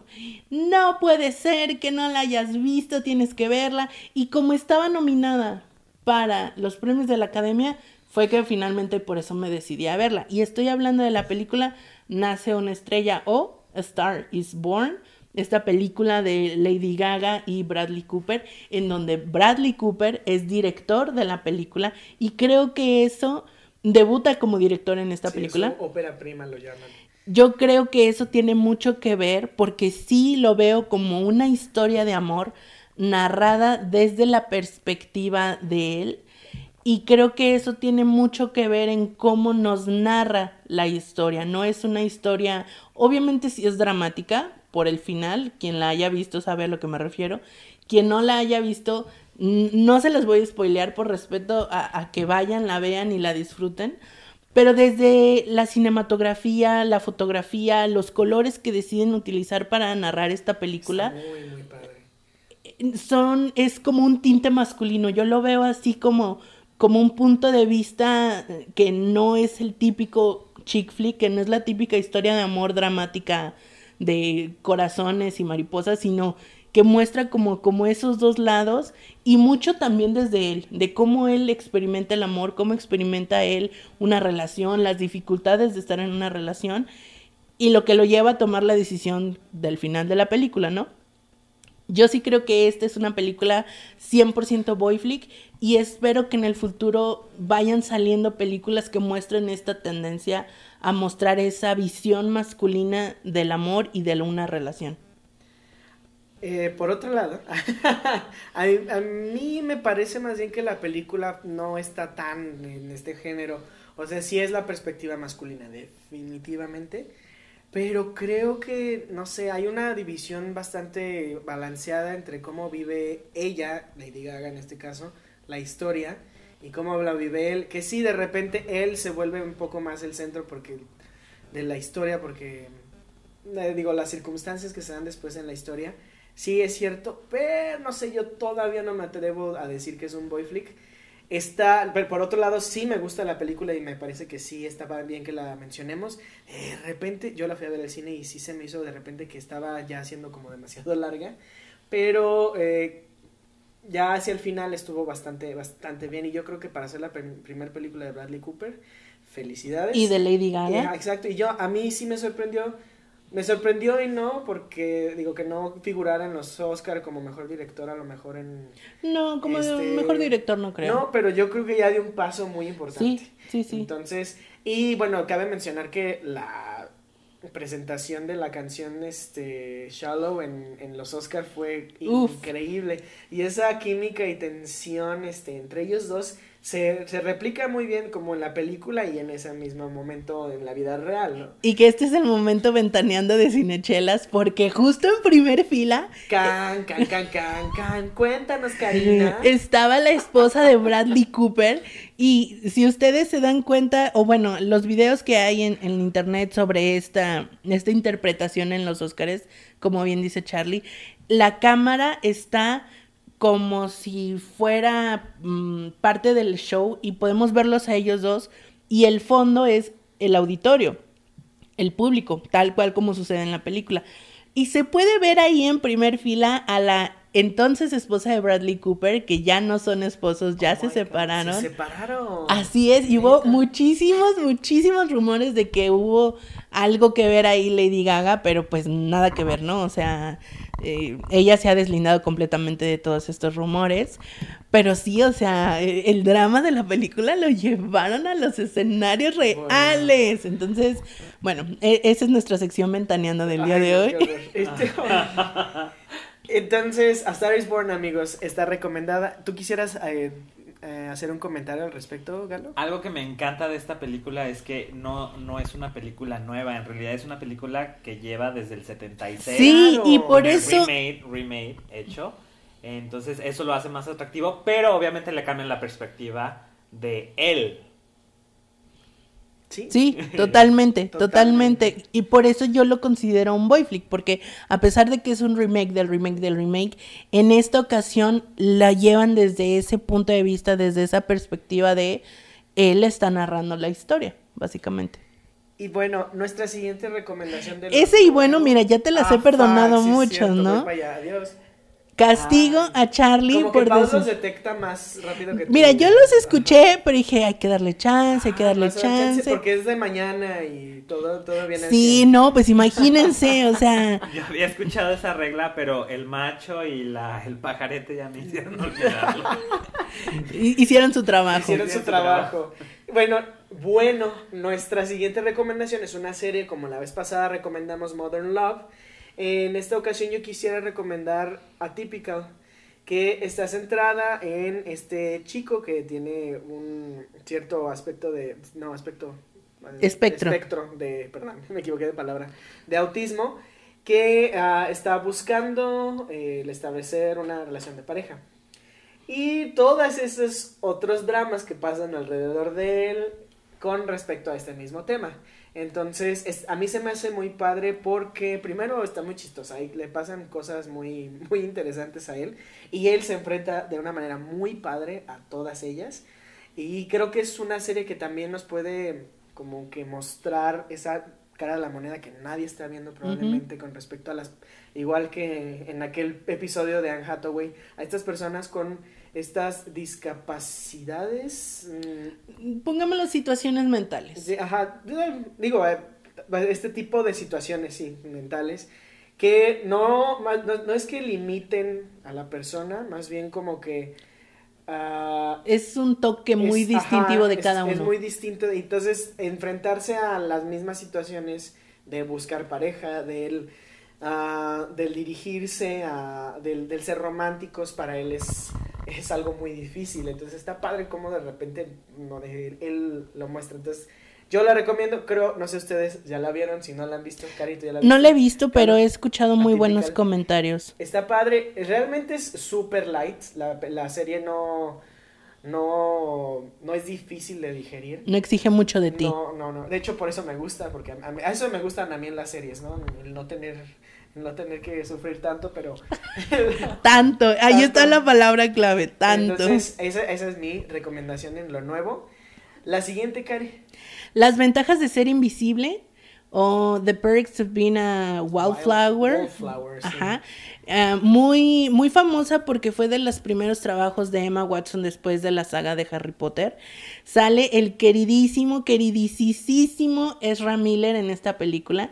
no puede ser que no la hayas visto, tienes que verla. Y como estaba nominada para los premios de la academia, fue que finalmente por eso me decidí a verla. Y estoy hablando de la película Nace una estrella o A Star is Born, esta película de Lady Gaga y Bradley Cooper, en donde Bradley Cooper es director de la película y creo que eso debuta como director en esta película. ópera prima lo llaman. Yo creo que eso tiene mucho que ver porque sí lo veo como una historia de amor narrada desde la perspectiva de él y creo que eso tiene mucho que ver en cómo nos narra la historia. No es una historia, obviamente sí es dramática por el final, quien la haya visto sabe a lo que me refiero, quien no la haya visto no se las voy a spoilear por respeto a, que vayan, la vean y la disfruten. Pero desde la cinematografía, la fotografía, los colores que deciden utilizar para narrar esta película. Eh, son, es como un tinte masculino. Yo lo veo así como, como un punto de vista que no es el típico chick flick, que no es la típica historia de amor dramática de corazones y mariposas, sino que muestra como, como esos dos lados y mucho también desde él, de cómo él experimenta el amor, cómo experimenta él una relación, las dificultades de estar en una relación y lo que lo lleva a tomar la decisión del final de la película, ¿no? Yo sí creo que esta es una película 100% boy flick y espero que en el futuro vayan saliendo películas que muestren esta tendencia a mostrar esa visión masculina del amor y de una relación. Eh, por otro lado, a, mí me parece más bien que la película no está tan en este género. O sea, sí es la perspectiva masculina, definitivamente. Pero creo que, no sé, hay una división bastante balanceada entre cómo vive ella, Lady Gaga en este caso, la historia, y cómo la vive él. Que sí, de repente él se vuelve un poco más el centro porque de la historia, porque, eh, digo, las circunstancias que se dan después en la historia Sí, es cierto, pero no sé, yo todavía no me atrevo a decir que es un boy flick. Está, pero por otro lado, sí me gusta la película y me parece que sí estaba bien que la mencionemos. De repente, yo la fui a ver al cine y sí se me hizo de repente que estaba ya siendo como demasiado larga. Pero eh, ya hacia el final estuvo bastante, bastante bien. Y yo creo que para hacer la primera película de Bradley Cooper, felicidades. Y de Lady Gaga. exacto, y yo, a mí sí me sorprendió me sorprendió y no, porque digo que no figurara en los Oscar como mejor director, a lo mejor en... No, como este, mejor director no creo. No, pero yo creo que ya dio un paso muy importante. Sí, sí, sí. Entonces, y bueno, cabe mencionar que la presentación de la canción este Shallow en, en los Oscar fue increíble. Y esa química y tensión este, entre ellos dos se, se, replica muy bien como en la película y en ese mismo momento en la vida real, ¿no? Y que este es el momento ventaneando de cinechelas, porque justo en primer fila... Can, can, can, can, can, cuéntanos, Karina. Estaba la esposa de Bradley Cooper y si ustedes se dan cuenta, o bueno, los videos que hay en, en internet sobre esta, esta interpretación en los Oscars, como bien dice Charlie, la cámara está como si fuera mm, parte del show y podemos verlos a ellos dos y el fondo es el auditorio, el público, tal cual como sucede en la película. Y se puede ver ahí en primer fila a la entonces esposa de Bradley Cooper, que ya no son esposos, ya se separaron. Se separaron. Así es, y hubo muchísimos, muchísimos rumores de que hubo algo que ver ahí Lady Gaga, pero pues nada que ver, ¿no? O sea, eh, ella se ha deslindado completamente de todos estos rumores, pero sí, o sea, e, el drama de la película lo llevaron a los escenarios reales. Entonces, bueno, e, esa es nuestra sección ventaneando del día de hoy. Este, entonces, A Star is Born, amigos, está recomendada. ¿Tú quisieras eh, eh, hacer un comentario al respecto, Galo? Algo que me encanta de esta película es que no, no es una película nueva, en realidad es una película que lleva desde el 76. Sí, y por eso... Remade, remade hecho. Entonces eso lo hace más atractivo, pero obviamente le cambian la perspectiva de él. Sí, totalmente, totalmente, Y por eso yo lo considero un boy flick, porque a pesar de que es un remake del remake del remake, en esta ocasión la llevan desde ese punto de vista, desde esa perspectiva de él está narrando la historia, básicamente. Y bueno, nuestra siguiente recomendación de... Ese y bueno, mira, ya te las he ah, perdonado mucho, ¿no? Adiós. Castigo ah, a Charlie por que los detecta más rápido que Mira, yo los escuché, pero dije, hay que darle chance, hay que darle chance. Porque es de mañana y todo, todo viene Sí, no, pues imagínense, o sea. Yo había escuchado esa regla, pero el macho y la, el pajarete ya me hicieron olvidarlo. Hicieron su trabajo. Hicieron su trabajo. Bueno, bueno, nuestra siguiente recomendación es una serie, como la vez pasada recomendamos Modern Love en esta ocasión yo quisiera recomendar Atypical, que está centrada en este chico que tiene un cierto aspecto de... No, aspecto... Eh, Espectro. Espectro de... Perdón, me equivoqué de palabra. De autismo, que uh, está buscando eh, establecer una relación de pareja. Y todos esos otros dramas que pasan alrededor de él con respecto a este mismo tema. Entonces, a mí se me hace muy padre porque primero está muy chistosa, ahí le pasan cosas muy, muy interesantes a él y él se enfrenta de una manera muy padre a todas ellas. Y creo que es una serie que también nos puede como que mostrar esa cara de la moneda que nadie está viendo probablemente con respecto a las, igual que en aquel episodio de Anne Hathaway, a estas personas con estas discapacidades. Mm, Pongámoslo situaciones mentales. ajá, digo, eh, este tipo de situaciones, sí, mentales, que no, no, es que limiten a la persona, más bien como que... Ah, es un toque muy distintivo de cada uno. Es muy distinto, entonces enfrentarse a las mismas situaciones de buscar pareja, del, uh, del dirigirse, a, del, del ser románticos, para él es es algo muy difícil. Entonces está padre como de repente no de, él lo muestra. Entonces yo la recomiendo, creo, no sé ustedes ya la vieron, si no la han visto, Carito ya la No la he visto, pero he escuchado muy buenos comentarios. Está padre, realmente es super light, la, la serie no no, no es difícil de digerir. No exige mucho de ti. No, no, no. De hecho, por eso me gusta, porque a, eso me gustan a mí en las series, ¿no? El no tener no tener que sufrir tanto, pero... tanto, ahí está la palabra clave, tanto. Entonces, esa, esa, es mi recomendación en lo nuevo. La siguiente, Cari. Las ventajas de ser invisible o The Perks of Being a Wildflower. Wildflower Ajá. Eh, muy, muy famosa porque fue de los primeros trabajos de Emma Watson después de la saga de Harry Potter. Sale el queridísimo, queridísimo Ezra Miller en esta película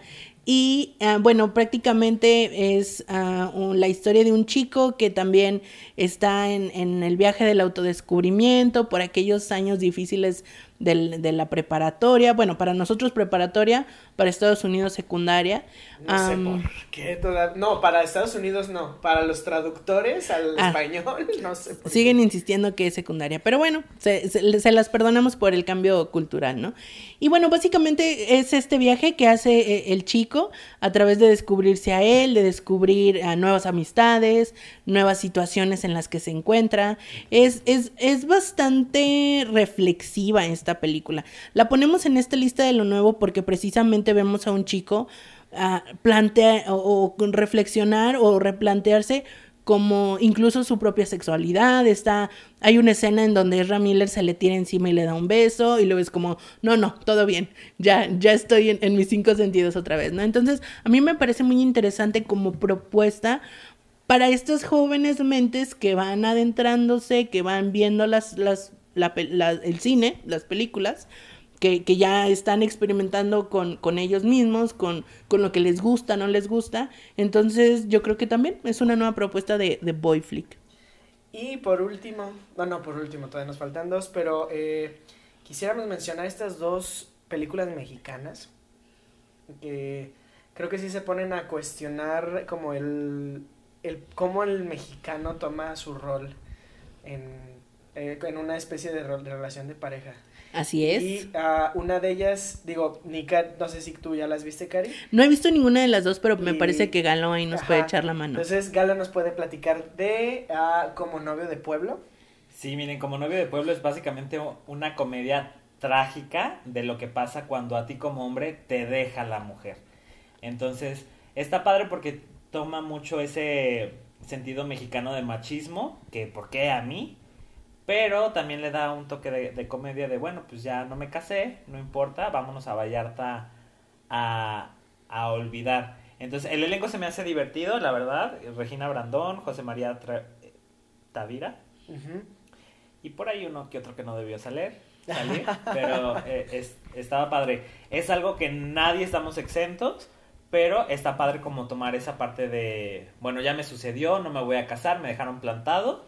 y ah, bueno, prácticamente es ah, la historia de un chico que también está en, en, el viaje del autodescubrimiento por aquellos años difíciles de la preparatoria. Bueno, para nosotros preparatoria, para Estados Unidos secundaria. No sé por qué No, para Estados Unidos no. Para los traductores al ah. español, no sé por Siguen insistiendo que es secundaria. Pero bueno, se, se, las perdonamos por el cambio cultural, ¿no? Y bueno, básicamente es este viaje que hace eh, el chico a través de descubrirse a él, de descubrir a nuevas amistades, nuevas situaciones en las que se encuentra. Es, es, es bastante reflexiva esta película. La ponemos en esta lista de lo nuevo porque precisamente vemos a un chico plantear o, reflexionar o replantearse como incluso su propia sexualidad, está, hay una escena en donde Ezra Miller se le tira encima y le da un beso y luego es como, no, no, todo bien, ya, ya estoy en, mis cinco sentidos otra vez, ¿no? Entonces, a mí me parece muy interesante como propuesta para estas jóvenes mentes que van adentrándose, que van viendo las, las, la, el cine, las películas, que, ya están experimentando con, con ellos mismos, con, con lo que les gusta, no les gusta. Entonces yo creo que también es una nueva propuesta de, de Boy Flick. Y por último, no, no, por último, todavía nos faltan dos, pero eh, quisiéramos mencionar estas dos películas mexicanas que creo que sí se ponen a cuestionar como el, el cómo el mexicano toma su rol en, eh, en una especie de, rol- de relación de pareja. Así es. Y ah, una de ellas, digo, Nika, no sé si tú ya las viste, Cari. No he visto ninguna de las dos, pero me parece que Galo ahí nos Ajá. puede echar la mano. Entonces Gala nos puede platicar de ah, Como novio de pueblo. Sí, miren, como novio de pueblo es básicamente una comedia trágica de lo que pasa cuando a ti como hombre te deja la mujer. Entonces, está padre porque toma mucho ese sentido mexicano de machismo, que ¿por qué a mí? Pero también le da un toque de, de comedia de, bueno, pues ya no me casé, no importa, vámonos a Vallarta a, a olvidar. Entonces, el elenco se me hace divertido, la verdad. Regina Brandón, José María Tra- Tavira, y por ahí uno que otro que no debió salir, salir pero eh, es- estaba padre. Es algo que nadie estamos exentos, pero está padre como tomar esa parte de, bueno, ya me sucedió, no me voy a casar, me dejaron plantado,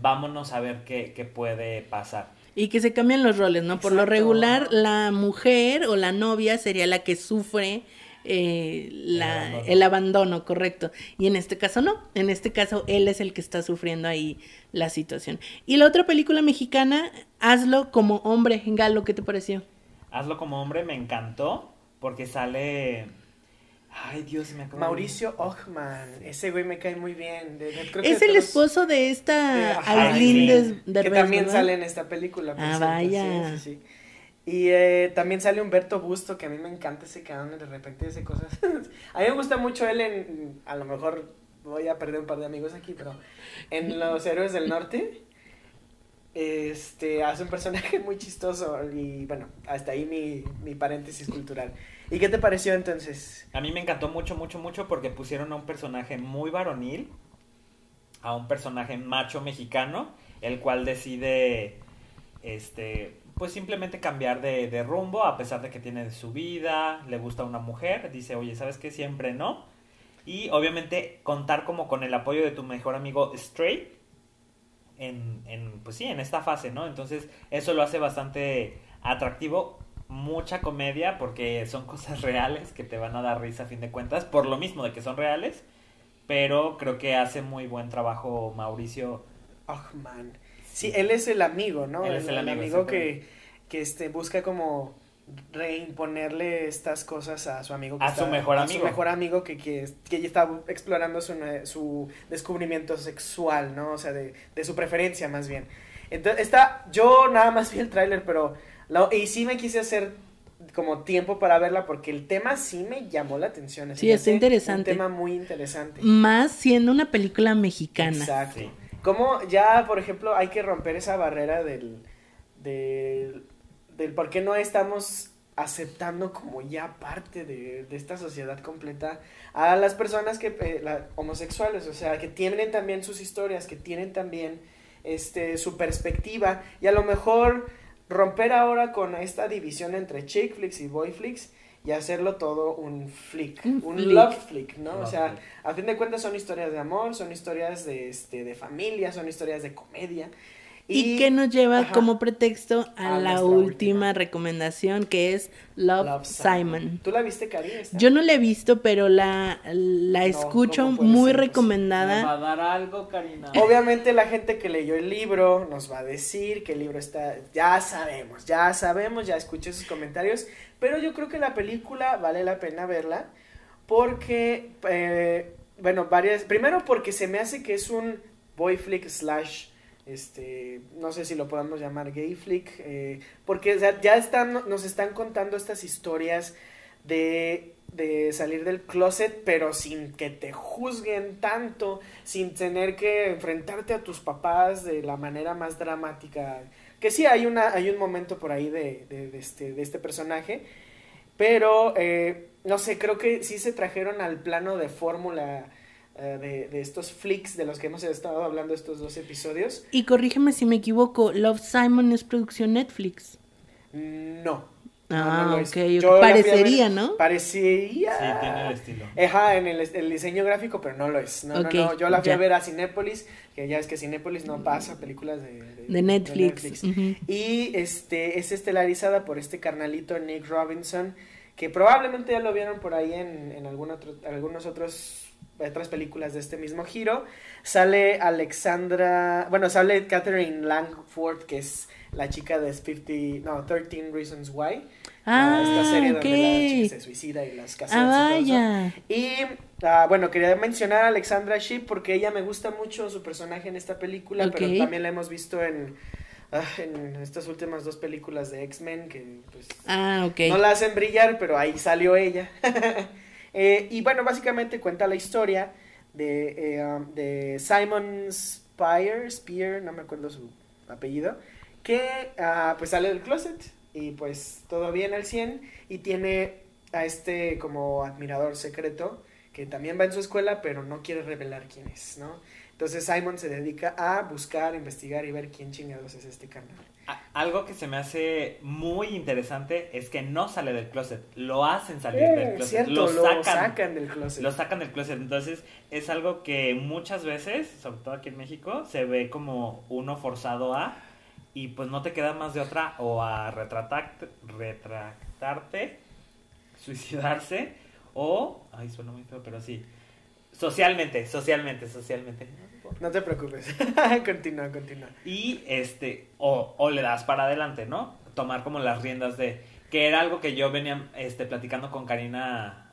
vámonos a ver qué, qué puede pasar. Y que se cambian los roles, ¿no? Por lo regular, la mujer o la novia sería la que sufre eh, la- El abandono. el abandono, correcto. Y en este caso no, en este caso él es el que está sufriendo ahí la situación. Y la otra película mexicana, Hazlo como hombre, Galo, ¿qué te pareció? Hazlo como hombre, me encantó, porque sale... Ay, Dios, me de- Mauricio Ochman, ese güey me cae muy bien. de- de- creo Es de el todos- esposo de de- esta Aileen. Des- que también ¿verdad? sale en esta película. por Ah, cierto, vaya. sí, sí, sí. Y eh, también sale Humberto Busto, que a mí me encanta ese cabrón, de repente dice cosas. a mí me gusta mucho él en, a lo mejor voy a perder un par de amigos aquí, pero en Los Héroes del Norte, este, hace un personaje muy chistoso y bueno, hasta ahí mi, mi paréntesis cultural. ¿Y qué te pareció entonces? A mí me encantó mucho, mucho, mucho porque pusieron a un personaje muy varonil, a un personaje macho mexicano, el cual decide, este, pues simplemente cambiar de, rumbo a pesar de que tiene su vida, le gusta una mujer, dice, oye, ¿sabes qué? Siempre no. Y obviamente contar como con el apoyo de tu mejor amigo Straight en, en, pues sí, en esta fase, ¿no? Entonces eso lo hace bastante atractivo, mucha comedia porque son cosas reales que te van a dar risa a fin de cuentas, por lo mismo de que son reales, pero creo que hace muy buen trabajo Mauricio. Ochman. Sí, él es el amigo, ¿no? Él es el amigo, que, que este, busca como reimponerle estas cosas a su amigo. que A su mejor a amigo. su mejor amigo que, que, que ya está explorando su, su descubrimiento sexual, ¿no? O sea, de, de su preferencia más bien. Entonces, está, yo nada más vi el tráiler, pero, la- y sí me quise hacer como tiempo para verla porque el tema sí me llamó la atención. Sí, está interesante. Un tema muy interesante. Más siendo una película mexicana. Exacto. Sí. Como ya, por ejemplo, hay que romper esa barrera del, del, del por qué no estamos aceptando como ya parte de, de esta sociedad completa a las personas que eh, la- homosexuales, o sea, que tienen también sus historias, que tienen también este su perspectiva y a lo mejor romper ahora con esta división entre chick flicks y boy flicks y hacerlo todo un flick, Un un, flick. love flick, ¿no? o sea, flick. a fin de cuentas son historias de amor, son historias de, este, de familia, son historias de comedia. Y, que nos lleva ajá, como pretexto a, A la última, última. recomendación que es Love, Love Simon. ¿Tú la viste, Cari? esta? Yo no la he visto, pero la, la escucho ¿cómo puede muy ser posible? recomendada. a dar algo, Karina? Obviamente la gente que leyó el libro nos va a decir que el libro está, ya sabemos, ya sabemos, ya escuché sus comentarios, pero yo creo que la película vale la pena verla porque, eh, bueno, varias, primero porque se me hace que es un boy flick slash, este, no sé si lo podamos llamar gay flick, eh, porque ya están, nos están contando estas historias de, salir del closet, pero sin que te juzguen tanto, sin tener que enfrentarte a tus papás de la manera más dramática. Que sí, hay, una, hay un momento por ahí de, de, de este, este personaje, pero eh, no sé, creo que sí se trajeron al plano de fórmula de, de estos flicks de los que hemos estado hablando estos dos episodios. Y corrígeme si me equivoco, Love Simon es producción Netflix. No. Ah, no lo es. ok, Yo la fui a ver- parecería, ¿no? Parecería. Sí, tiene el estilo. Ajá, en el, el diseño gráfico, pero no lo es. No, no, no. Yo la fui ya. a ver a Cinépolis, que ya es que Cinépolis no pasa películas de, De Netflix. Y este es estelarizada por este carnalito Nick Robinson, que probablemente ya lo vieron por ahí en, en algún otro, algunos otros otras películas de este mismo giro. Sale Alexandra, bueno, sale Catherine Langford, que es la chica de 50, no, 13 Reasons Why. Ah, esta serie donde la chica se suicida y las caseras Ah, y todo eso. vaya. Y ah, bueno, quería mencionar a Alexandra Shipp porque ella me gusta mucho su personaje en esta película, pero también la hemos visto en, ah, en estas últimas dos películas de X-Men que pues Ah, ok. no la hacen brillar, pero ahí salió ella. Eh, y bueno, básicamente cuenta la historia de, eh, um, de Simon Spear, Spear, no me acuerdo su apellido, que ah, pues sale del closet y pues todo bien al 100 y tiene a este como admirador secreto que también va en su escuela pero no quiere revelar quién es, ¿no? Entonces Simon se dedica a buscar, investigar y ver quién chingados es este carnal. Algo que se me hace muy interesante es que no sale del closet, lo hacen salir del Mm, closet, cierto, lo, lo sacan, del closet. lo sacan del closet. Entonces es algo que muchas veces, sobre todo aquí en México, se ve como uno forzado a y pues no te queda más de otra o a retratar- retractarte, suicidarse o, ay suena muy feo, pero sí, socialmente, socialmente, socialmente. No te preocupes. continúa, continúa. Y este, o, o le das para adelante, ¿no? Tomar como las riendas de. Que era algo que yo venía este, platicando con Karina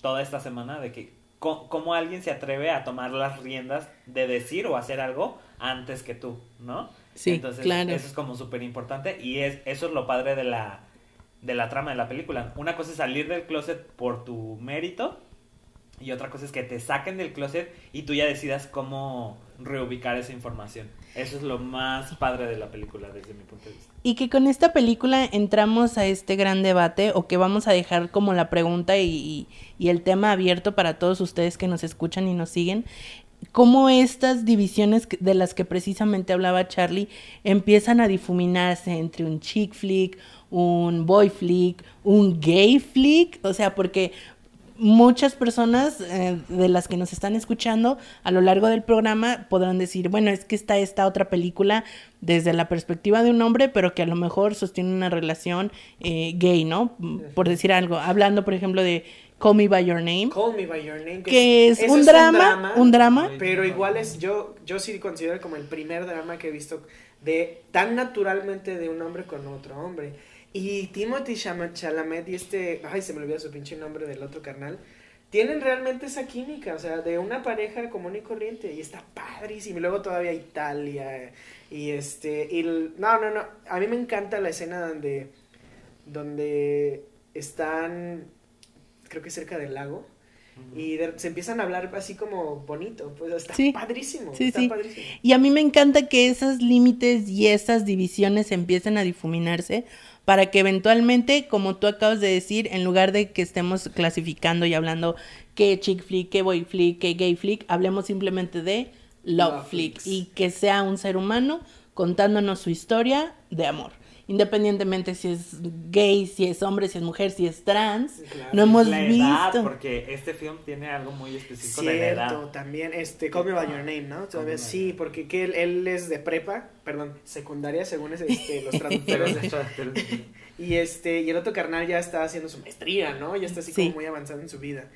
toda esta semana, de que cómo alguien se atreve a tomar las riendas de decir o hacer algo antes que tú, ¿no? Sí, Entonces, claro. eso es como súper importante y es, eso es lo padre de la, de la trama de la película. Una cosa es salir del closet por tu mérito y otra cosa es que te saquen del closet y tú ya decidas cómo reubicar esa información. Eso es lo más padre de la película desde mi punto de vista. Y que con esta película entramos a este gran debate o que vamos a dejar como la pregunta y, y- el tema abierto para todos ustedes que nos escuchan y nos siguen. Cómo estas divisiones de las que precisamente hablaba Charlie empiezan a difuminarse entre un chick flick, un boy flick, un gay flick, o sea, porque muchas personas eh, de las que nos están escuchando a lo largo del programa podrán decir, bueno, es que está esta otra película desde la perspectiva de un hombre, pero que a lo mejor sostiene una relación eh, gay, ¿no? Por decir algo, hablando, por ejemplo, de Call Me By Your Name, Call Me By Your Name. que es ese un drama, un drama, Pero igual es, yo, yo sí considero como el primer drama que he visto de tan naturalmente de un hombre con otro hombre. Y Timothy Chalamet y este, ay, se me olvidó su pinche nombre del otro carnal, tienen realmente esa química, o sea, de una pareja común y corriente, y está padrísimo. Y luego todavía Italia, y este, y el- no, no, no, a mí me encanta la escena donde, donde están, creo que cerca del lago, y de- se empiezan a hablar así como bonito, pues está Sí. padrísimo, Sí, está sí. padrísimo. Y a mí me encanta que esos límites y esas divisiones empiecen a difuminarse para que eventualmente, como tú acabas de decir, en lugar de que estemos clasificando y hablando qué chick flick, qué boy flick, qué gay flick, hablemos simplemente de love, Love flick y que sea un ser humano contándonos su historia de amor. Independientemente si es gay, si es hombre, si es mujer, si es trans, Claro. no hemos la visto. edad, porque este film tiene algo muy específico de la edad. También, este, Call Me By Your Name, ¿no? Todavía sí, porque que él, él es de prepa, perdón, secundaria, según es, este, los traductores. y este, y el otro carnal ya está haciendo su maestría, ¿no? Ya está así Sí. como muy avanzado en su vida.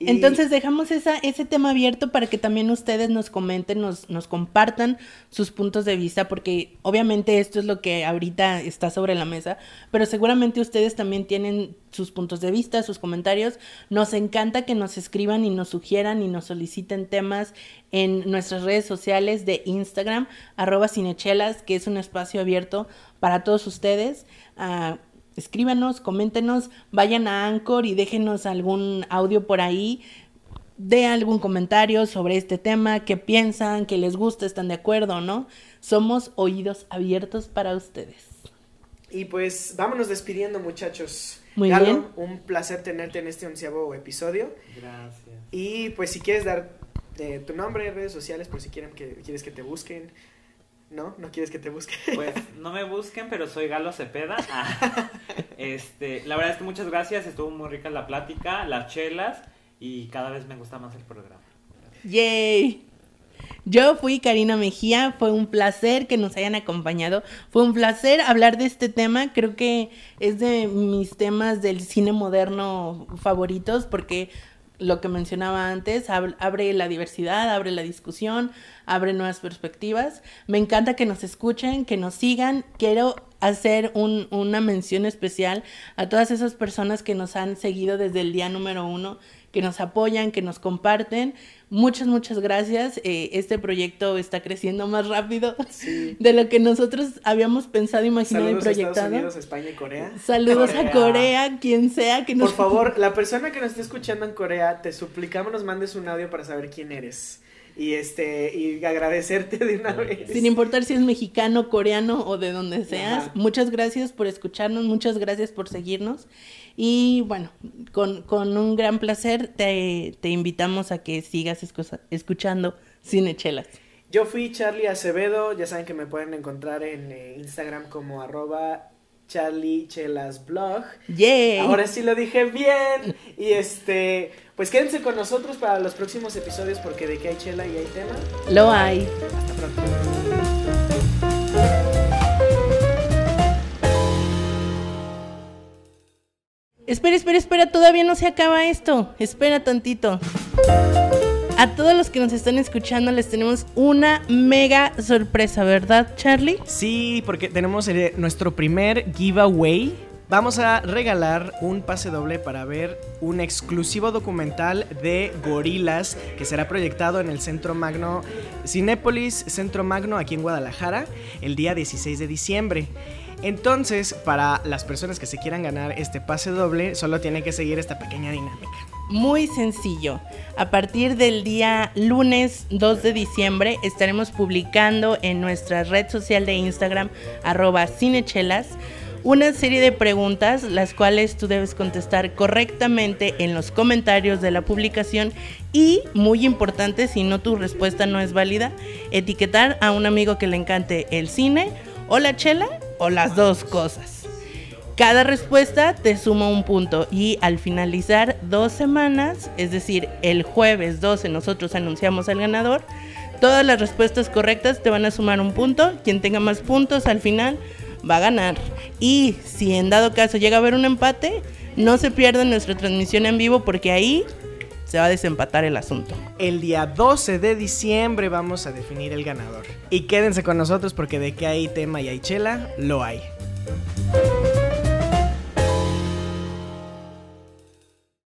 Entonces dejamos esa, ese tema abierto para que también ustedes nos comenten, nos, nos compartan sus puntos de vista, porque obviamente esto es lo que ahorita está sobre la mesa, pero seguramente ustedes también tienen sus puntos de vista, sus comentarios. Nos encanta que nos escriban y nos sugieran y nos soliciten temas en nuestras redes sociales de Instagram, arroba cinechelas, que es un espacio abierto para todos ustedes. Ah, escríbanos, coméntenos, vayan a Anchor y déjenos algún audio por ahí de algún comentario sobre este tema, qué piensan, qué les gusta, están de acuerdo o no. Somos oídos abiertos para ustedes. Y pues vámonos despidiendo, muchachos. Muy Galo, bien. un placer tenerte en este onceavo episodio. Gracias. Y pues si quieres dar eh, tu nombre, redes sociales, por si quieren que, quieres que te busquen. ¿No? ¿No quieres que te busque? Pues no me busquen, pero soy Galo Cepeda. Ah, este, la verdad es que muchas gracias, estuvo muy rica la plática, las chelas y cada vez me gusta más el programa. ¡Yay! Yo fui Karina Mejía, fue un placer que nos hayan acompañado, fue un placer hablar de este tema, creo que es de mis temas del cine moderno favoritos porque lo que mencionaba antes, abre la diversidad, abre la discusión, abre nuevas perspectivas. Me encanta que nos escuchen, que nos sigan. Quiero hacer un, una mención especial a todas esas personas que nos han seguido desde el día número uno que nos apoyan, que nos comparten. Muchas, muchas gracias. Eh, este proyecto está creciendo más rápido de lo que nosotros habíamos pensado, imaginado Saludos y proyectado. A Estados Unidos, España y Corea. Saludos a Corea, quien sea que nos... Por favor, la persona que nos esté escuchando en Corea, te suplicamos nos mandes un audio para saber quién eres y este y agradecerte de una vez. Sin importar si es mexicano, coreano o de donde seas, muchas gracias por escucharnos, muchas gracias por seguirnos y bueno, con, con un gran placer te, te, invitamos a que sigas escuchando Cinechelas. Yo fui Charlie Acevedo, ya saben que me pueden encontrar en eh, Instagram como arroba Charlie Chelas Blog. Ahora sí lo dije bien. Y este, pues quédense con nosotros para los próximos episodios porque de que hay chela y hay tema. Lo hay. Hasta pronto. Espera, espera, espera, todavía no se acaba esto. Espera tantito. A todos los que nos están escuchando les tenemos una mega sorpresa, ¿verdad, Charlie? Sí, porque tenemos nuestro primer giveaway. Vamos a regalar un pase doble para ver un exclusivo documental de gorilas que será proyectado en el Centro Magno Cinépolis Centro Magno aquí en Guadalajara el día 16 de diciembre. Entonces, para las personas que se quieran ganar este pase doble, solo tienen que seguir esta pequeña dinámica. Muy sencillo. A partir del día lunes 2 de diciembre estaremos publicando en nuestra red social de Instagram arroba cinechelas una serie de preguntas las cuales tú debes contestar correctamente en los comentarios de la publicación y, muy importante, si no tu respuesta no es válida, etiquetar a un amigo que le encante el cine o la chela o las dos cosas. Cada respuesta te suma un punto y al finalizar dos semanas, es decir, el jueves 12 nosotros anunciamos al ganador, todas las respuestas correctas te van a sumar un punto, quien tenga más puntos al final va a ganar. Y si en dado caso llega a haber un empate, no se pierda nuestra transmisión en vivo porque ahí se va a desempatar el asunto. El día 12 de diciembre vamos a definir el ganador. Y quédense con nosotros porque de que hay tema y hay chela, lo hay.